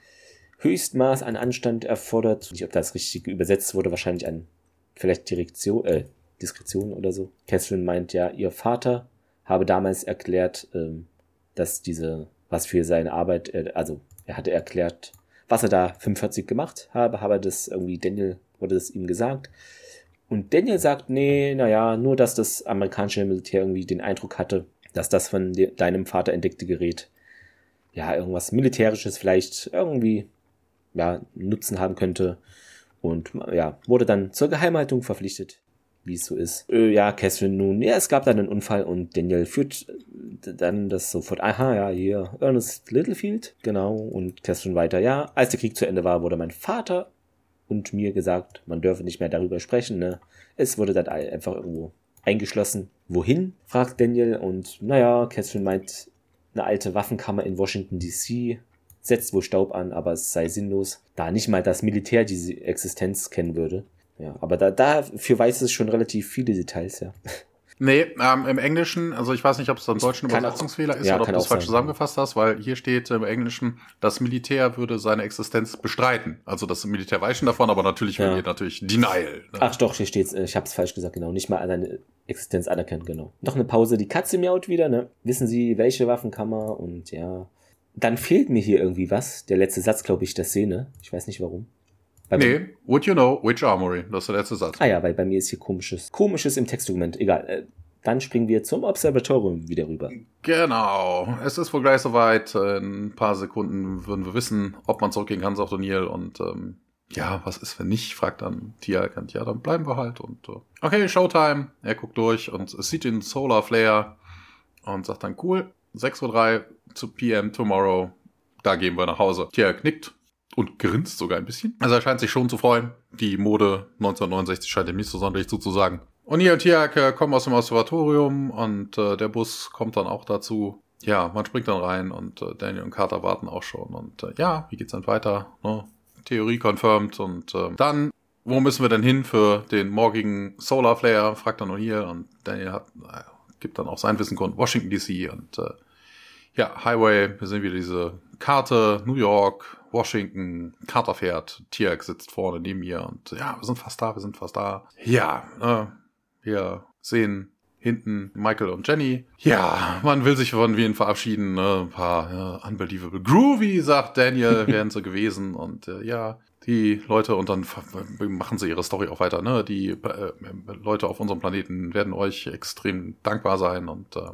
Höchstmaß an Anstand erfordert. Nicht, ob das richtig übersetzt wurde, wahrscheinlich an vielleicht Direktion, äh, Diskretion oder so. Catherine meint ja, ihr Vater habe damals erklärt, ähm, dass diese, was für seine Arbeit, äh, also er hatte erklärt, was er da 45 gemacht habe, habe das irgendwie Daniel, wurde das ihm gesagt. Und Daniel sagt, nee, naja, nur, dass das amerikanische Militär irgendwie den Eindruck hatte, dass das von deinem Vater entdeckte Gerät ja irgendwas Militärisches vielleicht irgendwie ja, Nutzen haben könnte. Und ja, wurde dann zur Geheimhaltung verpflichtet, wie es so ist. Äh, ja, Catherine nun, ja, es gab dann einen Unfall und Daniel führt dann das sofort, aha, ja, hier, Ernest Littlefield, genau, und Catherine weiter, ja, als der Krieg zu Ende war, wurde mein Vater und mir gesagt, man dürfe nicht mehr darüber sprechen, ne. Es wurde dann einfach irgendwo eingeschlossen. Wohin? fragt Daniel und naja, Catherine meint, eine alte Waffenkammer in Washington DC setzt wohl Staub an, aber es sei sinnlos, da nicht mal das Militär diese Existenz kennen würde. Ja, aber da, dafür weiß es schon relativ viele Details, ja. Nee, ähm, im Englischen, also ich weiß nicht, ob es ein deutschen Übersetzungsfehler ist ja, oder ob du es falsch sein, zusammengefasst hast, weil hier steht im Englischen, das Militär würde seine Existenz bestreiten. Also das Militär weichen davon, aber natürlich ja. natürlich Denial. Ne? Ach doch, hier steht's, ich habe es falsch gesagt, genau. Nicht mal seine Existenz anerkennen, genau. Noch eine Pause, die Katze miaut wieder, ne? Wissen Sie, welche Waffenkammer und ja. Dann fehlt mir hier irgendwie was. Der letzte Satz, glaube ich, der Szene. Ich weiß nicht warum. Bei nee, would you know which armory? Das ist der letzte Satz. Ah ja, weil bei mir ist hier komisches. Komisches im Textdokument. Egal. Äh, dann springen wir zum Observatorium wieder rüber. Genau. Es ist wohl gleich soweit. In ein paar Sekunden würden wir wissen, ob man zurückgehen kann, sagt O'Neill. Und ähm, ja, was ist, wenn nicht? fragt dann Tia. Ja, dann bleiben wir halt. Und äh, okay, Showtime. Er guckt durch und sieht den Solar Flare und sagt dann, cool, 6.03 Uhr zu PM tomorrow. Da gehen wir nach Hause. Tia knickt und grinst sogar ein bisschen. Also er scheint sich schon zu freuen. Die Mode 1969 scheint ihm nicht so sonderlich zuzusagen. Und hier und Tiak äh, kommen aus dem Observatorium und äh, der Bus kommt dann auch dazu. Ja, man springt dann rein und äh, Daniel und Carter warten auch schon. Und äh, ja, wie geht's dann weiter? Ne? Theorie confirmed. Und äh, dann, wo müssen wir denn hin für den morgigen Solar Flare? Fragt dann O'Neill und Daniel hat, äh, gibt dann auch sein Wissen Washington DC und äh, ja, Highway, wir sehen wieder diese Karte, New York, Washington, Carter fährt, Tiak sitzt vorne neben mir und ja, wir sind fast da, wir sind fast da. Ja, äh, wir sehen hinten Michael und Jenny. Ja, man will sich von ihnen verabschieden. Ne? Ein paar ja, unbelievable groovy, sagt Daniel, wären sie gewesen. Und äh, ja, die Leute und dann machen sie ihre Story auch weiter. Ne? Die äh, Leute auf unserem Planeten werden euch extrem dankbar sein und äh,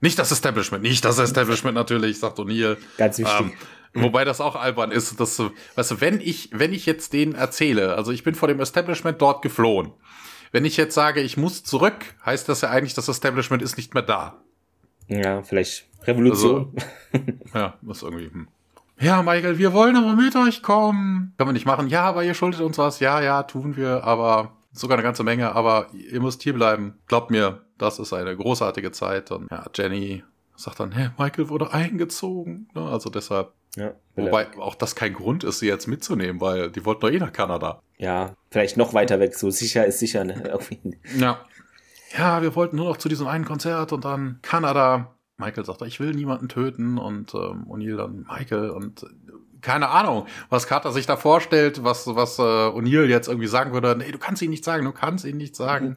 nicht das Establishment, nicht das Establishment natürlich, sagt O'Neill. Ganz wichtig. Ähm, wobei das auch albern ist, dass, weißt du, wenn ich, wenn ich jetzt denen erzähle, also ich bin vor dem Establishment dort geflohen. Wenn ich jetzt sage, ich muss zurück, heißt das ja eigentlich, das Establishment ist nicht mehr da. Ja, vielleicht Revolution. Also, ja, ist irgendwie. Hm. Ja, Michael, wir wollen aber mit euch kommen. Können wir nicht machen. Ja, aber ihr schuldet uns was. Ja, ja, tun wir, aber sogar eine ganze Menge. Aber ihr müsst hier bleiben. Glaubt mir, das ist eine großartige Zeit. Und ja, Jenny sagt dann, hey, Michael wurde eingezogen. Ne, also deshalb. Ja, Wobei auch das kein Grund ist, sie jetzt mitzunehmen, weil die wollten doch eh nach Kanada. Ja, vielleicht noch weiter weg. So sicher ist sicher. Ne? ja. Ja, wir wollten nur noch zu diesem einen Konzert und dann Kanada. Michael sagt, ich will niemanden töten und ähm, O'Neill dann Michael und äh, keine Ahnung, was Carter sich da vorstellt, was, was äh, O'Neill jetzt irgendwie sagen würde, nee, du kannst ihn nicht sagen, du kannst ihn nicht sagen. Mhm.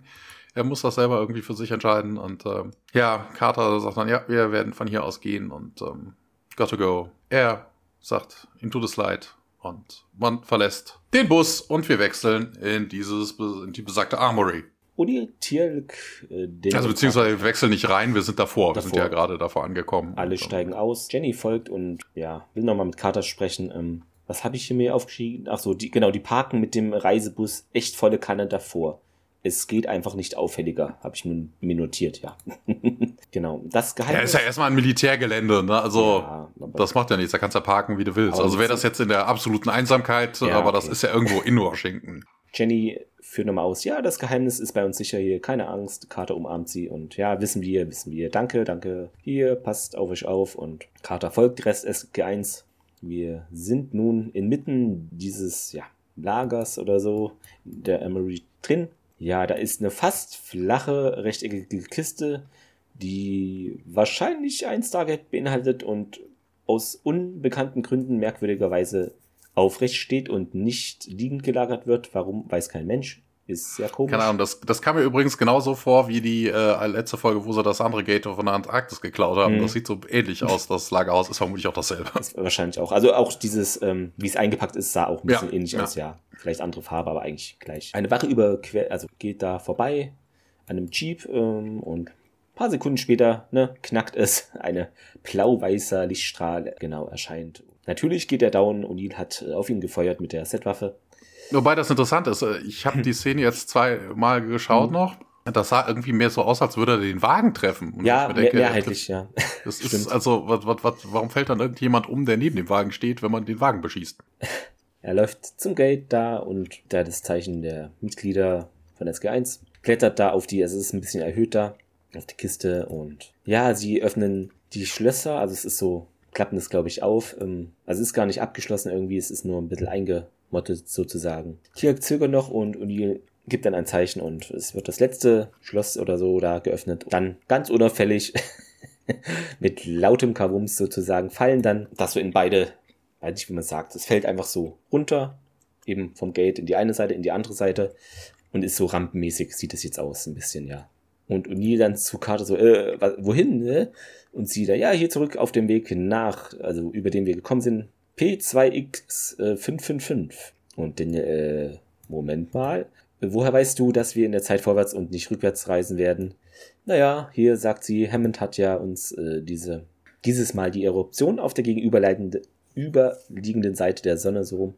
Er muss das selber irgendwie für sich entscheiden. Und ähm, ja, Carter sagt dann, ja, wir werden von hier aus gehen und ähm, got to go. Er sagt, into the slide und man verlässt den Bus und wir wechseln in dieses in die besagte Armory. Uni Tierk, äh, also beziehungsweise wir wechseln nicht rein, wir sind davor. davor. Wir sind ja gerade davor angekommen. Alle und, steigen aus. Jenny folgt und ja, will nochmal mit Carter sprechen. Ähm, was habe ich hier mir aufgeschrieben? Ach so, die, genau, die parken mit dem Reisebus echt volle Kanne davor es geht einfach nicht auffälliger, habe ich mir notiert, ja. genau. Das Geheimnis. Ja, ist ja erstmal ein Militärgelände, ne? Also ja, das macht ja nichts, da kannst du ja parken, wie du willst. Also wäre das jetzt in der absoluten Einsamkeit, ja, aber okay. das ist ja irgendwo in Washington. Jenny führt nochmal aus, ja, das Geheimnis ist bei uns sicher hier, keine Angst, Carter umarmt sie und ja, wissen wir, wissen wir, danke, danke, hier, passt auf euch auf und Carter folgt Rest SG1. Wir sind nun inmitten dieses, ja, Lagers oder so, der Emery drin ja, da ist eine fast flache, rechteckige Kiste, die wahrscheinlich ein Stargate beinhaltet und aus unbekannten Gründen merkwürdigerweise aufrecht steht und nicht liegend gelagert wird. Warum, weiß kein Mensch. Ist sehr komisch. Keine Ahnung, das, das kam mir übrigens genauso vor wie die äh, letzte Folge, wo sie das andere Gate von der Antarktis geklaut haben. Mhm. Das sieht so ähnlich aus. Das Lagerhaus ist vermutlich auch dasselbe. Das wahrscheinlich auch. Also auch dieses, ähm, wie es eingepackt ist, sah auch ein bisschen ja, ähnlich ja. aus, ja. Vielleicht andere Farbe, aber eigentlich gleich. Eine Wache überquert, also geht da vorbei an einem Jeep ähm, und ein paar Sekunden später ne, knackt es. Eine blau-weißer Lichtstrahl genau erscheint. Natürlich geht er down. O'Neill hat äh, auf ihn gefeuert mit der Setwaffe. Wobei das interessant ist, äh, ich habe die Szene jetzt zweimal geschaut mhm. noch. Das sah irgendwie mehr so aus, als würde er den Wagen treffen. Und ja, denke, mehrheitlich, ja. Das ist also, was, was, was, warum fällt dann irgendjemand um, der neben dem Wagen steht, wenn man den Wagen beschießt? Er läuft zum Gate da und da das Zeichen der Mitglieder von SG1 klettert da auf die, also es ist ein bisschen erhöht da, auf die Kiste und ja, sie öffnen die Schlösser, also es ist so, klappen das glaube ich auf, ähm, also es ist gar nicht abgeschlossen irgendwie, es ist nur ein bisschen einge Motto sozusagen. Tiak zögert noch und O'Neill gibt dann ein Zeichen und es wird das letzte Schloss oder so da geöffnet. Dann ganz unauffällig mit lautem Kavums sozusagen fallen dann das so in beide, weiß nicht wie man sagt, es fällt einfach so runter, eben vom Gate in die eine Seite, in die andere Seite und ist so rampenmäßig, sieht es jetzt aus ein bisschen, ja. Und O'Neill dann zu Carter so, äh, wohin, ne? Und sie da, ja, hier zurück auf dem Weg nach, also über den wir gekommen sind, P2X555. Äh, und den, äh, Moment mal. Woher weißt du, dass wir in der Zeit vorwärts und nicht rückwärts reisen werden? Naja, hier sagt sie, Hammond hat ja uns äh, diese, dieses Mal die Eruption auf der gegenüberliegenden Seite der Sonne so rum,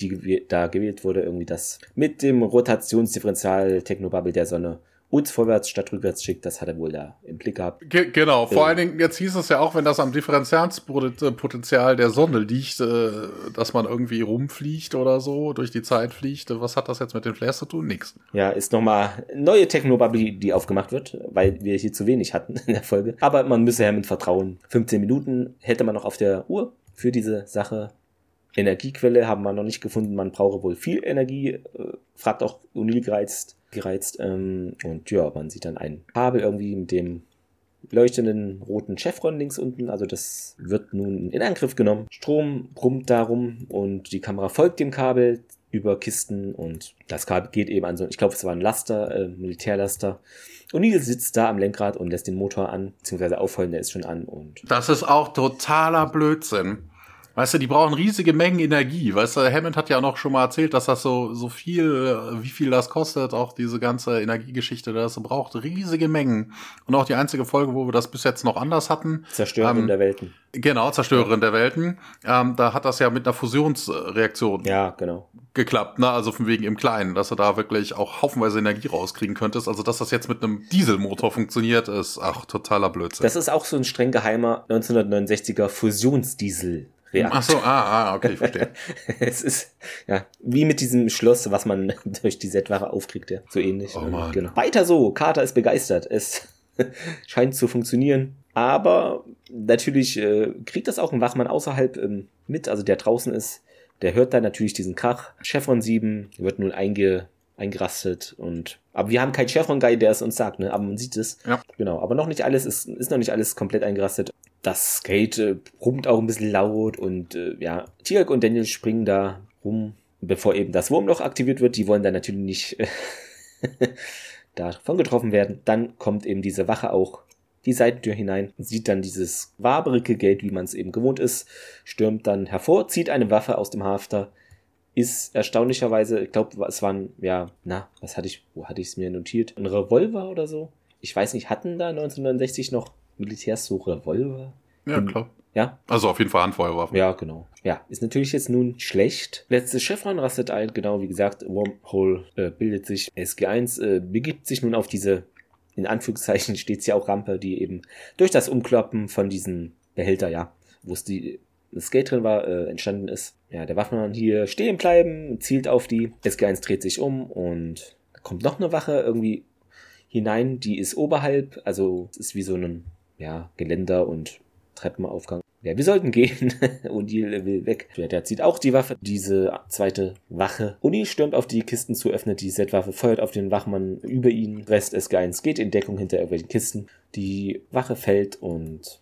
die da gewählt wurde, irgendwie das mit dem Rotationsdifferential Technobubble der Sonne uns vorwärts statt rückwärts schickt, das hat er wohl da im Blick gehabt. Ge genau, vor äh, allen Dingen, jetzt hieß es ja auch, wenn das am Differentialspotenzial der Sonne liegt, äh, dass man irgendwie rumfliegt oder so, durch die Zeit fliegt. Was hat das jetzt mit den Flares zu tun? Nix. Ja, ist nochmal neue Technobubble, die aufgemacht wird, weil wir hier zu wenig hatten in der Folge. Aber man müsse Hammond vertrauen. 15 Minuten hätte man noch auf der Uhr für diese Sache. Energiequelle haben wir noch nicht gefunden. Man brauche wohl viel Energie. Äh, fragt auch Unil gereizt gereizt. Ähm, und ja, man sieht dann ein Kabel irgendwie mit dem leuchtenden roten Chevron links unten. Also das wird nun in Angriff genommen. Strom brummt darum und die Kamera folgt dem Kabel über Kisten und das Kabel geht eben an so, ich glaube, es war ein Laster, äh, Militärlaster. Und Neil sitzt da am Lenkrad und lässt den Motor an, beziehungsweise aufheulen, der ist schon an und. Das ist auch totaler Blödsinn. Weißt du, die brauchen riesige Mengen Energie. Weißt du, Hammond hat ja noch schon mal erzählt, dass das so, so viel, wie viel das kostet, auch diese ganze Energiegeschichte, das braucht riesige Mengen. Und auch die einzige Folge, wo wir das bis jetzt noch anders hatten. Zerstörerin ähm, der Welten. Genau, Zerstörerin der Welten. Ähm, da hat das ja mit einer Fusionsreaktion. Ja, genau. Geklappt, ne? Also von wegen im Kleinen, dass du da wirklich auch haufenweise Energie rauskriegen könntest. Also, dass das jetzt mit einem Dieselmotor funktioniert, ist, ach, totaler Blödsinn. Das ist auch so ein streng geheimer 1969er Fusionsdiesel. Reakt. Ach so, ah, ah, okay, ich verstehe. es ist, ja, wie mit diesem Schloss, was man durch die Setware aufkriegt, ja, so ähnlich. Oh Mann. Genau. Weiter so, Carter ist begeistert. Es scheint zu funktionieren. Aber natürlich äh, kriegt das auch ein Wachmann außerhalb ähm, mit, also der draußen ist. Der hört dann natürlich diesen Krach. Chevron 7 wird nun einge, eingerastet und aber wir haben keinen Chevron Guy, der es uns sagt, ne? Aber man sieht es. Ja. Genau. Aber noch nicht alles ist, ist noch nicht alles komplett eingerastet das Skate äh, brummt auch ein bisschen laut und äh, ja, Tirk und Daniel springen da rum, bevor eben das Wurmloch aktiviert wird. Die wollen dann natürlich nicht davon getroffen werden. Dann kommt eben diese Wache auch die Seitentür hinein, sieht dann dieses waberige Gate, wie man es eben gewohnt ist, stürmt dann hervor, zieht eine Waffe aus dem Hafter, ist erstaunlicherweise, ich glaube, es waren, ja, na, was hatte ich, wo hatte ich es mir notiert? Ein Revolver oder so? Ich weiß nicht, hatten da 1969 noch Militärs so Revolver. Ja, klar. Ja. Also auf jeden Fall Handfeuerwaffen. Ja, genau. Ja, ist natürlich jetzt nun schlecht. Letztes Chevron rastet ein, genau wie gesagt, Wormhole äh, bildet sich. SG1 äh, begibt sich nun auf diese, in Anführungszeichen steht es ja auch Rampe, die eben durch das Umkloppen von diesen Behälter, ja, wo es die das Gate drin war, äh, entstanden ist. Ja, der Waffenmann hier stehen bleiben, zielt auf die. SG1 dreht sich um und da kommt noch eine Wache irgendwie hinein, die ist oberhalb, also es ist wie so ein ja, Geländer und Treppenaufgang. Ja, wir sollten gehen. O'Neill will weg. Der zieht auch die Waffe. Diese zweite Wache. O'Neill stürmt auf die Kisten zu, öffnet die Z-Waffe, feuert auf den Wachmann über ihn. Rest SG1 geht in Deckung hinter irgendwelchen Kisten. Die Wache fällt und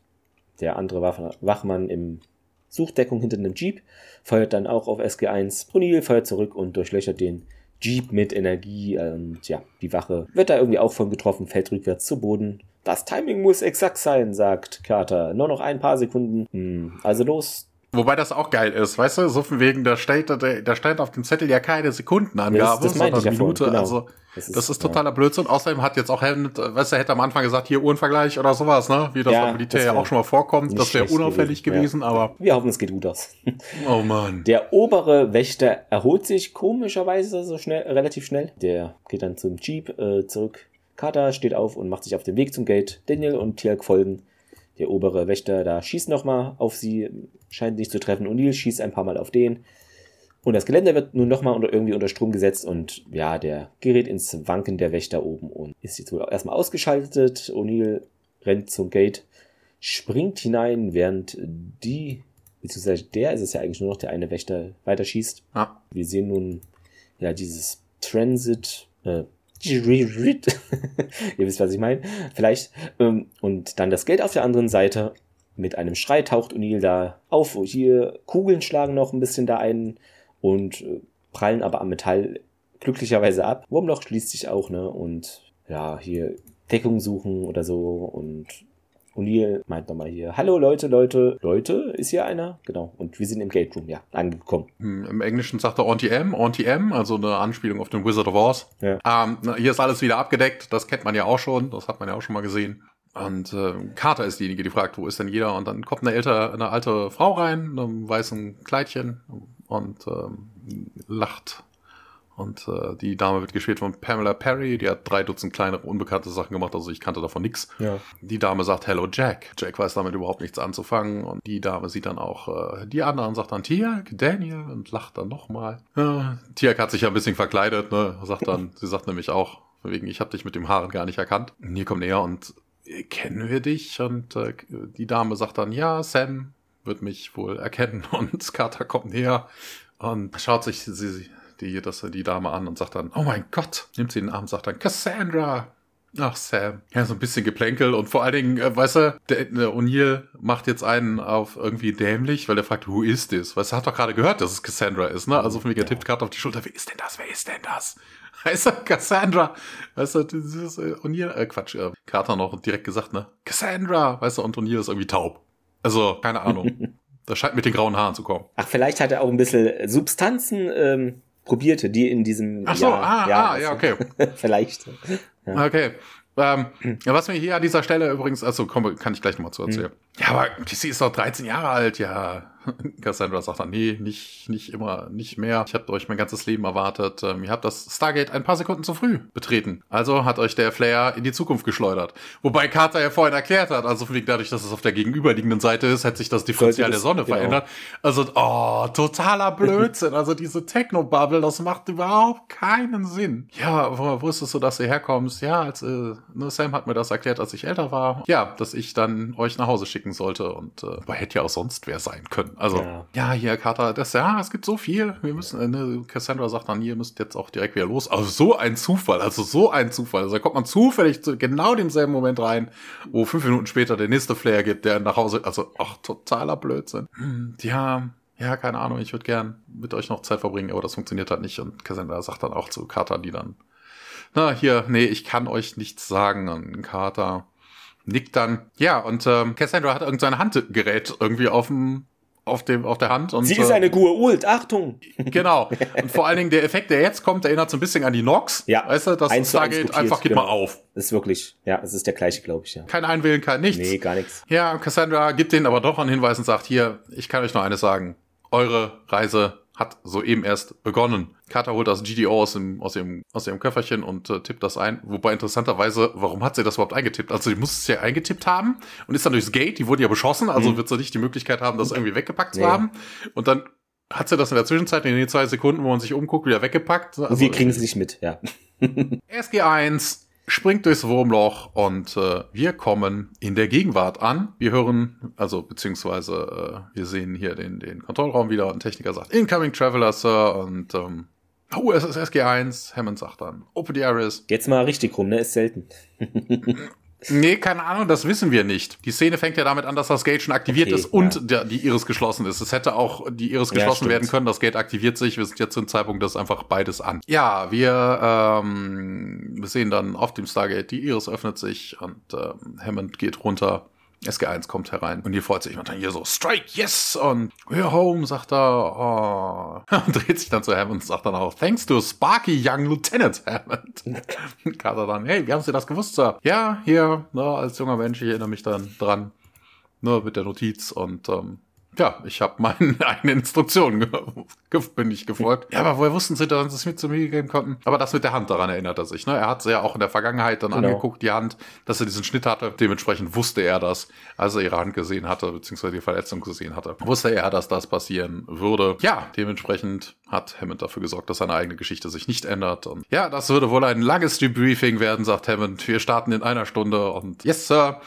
der andere Wachmann im Suchdeckung hinter einem Jeep feuert dann auch auf SG1. O'Neill feuert zurück und durchlöchert den Jeep mit Energie und ja, die Wache wird da irgendwie auch von getroffen, fällt rückwärts zu Boden. Das Timing muss exakt sein, sagt Carter. Nur noch ein paar Sekunden. Hm, also los, Wobei das auch geil ist, weißt du, so von wegen, da steht, da, da steht auf dem Zettel ja keine Sekundenangabe, Das- das sondern ja Minute. genau. Also Das das ist- ist, totaler Blödsinn. Außerdem hat jetzt auch Helmut, äh, weißt du, er hätte am Anfang gesagt, hier Uhrenvergleich oder sowas, ne? Wie das Ja, beim Militär ja auch schon mal vorkommt. Das wäre unauffällig gewesen, gewesen, aber wir hoffen, es geht gut aus. oh Mann. Der obere Wächter erholt sich komischerweise so schnell, relativ schnell. Der geht dann zum Jeep äh, zurück. Carter steht auf und macht sich auf den Weg zum Gate. Daniel und Tialk folgen. Der obere Wächter da schießt nochmal auf sie, scheint sich zu treffen. O'Neill schießt ein paar Mal auf den. Und das Geländer wird nun nochmal unter, irgendwie unter Strom gesetzt und ja, der gerät ins Wanken der Wächter oben und ist jetzt wohl erstmal ausgeschaltet. O'Neill rennt zum Gate, springt hinein, während die, beziehungsweise der ist es ja eigentlich nur noch, der eine Wächter weiter schießt. Ja. Wir sehen nun ja dieses Transit, äh, ihr wisst, was ich meine, vielleicht. Ähm, und dann das Geld auf der anderen Seite. Mit einem Schrei taucht O'Neill da auf. Hier Kugeln schlagen noch ein bisschen da ein und äh, prallen aber am Metall glücklicherweise ab. Wurmloch schließt sich auch, ne? Und ja, hier Deckung suchen oder so. Und O'Neill meint nochmal hier, hallo Leute, Leute, Leute, ist hier einer? Genau. Und wir sind im Gate Room, ja, angekommen. Hm, Im Englischen sagt er Auntie-M, Auntie-M, also eine Anspielung auf den Wizard of Oz. Ja. Ähm, hier ist alles wieder abgedeckt, das kennt man ja auch schon, das hat man ja auch schon mal gesehen. Und äh, Carter ist diejenige, die fragt, wo ist denn jeder? Und dann kommt eine, ältere, eine alte Frau rein, in einem weißen Kleidchen und ähm, lacht. Und äh, die Dame wird gespielt von Pamela Perry, die hat drei Dutzend kleinere, unbekannte Sachen gemacht, also ich kannte davon nichts. Ja. Die Dame sagt Hello Jack. Jack weiß damit überhaupt nichts anzufangen und die Dame sieht dann auch äh, die andere und sagt dann Tiak, Daniel und lacht dann nochmal. Ja, Tiak hat sich ja ein bisschen verkleidet, ne? Sagt dann, sie sagt nämlich auch, wegen, ich habe dich mit dem Haaren gar nicht erkannt. Und hier kommt näher und äh, kennen wir dich? Und äh, die Dame sagt dann, ja, Sam wird mich wohl erkennen und Carter kommt näher und schaut sich sie, die, das, die Dame an und sagt dann, oh mein Gott, nimmt sie in den Arm und sagt dann, Cassandra. Ach, Sam. Ja, so ein bisschen Geplänkel und vor allen Dingen, äh, weißt du, der, der O'Neill macht jetzt einen auf irgendwie dämlich, weil er fragt, who is this? Weißt du, hat doch gerade gehört, dass es Cassandra ist, ne? Also von mir, er tippt gerade auf die Schulter, wer ist denn das? Wer ist denn das? Heißt er Cassandra? Weißt du, dieses äh, O'Neill, äh, Quatsch, äh, Carter noch direkt gesagt, ne? Cassandra! Weißt du, und O'Neill ist irgendwie taub. Also, keine Ahnung. das scheint mit den grauen Haaren zu kommen. Ach, vielleicht hat er auch ein bisschen Substanzen ähm, probiert, die in diesem Ach so, ah, ah, ja, okay. vielleicht. Ja. Okay. Ähm, ja, was mir hier an dieser Stelle übrigens, also komm, kann ich gleich nochmal zu erzählen. Ja, aber sie ist doch 13 Jahre alt, ja. Cassandra sagt dann, nee, nicht, nicht immer, nicht mehr. Ich habe euch mein ganzes Leben erwartet. Ähm, ihr habt das Stargate ein paar Sekunden zu früh betreten. Also hat euch der Flair in die Zukunft geschleudert. Wobei Carter ja vorhin erklärt hat, also dadurch, dass es auf der gegenüberliegenden Seite ist, hat sich das Differential der Sonne genau. verändert. Also, oh, totaler Blödsinn. Also diese Techno-Bubble, das macht überhaupt keinen Sinn. Ja, woher wusstest du, dass du herkommst? Ja, als, äh, ne, Sam hat mir das erklärt, als ich älter war. Ja, dass ich dann euch nach Hause schicken sollte. Und äh, hätte ja auch sonst wer sein können. Also, Ja. ja, hier, Carter, das, ja, es gibt so viel. Wir müssen, äh, ne, Cassandra sagt dann, ihr müsst jetzt auch direkt wieder los. Also so ein Zufall, also so ein Zufall. Also da kommt man zufällig zu genau demselben Moment rein, wo fünf Minuten später der nächste Flair geht, der nach Hause, also, ach, totaler Blödsinn. Hm, Ja, ja, keine Ahnung, ich würde gern mit euch noch Zeit verbringen, aber das funktioniert halt nicht. Und Cassandra sagt dann auch zu Carter, die dann, na, hier, nee, ich kann euch nichts sagen. Und Carter nickt dann, ja, und ähm, Cassandra hat irgendein Handgerät irgendwie auf dem, auf dem, auf der Hand. Und, Sie ist äh, eine Gur-Ult, Achtung! Genau. Und vor allen Dingen der Effekt, der jetzt kommt, erinnert so ein bisschen an die Nox. Ja. Weißt du, das Eins zu eins Stargate kopiert, einfach geht genau. mal auf. Das ist wirklich, ja, es ist der gleiche, glaube ich, ja. Kein Einwählen, kein nichts. Nee, gar nichts. Ja, Cassandra gibt denen aber doch einen Hinweis und sagt, hier, ich kann euch noch eines sagen. Eure Reise hat soeben erst begonnen. Carter holt das GDO aus dem, aus dem, aus dem Köfferchen und äh, tippt das ein. Wobei interessanterweise, warum hat sie das überhaupt eingetippt? Also, die muss es ja eingetippt haben und ist dann durchs Gate, die wurde ja beschossen, also Mhm. wird sie nicht die Möglichkeit haben, das irgendwie weggepackt zu Nee. haben. Und dann hat sie das in der Zwischenzeit, in den zwei Sekunden, wo man sich umguckt, wieder weggepackt. Also, wir kriegen es nicht mit, ja. SG1 springt durchs Wurmloch und äh, wir kommen in der Gegenwart an. Wir hören, also beziehungsweise äh, wir sehen hier den, den Kontrollraum wieder und ein Techniker sagt Incoming Traveler, Sir und ähm, oh, es ist SG1. Hammond sagt dann Open the Iris. Jetzt mal richtig rum, ne? Ist selten. Nee, keine Ahnung, das wissen wir nicht. Die Szene fängt ja damit an, dass das Gate schon aktiviert okay, ist und ja. der, die Iris geschlossen ist. Es hätte auch die Iris geschlossen ja, werden können, das Gate aktiviert sich. Wir sind jetzt zum Zeitpunkt, das einfach beides an. Ja, wir, ähm, wir sehen dann auf dem Stargate, die Iris öffnet sich und ähm, Hammond geht runter SG1 kommt herein und hier freut sich jemand dann hier so, Strike, yes! Und we're home, sagt er, oh. Und dreht sich dann zu Hammond und sagt dann auch, thanks to Sparky Young Lieutenant Hammond. Und Carter dann, hey, wie haben Sie das gewusst, Sir? Ja, hier, ne, als junger Mensch, ich erinnere mich dann dran, ne, mit der Notiz und ähm, ja, ich habe meinen eigenen Instruktionen bin ich gefolgt. Ja, aber woher wussten sie, dass sie es mit zu mir geben konnten? Aber das mit der Hand, daran erinnert er sich. Ne? Er hat sie ja auch in der Vergangenheit dann genau. angeguckt, die Hand, dass er diesen Schnitt hatte. Dementsprechend wusste er das, als er ihre Hand gesehen hatte, beziehungsweise die Verletzung gesehen hatte. Wusste er, dass das passieren würde. Ja, dementsprechend hat Hammond dafür gesorgt, dass seine eigene Geschichte sich nicht ändert. Und ja, das würde wohl ein langes Debriefing werden, sagt Hammond. Wir starten in einer Stunde und yes, Sir.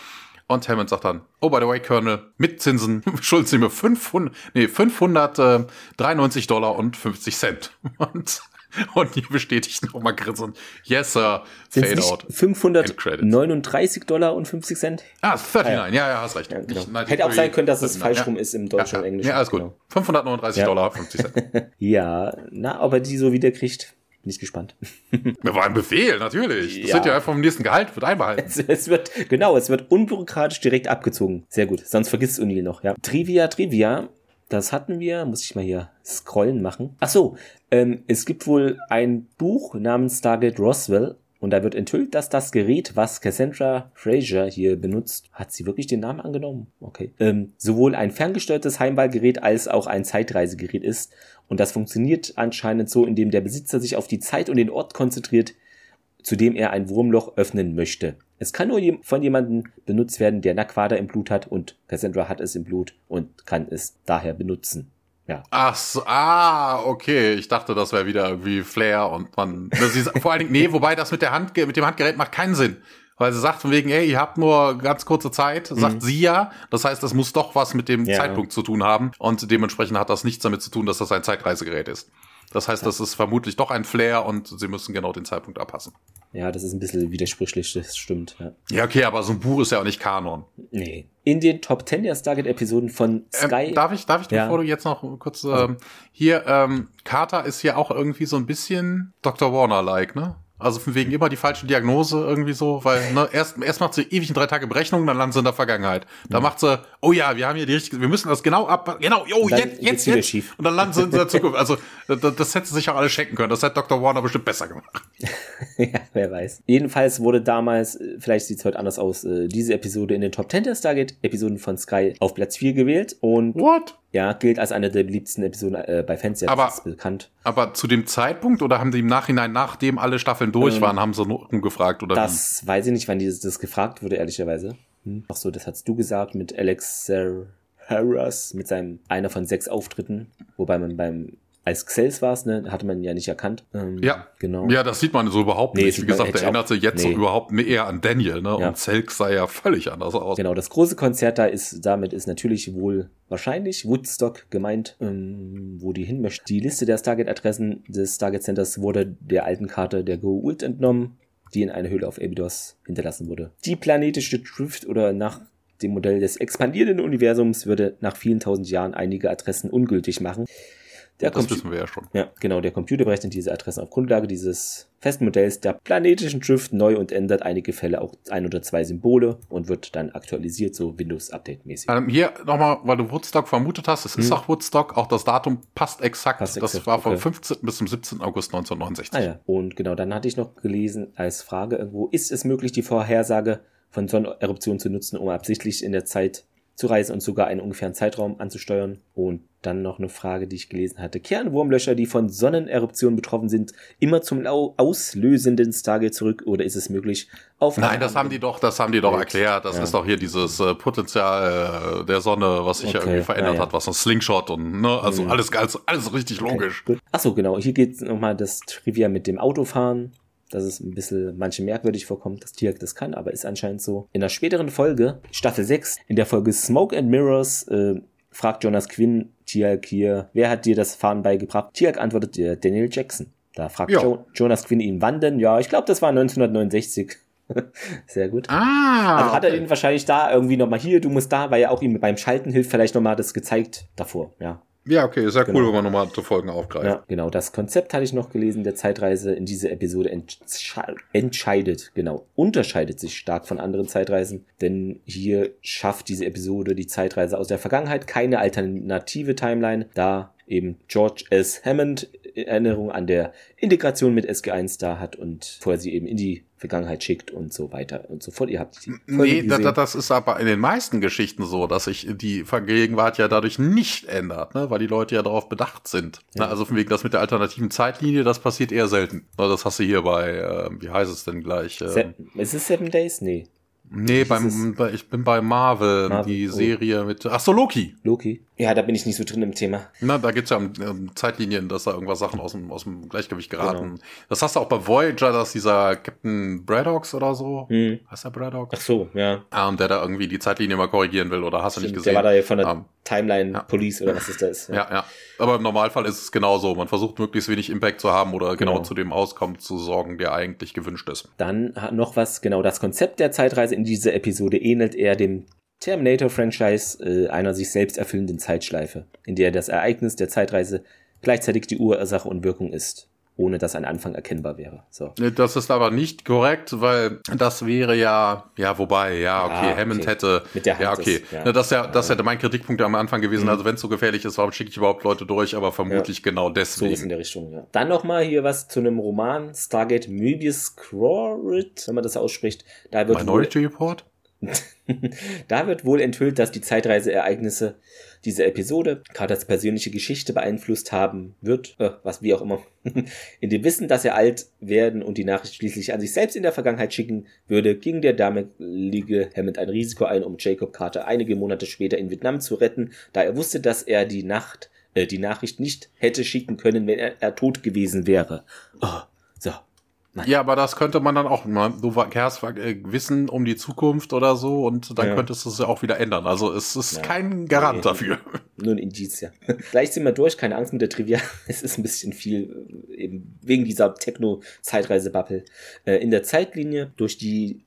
Und Hammond sagt dann, oh, by the way, Colonel, mit Zinsen schulden Sie mir 500, nee, 593 Dollar und 50 Cent. Und, und hier bestätigt nochmal grinsend, yes, sir, Sind's fade out. 539 Dollar und 50 Cent? Ah, 39, ja, ja, ja hast recht. Ja, genau. ich, Hätte auch sein können, dass es falsch ja. rum ist im Deutschen ja, und Englischen. Ja, alles gut. Genau. 539 Dollar, 50 Cent. ja, na, ob er die so wiederkriegt, bin ich gespannt. War ein Befehl, natürlich. Das ja. wird ja einfach vom nächsten Gehalt, wird einbehalten. Es, es, wird, genau, es wird unbürokratisch direkt abgezogen. Sehr gut. Sonst vergisst Unil noch, ja. Trivia, Trivia. Das hatten wir, muss ich mal hier scrollen machen. Ach so, ähm, es gibt wohl ein Buch namens Stargate Roswell und da wird enthüllt, dass das Gerät, was Cassandra Fraser hier benutzt, hat sie wirklich den Namen angenommen? Okay. Ähm, sowohl ein ferngesteuertes Heimwahlgerät als auch ein Zeitreisegerät ist. Und das funktioniert anscheinend so, indem der Besitzer sich auf die Zeit und den Ort konzentriert, zu dem er ein Wurmloch öffnen möchte. Es kann nur von jemandem benutzt werden, der Naquada im Blut hat und Cassandra hat es im Blut und kann es daher benutzen. Ja. Ach so, ah, okay. Ich dachte, das wäre wieder irgendwie Flair und man. Das ist, vor allen Dingen, nee, wobei das mit der Hand, mit dem Handgerät macht keinen Sinn. Weil sie sagt von wegen, ey, ihr habt nur ganz kurze Zeit, sagt mhm. sie ja. Das heißt, das muss doch was mit dem ja. Zeitpunkt zu tun haben. Und dementsprechend hat das nichts damit zu tun, dass das ein Zeitreisegerät ist. Das heißt, das ist vermutlich doch ein Flair und sie müssen genau den Zeitpunkt abpassen. Ja, das ist ein bisschen widersprüchlich, das stimmt. Ja, ja okay, aber so ein Buch ist ja auch nicht Kanon. Nee. In den Top 10 der Stargate-Episoden von ähm, Sky. Ähm, darf ich, darf ich, ja. bevor du jetzt noch kurz, also. ähm, hier, ähm, Carter ist hier auch irgendwie so ein bisschen Dr. Warner-like, ne? Also von wegen immer die falsche Diagnose irgendwie so, weil ne, erst, erst macht sie ewig in drei Tage Berechnungen, dann landet sie in der Vergangenheit. Dann ja. macht sie, oh ja, wir haben hier die richtige, wir müssen das genau ab, genau, jo, jetzt, jetzt, jetzt. Schief. Und dann landen sie in der Zukunft. Also das, das hätte sich auch alle checken können. Das hätte Dr. Warner bestimmt besser gemacht. ja, wer weiß. Jedenfalls wurde damals, vielleicht sieht es heute anders aus, äh, diese Episode in den Top 10 der Stargate-Episoden von Sky auf Platz 4 gewählt. Und What? Ja, gilt als eine der beliebtesten Episoden äh, bei Fans, ja, aber, ist bekannt. Aber zu dem Zeitpunkt oder haben die im Nachhinein, nachdem alle Staffeln durch ähm, waren, haben sie rumgefragt oder Das wie? weiß ich nicht, wann dieses, das gefragt wurde, ehrlicherweise. Hm. Ach so, das hast du gesagt mit Alex Harris, mit seinem einer von sechs Auftritten, wobei man beim als Xels war es, ne, hatte man ja nicht erkannt. Ähm, ja, genau. Ja, das sieht man so überhaupt nee, nicht. Wie gesagt, er erinnert sich jetzt nee. so überhaupt eher an Daniel, ne? Ja. Und Zelks sah ja völlig anders aus. Genau, das große Konzert da ist, damit ist natürlich wohl wahrscheinlich Woodstock gemeint, ähm, wo die hin möchten. Die Liste der Stargate-Adressen des Stargate Centers wurde der alten Karte der Goa'uld entnommen, die in einer Höhle auf Abydos hinterlassen wurde. Die planetische Drift oder nach dem Modell des expandierenden Universums würde nach vielen tausend Jahren einige Adressen ungültig machen. Der das wissen wir ja schon. Ja, genau. Der Computer berechnet diese Adressen auf Grundlage dieses festen Modells der planetischen Drift neu und ändert einige Fälle auch ein oder zwei Symbole und wird dann aktualisiert, so Windows-Update-mäßig. Ähm, hier nochmal, weil du Woodstock vermutet hast, es hm. ist auch Woodstock, auch das Datum passt exakt. Passt das exakt, war vom okay. 15. bis zum 17. August 1969. Ah ja, und genau, dann hatte ich noch gelesen als Frage irgendwo, ist es möglich, die Vorhersage von Sonneneruptionen zu nutzen, um absichtlich in der Zeit zu reisen und sogar einen ungefähren Zeitraum anzusteuern. Und dann noch eine Frage, die ich gelesen hatte. Kernwurmlöcher, die von Sonneneruptionen betroffen sind, immer zum auslösenden Stargate zurück oder ist es möglich auf Nein, das haben die doch, das haben die doch erklärt. Das ja. ist doch hier dieses äh, Potenzial äh, der Sonne, was sich okay. irgendwie verändert ja, ja. hat, was ein Slingshot und ne, also mhm. alles alles alles richtig okay. logisch. Achso, genau, hier geht nochmal das Trivia mit dem Autofahren dass es ein bisschen manche merkwürdig vorkommt, dass Tiak das kann, aber ist anscheinend so. In der späteren Folge, Staffel 6, in der Folge Smoke and Mirrors, äh, fragt Jonas Quinn Tiak hier, wer hat dir das Fahren beigebracht? Tiak antwortet dir Daniel Jackson. Da fragt jo. jo Jonas Quinn ihn, wann denn? Ja, ich glaube, das war 1969. Sehr gut. Ah. Also hat er ihn wahrscheinlich da irgendwie nochmal hier, du musst da, weil er auch ihm beim Schalten hilft, vielleicht nochmal das gezeigt davor, ja. Ja, okay, sehr Genau. cool, wenn man nochmal zu Folgen aufgreift. Ja, genau. Das Konzept hatte ich noch gelesen, der Zeitreise in dieser Episode entsche- entscheidet, genau, unterscheidet sich stark von anderen Zeitreisen, denn hier schafft diese Episode die Zeitreise aus der Vergangenheit keine alternative Timeline, da eben George S. Hammond Erinnerung an der Integration mit SG1 da hat und vorher sie eben in die Vergangenheit schickt und so weiter und so fort. Ihr habt die Folge Nee, da, das ist aber in den meisten Geschichten so, dass sich die Gegenwart ja dadurch nicht ändert, ne? weil die Leute ja darauf bedacht sind. Ja. Ne? Also von wegen das mit der alternativen Zeitlinie, das passiert eher selten. Ne, Das hast du hier bei, äh, wie heißt es denn gleich? Se Ähm, ist es Seven Days? Nee. Nee, beim, bei, ich bin bei Marvel, Marvel, die oh. Serie mit, ach so, Loki. Loki? Ja, da bin ich nicht so drin im Thema. Na, da gibt's ja ähm, Zeitlinien, dass da irgendwas Sachen aus dem, aus dem Gleichgewicht geraten. Genau. Das hast du auch bei Voyager, dass dieser Captain Braddock oder so, Hm. heißt der Braddock? Ach so, ja. Ähm, der da irgendwie die Zeitlinie mal korrigieren will, oder hast du nicht Stimmt, gesehen? Der war da ja von der Ähm, Timeline ja. Police oder was es da ist. Ja, ja. Aber im Normalfall ist es genauso. Man versucht möglichst wenig Impact zu haben oder genau, Genau. zu dem Auskommen zu sorgen, der eigentlich gewünscht ist. Dann noch was, genau, das Konzept der Zeitreise in dieser Episode ähnelt eher dem Terminator-Franchise äh, einer sich selbst erfüllenden Zeitschleife, in der das Ereignis der Zeitreise gleichzeitig die Ursache und Wirkung ist, ohne dass ein Anfang erkennbar wäre. So. Das ist aber nicht korrekt, weil das wäre ja, ja, wobei, ja, okay, Ah, Hammond okay. hätte, Mit der Hand ja, okay, ist, ja. Das, ja, das hätte mein Kritikpunkt am Anfang gewesen, Mhm. also wenn es so gefährlich ist, warum schicke ich überhaupt Leute durch, aber vermutlich genau So ist in deswegen. der Richtung, ja. Dann nochmal hier was zu einem Roman, Stargate Möbius Crawrit, wenn man das ausspricht. Da wird wohl, Minority Report? da wird wohl enthüllt, dass die Zeitreiseereignisse dieser Episode Carters persönliche Geschichte beeinflusst haben wird, äh, was wie auch immer, in dem Wissen, dass er alt werden und die Nachricht schließlich an sich selbst in der Vergangenheit schicken würde, ging der damalige Hammond ein Risiko ein, um Jacob Carter einige Monate später in Vietnam zu retten, da er wusste, dass er die Nacht, äh, die Nachricht nicht hätte schicken können, wenn er, er tot gewesen wäre. Oh, so. Nein. Ja, aber das könnte man dann auch, ne, du kehrst äh, Wissen um die Zukunft oder so und dann Ja. könntest du es ja auch wieder ändern. Also es ist Ja. kein Garant Nee. dafür. Nur ein Indiz, ja. Gleich sind wir durch, keine Angst mit der Trivia. Es ist ein bisschen viel, äh, eben wegen dieser Techno-Zeitreise-Bubble. Äh, in der Zeitlinie, durch die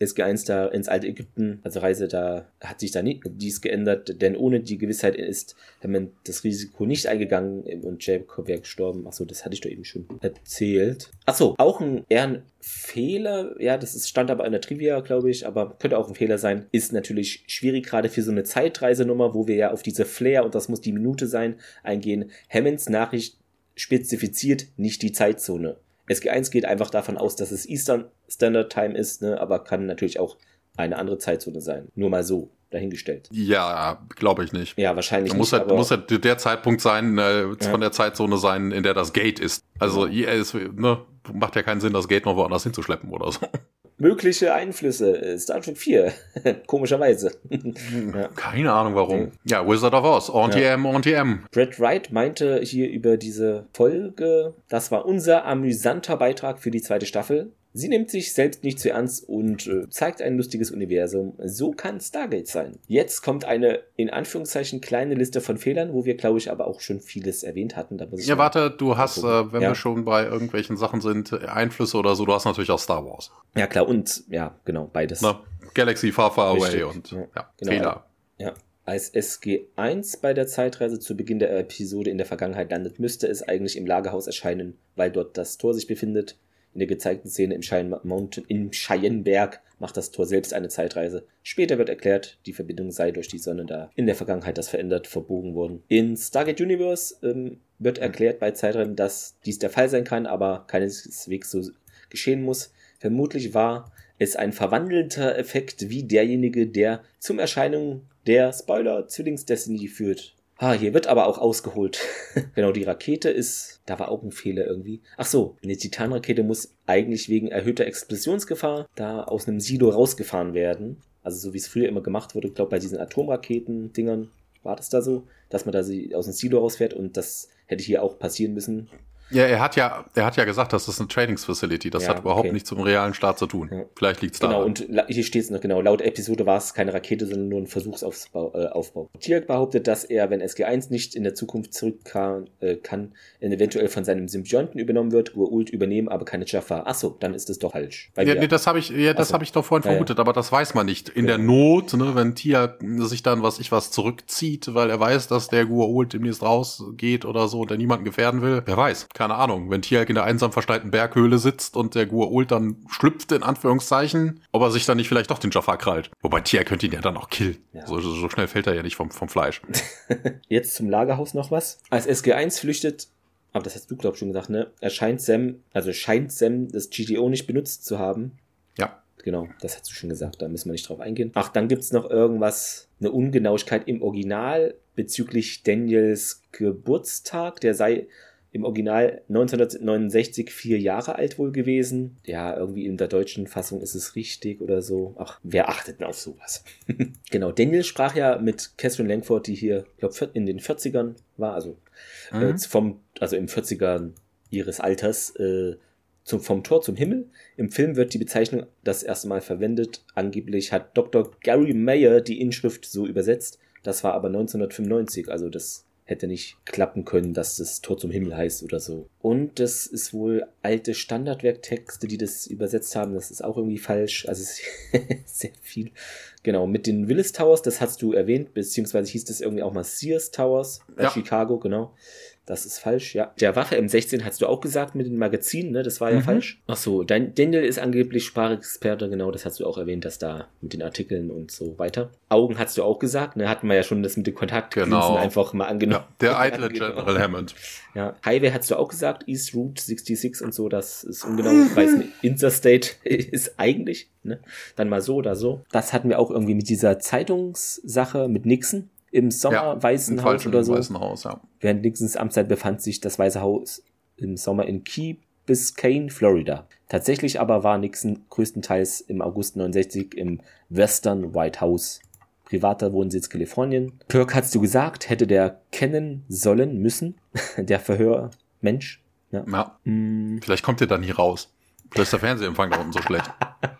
SG1 da ins alte Ägypten, also Reise, da hat sich da nie, dies geändert, denn ohne die Gewissheit ist Hammond das Risiko nicht eingegangen und Jacob wäre gestorben. Achso, das hatte ich doch eben schon erzählt. Achso, auch ein eher ein Fehler, ja, das ist, stand aber in der Trivia, glaube ich, aber könnte auch ein Fehler sein, ist natürlich schwierig, gerade für so eine Zeitreisenummer, wo wir ja auf diese Flair, und das muss die Minute sein, eingehen. Hammonds Nachricht spezifiziert nicht die Zeitzone. SG1 geht einfach davon aus, dass es Eastern Standard Time ist, ne, aber kann natürlich auch eine andere Zeitzone sein. Nur mal so, dahingestellt. Ja, glaube ich nicht. Ja, wahrscheinlich Muss nicht, halt, muss halt der Zeitpunkt sein, äh, Ja. von der Zeitzone sein, in der das Gate ist. Also, ja, es ne, macht ja keinen Sinn, das Gate noch woanders hinzuschleppen oder so. Mögliche Einflüsse. äh, Star Trek 4, komischerweise. Ja. Keine Ahnung warum. Ja, Wizard of Oz, ONTM, ONTM. Brett Wright meinte hier über diese Folge, das war unser amüsanter Beitrag für die zweite Staffel. Sie nimmt sich selbst nicht zu ernst und äh, zeigt ein lustiges Universum. So kann Stargate sein. Jetzt kommt eine in Anführungszeichen kleine Liste von Fehlern, wo wir, glaube ich, aber auch schon vieles erwähnt hatten. Ja, warte, du hast, äh, wenn Ja. wir schon bei irgendwelchen Sachen sind, äh, Einflüsse oder so, du hast natürlich auch Star Wars. Ja, klar, und ja, genau, beides. Ne? Galaxy Far Far Away Richtig, und ja. ja, Genau. Fehler. Ja. Als SG1 bei der Zeitreise zu Beginn der Episode in der Vergangenheit landet, müsste es eigentlich im Lagerhaus erscheinen, weil dort das Tor sich befindet. In der gezeigten Szene im Cheyenne Mountain, im Cheyenneberg macht das Tor selbst eine Zeitreise. Später wird erklärt, die Verbindung sei durch die Sonne da in der Vergangenheit das verändert verbogen worden. In Stargate Universe ähm, wird erklärt bei Zeitreisen, dass dies der Fall sein kann, aber keineswegs so geschehen muss. Vermutlich war es ein verwandelter Effekt wie derjenige, der zum Erscheinen der Spoiler Zwillings-Destiny führt. Ah, hier wird aber auch ausgeholt. genau, die Rakete ist, da war auch ein Fehler irgendwie. Ach so, eine Titanrakete muss eigentlich wegen erhöhter Explosionsgefahr da aus einem Silo rausgefahren werden. Also so wie es früher immer gemacht wurde, ich glaube bei diesen Atomraketen-Dingern war das da so, dass man da aus dem Silo rausfährt und das hätte hier auch passieren müssen. Ja, er hat ja, er hat ja gesagt, das ist eine Trainingsfacility. Das ja, hat überhaupt okay. nichts zum realen Start zu tun. Ja. Vielleicht liegt es da. Genau, und hier steht es noch genau. Laut Episode war es keine Rakete, sondern nur ein Versuchsaufbau. Äh, Aufbau. Behauptet, dass er, wenn SG1 nicht in der Zukunft zurück kann, äh, kann eventuell von seinem Symbionten übernommen wird. Ur-Ult übernehmen, aber keine Jaffa. Achso, dann ist es doch falsch. Ja, nee, das habe ich, ja, das habe ich doch vorhin vermutet, aber das weiß man nicht. In der Not, ne, wenn Tia sich dann was ich was zurückzieht, weil er weiß, dass der Gur-Ult demnächst rausgeht oder so und er niemanden gefährden will. Wer weiß, keine Ahnung. Wenn Tia in der einsam versteilten Berghöhle sitzt und der Gur-Ult dann schlüpft, in Anführungszeichen, ob er sich dann nicht vielleicht doch den Jaffa krallt. Wobei Tia könnte ihn ja dann auch killen. Ja. So, so schnell fällt er ja nicht vom, vom Fleisch. Jetzt zum Lagerhaus noch was. Als SG1 flüchtet, aber das hast du, glaub ich, schon gesagt, ne? Erscheint Sam, also scheint Sam das GTO nicht benutzt zu haben. Ja. Genau, das hast du schon gesagt, da müssen wir nicht drauf eingehen. Ach, dann gibt's noch irgendwas, eine Ungenauigkeit im Original bezüglich Daniels Geburtstag. Der sei im Original 1969 vier Jahre alt wohl gewesen. Ja, irgendwie in der deutschen Fassung ist es richtig oder so. Ach, wer achtet denn auf sowas? genau, Daniel sprach ja mit Catherine Langford, die hier, glaube in den 40ern war, also, äh, mhm. äh, vom, also im 40ern ihres Alters, äh, zum, vom Tor zum Himmel. Im Film wird die Bezeichnung das erste Mal verwendet. Angeblich hat Dr. Gary Mayer die Inschrift so übersetzt. Das war aber 1995, also das hätte nicht klappen können, dass das Tor zum Himmel heißt oder so. Und das ist wohl alte Standardwerktexte, die das übersetzt haben. Das ist auch irgendwie falsch. Also sehr viel. Genau, mit den Willis Towers, das hast du erwähnt, beziehungsweise hieß das irgendwie auch mal Sears Towers ja. Chicago, genau. Das ist falsch, ja. Der Wache M16 hast du auch gesagt mit den Magazinen, ne? Das war ja mhm. falsch. Ach so, dein Daniel ist angeblich Sprachexperte, genau, das hast du auch erwähnt, dass da mit den Artikeln und so weiter. Augen hast du auch gesagt, ne? Hatten wir ja schon das mit den Kontaktgrenzen genau. einfach mal angenommen. Ja, der eitle General Hammond. Ja, Highway hast du auch gesagt, East Route 66 und so, das ist ungenau. Ich weiß nicht, Interstate ist eigentlich, ne? Dann mal so oder so. Das hatten wir auch irgendwie mit dieser Zeitungssache mit Nixon im Sommer ja, Weißen Haus oder so. Weißen Haus, ja. Während Nixons Amtszeit befand sich das Weiße Haus im Sommer in Key Biscayne, Florida. Tatsächlich aber war Nixon größtenteils im August 69 im Western White House, privater Wohnsitz Kalifornien. Kirk, hast du gesagt, hätte der kennen sollen müssen, der Verhörmensch. Ja. ja. Mm. Vielleicht kommt er dann nie raus. Vielleicht ist der Fernsehempfang da unten so schlecht.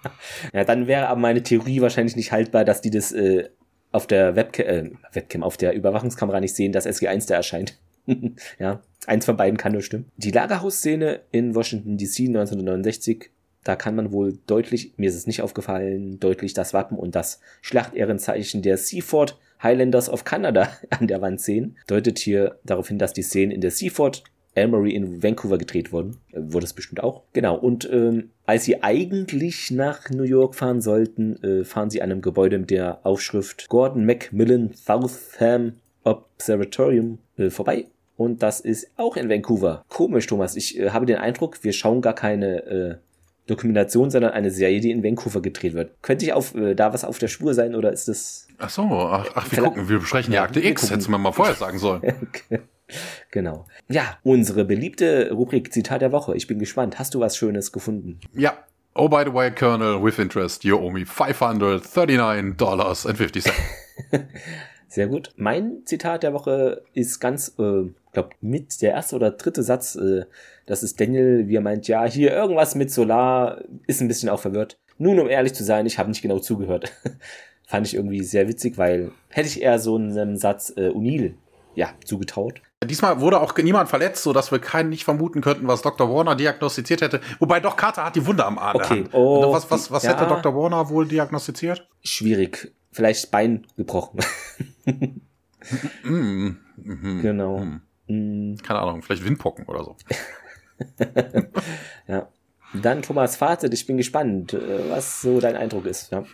ja, dann wäre aber meine Theorie wahrscheinlich nicht haltbar, dass die das äh, auf der Webcam, äh, Webcam, auf der Überwachungskamera nicht sehen, dass SG1 da erscheint. ja, eins von beiden kann nur stimmen. Die Lagerhausszene in Washington DC 1969, da kann man wohl deutlich, mir ist es nicht aufgefallen, deutlich das Wappen und das Schlachtehrenzeichen der Seaford Highlanders of Canada an der Wand sehen. Deutet hier darauf hin, dass die Szenen in der Seaford Elmery in Vancouver gedreht worden. Äh, wurde es bestimmt auch. Genau. Und ähm, als sie eigentlich nach New York fahren sollten, äh, fahren sie an einem Gebäude mit der Aufschrift Gordon Macmillan Southam Observatorium äh, vorbei. Und das ist auch in Vancouver. Komisch, Thomas. Ich äh, habe den Eindruck, wir schauen gar keine Dokumentation, sondern eine Serie, die in Vancouver gedreht wird. Könnte ich auf, äh, da was auf der Spur sein oder ist das. Ach so, ach, ach wir gucken, wir besprechen ja, Akte X, hättest du mir mal vorher sagen sollen. okay. Genau. Ja, unsere beliebte Rubrik Zitat der Woche. Ich bin gespannt. Hast du was Schönes gefunden? Ja. Oh, by the way, Colonel, with interest, you owe me $539.50. Sehr gut. Mein Zitat der Woche ist ganz, äh, glaube mit der erste oder dritte Satz. Äh, das ist Daniel, wie er meint, ja, hier irgendwas mit Solar, ist ein bisschen auch verwirrt. Nun, um ehrlich zu sein, ich habe nicht genau zugehört. Fand ich irgendwie sehr witzig, weil hätte ich eher so einen Satz äh, Unil ja, zugetraut. Diesmal wurde auch niemand verletzt, so dass wir keinen nicht vermuten könnten, was Dr. Warner diagnostiziert hätte. Wobei doch Carter hat die Wunde am Arm. Okay. Oh, was was, was ja. hätte Dr. Warner wohl diagnostiziert? Schwierig. Vielleicht Bein gebrochen. mm, mm, genau. Mm. Keine Ahnung, vielleicht Windpocken oder so. ja. Dann Thomas Fazit, ich bin gespannt, äh, was so dein Eindruck ist. Ja.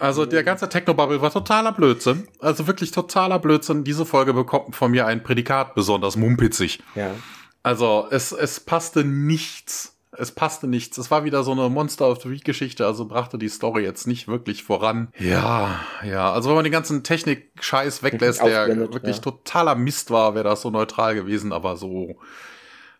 Also der ganze Technobubble war totaler Blödsinn. Also wirklich totaler Blödsinn. Diese Folge bekommt von mir ein Prädikat besonders mumpitzig. Ja. Also es, es passte nichts. Es passte nichts. Es war wieder so eine Monster of the Week Geschichte, also brachte die Story jetzt nicht wirklich voran. Ja, ja. Also wenn man den ganzen Technik-Scheiß weglässt, der wirklich ja. totaler Mist war, wäre das so neutral gewesen, aber so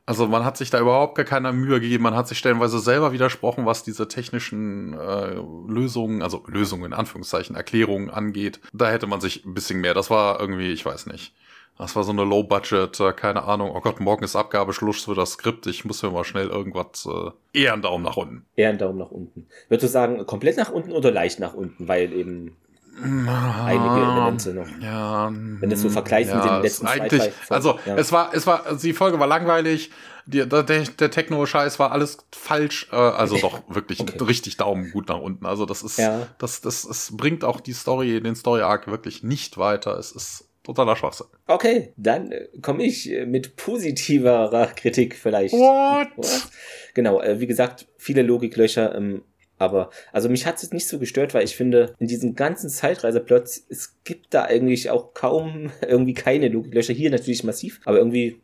also man hat sich da überhaupt gar keine Mühe gegeben. Man hat sich stellenweise selber widersprochen, was diese technischen äh, Lösungen, also Lösungen in Anführungszeichen, Erklärungen angeht. Da hätte man sich ein bisschen mehr. Das war irgendwie, ich weiß nicht. Das war so eine Low-Budget, äh, keine Ahnung. Oh Gott, morgen ist Abgabeschluss für das Skript. Ich muss mir mal schnell irgendwas. Äh, eher einen Daumen nach unten. Eher einen Daumen nach unten. Würdest du sagen, komplett nach unten oder leicht nach unten? Weil eben einige Elemente noch. Ja. Wenn du so vergleichst ja, mit den letzten zwei, drei Also, ja. es war, es war, die Folge war langweilig. Die, der, der, Techno-Scheiß war alles falsch. Äh, also doch wirklich Okay. richtig Daumen gut nach unten. Also das ist, Ja. das, das, es bringt auch die Story, den Story-Arc wirklich nicht weiter. Es ist totaler Schwachsinn. Okay, dann äh, komme ich äh, mit positiverer Kritik vielleicht. What? Was? Genau, äh, wie gesagt, viele Logiklöcher, ähm, aber also mich hat es jetzt nicht so gestört, weil ich finde, in diesem ganzen Zeitreiseplot, es gibt da eigentlich auch kaum irgendwie keine Logiklöcher. Hier natürlich massiv, aber irgendwie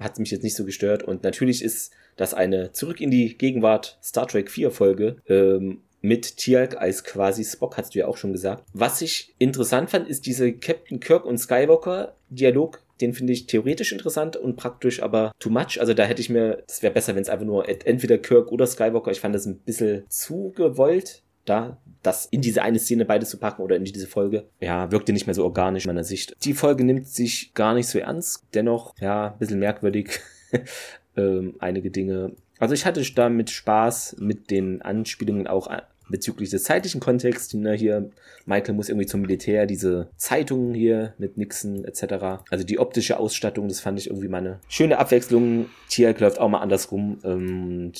hat es mich jetzt nicht so gestört. Und natürlich ist das eine Zurück in die Gegenwart Star Trek 4 Folge. Ähm, mit Tialk als quasi Spock, hast du ja auch schon gesagt. Was ich interessant fand, ist diese Captain Kirk und Skywalker Dialog. Den finde ich theoretisch interessant und praktisch aber too much. Also da hätte ich mir, das wäre besser, wenn es einfach nur ent- entweder Kirk oder Skywalker. Ich fand das ein bisschen zu gewollt, da das in diese eine Szene beides zu packen oder in diese Folge. Ja, wirkte nicht mehr so organisch in meiner Sicht. Die Folge nimmt sich gar nicht so ernst. Dennoch, ja, ein bisschen merkwürdig. ähm, einige Dinge. Also ich hatte damit Spaß mit den Anspielungen auch bezüglich des zeitlichen Kontexts. Ne, hier, Michael muss irgendwie zum Militär, diese Zeitungen hier mit Nixon etc. Also die optische Ausstattung, das fand ich irgendwie mal eine schöne Abwechslung. Tialk läuft auch mal andersrum. Und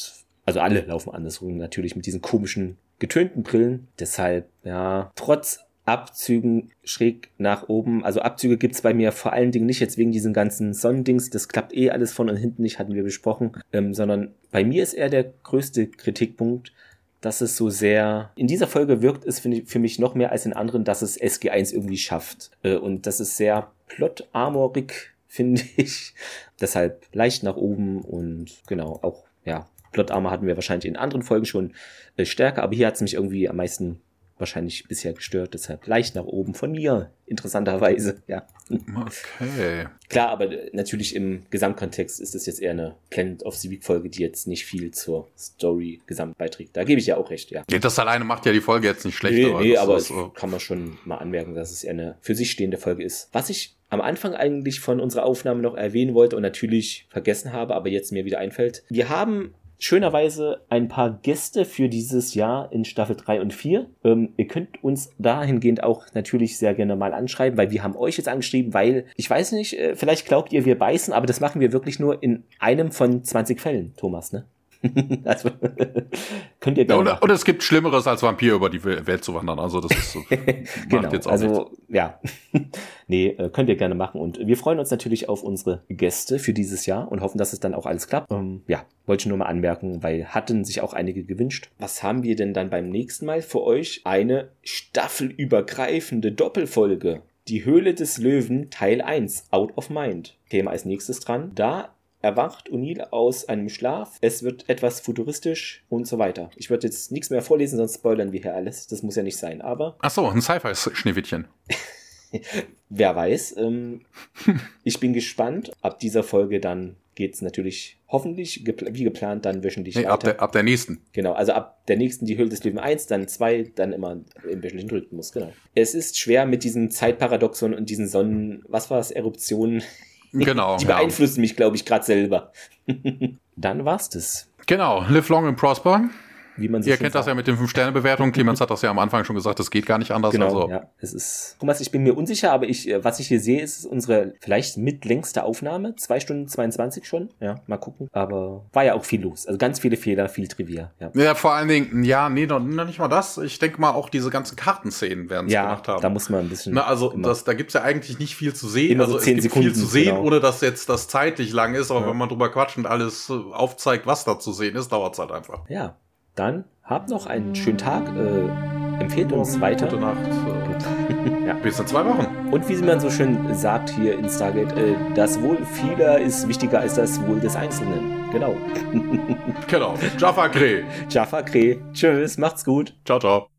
also alle laufen andersrum, natürlich mit diesen komischen getönten Brillen. Deshalb, ja, trotz Abzügen schräg nach oben. Also Abzüge gibt's bei mir vor allen Dingen nicht jetzt wegen diesen ganzen Sonnendings. Das klappt eh alles von und hinten nicht, hatten wir besprochen. Ähm, sondern bei mir ist eher der größte Kritikpunkt, dass es so sehr, in dieser Folge wirkt es für mich noch mehr als in anderen, dass es SG1 irgendwie schafft. Äh, und das ist sehr plot-armorig, finde ich. Deshalb leicht nach oben und genau, auch, ja, Plot-Armor hatten wir wahrscheinlich in anderen Folgen schon äh, stärker, aber hier hat es mich irgendwie am meisten wahrscheinlich bisher gestört, deshalb leicht nach oben von mir, interessanterweise, ja. Okay. Klar, aber äh, natürlich im Gesamtkontext ist es jetzt eher eine Planet of the Week Folge, die jetzt nicht viel zur Story gesamt beiträgt. Da gebe ich ja auch recht, ja. Ja, das alleine macht ja die Folge jetzt nicht schlecht. Nee, nee, das aber ist, es äh, kann man schon mal anmerken, dass es eher eine für sich stehende Folge ist. Was ich am Anfang eigentlich von unserer Aufnahme noch erwähnen wollte und natürlich vergessen habe, aber jetzt mir wieder einfällt. Wir haben schönerweise ein paar Gäste für dieses Jahr in Staffel 3 und 4. Ähm, ihr könnt uns dahingehend auch natürlich sehr gerne mal anschreiben, weil wir haben euch jetzt angeschrieben, weil ich weiß nicht, äh, vielleicht glaubt ihr, wir beißen, aber das machen wir wirklich nur in einem von 20 Fällen, Thomas, ne? also, könnt ihr ja, gerne oder, machen. oder es gibt Schlimmeres, als Vampir über die Welt zu wandern. Also das ist so, macht genau, jetzt auch nichts. also ja, nee, äh, könnt ihr gerne machen und wir freuen uns natürlich auf unsere Gäste für dieses Jahr und hoffen, dass es dann auch alles klappt. Ähm, ja, wollte ich nur mal anmerken, weil hatten sich auch einige gewünscht. Was haben wir denn dann beim nächsten Mal für euch? Eine staffelübergreifende Doppelfolge. Die Höhle des Löwen Teil 1, Out of Mind. Thema als nächstes dran. Da erwacht O'Neill aus einem Schlaf. Es wird etwas futuristisch und so weiter. Ich würde jetzt nichts mehr vorlesen, sonst spoilern wir hier alles. Das muss ja nicht sein, aber Ach so, ein Sci-Fi-Schneewittchen. wer weiß. Ähm, ich bin gespannt. Ab dieser Folge dann geht's natürlich hoffentlich gepl wie geplant dann wöchentlich Nee, weiter. ab der, ab der nächsten. Genau, also ab der nächsten die Höhle des Löwen 1, dann 2, dann immer im wöchentlichen Rhythmus, genau. Es ist schwer mit diesem Zeitparadoxon und diesen Sonnen, was war es, Eruptionen. Genau. Die ja. beeinflussen mich, glaube ich, gerade selber. dann war's das. Genau, live long and prosper. Wie man sich Ihr kennt das ja mit den 5-Sterne-Bewertungen. Clemens hat das ja am Anfang schon gesagt, das geht gar nicht anders. Genau, also, ja. Es ist. Thomas, ich bin mir unsicher, aber ich, äh, was ich hier sehe, ist unsere vielleicht mitlängste Aufnahme. Zwei Stunden 22 schon. Ja, mal gucken. Aber war ja auch viel los. Also ganz viele Fehler, viel Trivia. Ja, Ja, vor allen Dingen, ja, nee, noch, noch nicht mal das. Ich denke mal, auch diese ganzen Kartenszenen werden es ja gemacht haben. da muss man ein bisschen. Na, also das, da gibt's ja eigentlich nicht viel zu sehen. Immer so also 10 es gibt Sekunden, viel zu sehen, genau. ohne dass jetzt das zeitlich lang ist. Aber Ja. wenn man drüber quatscht und alles äh, aufzeigt, was da zu sehen ist, dauert's halt einfach. ja, dann habt noch einen schönen Tag. Äh, empfehlt uns weiter. Gute Nacht. Äh, Ja. Bis in zwei Wochen. Und wie man so schön sagt hier in Stargate, äh, das Wohl vieler ist wichtiger als das Wohl des Einzelnen. Genau. Genau. Jaffa Kreh. Jaffa Kreh. Tschüss, macht's gut. Ciao, ciao.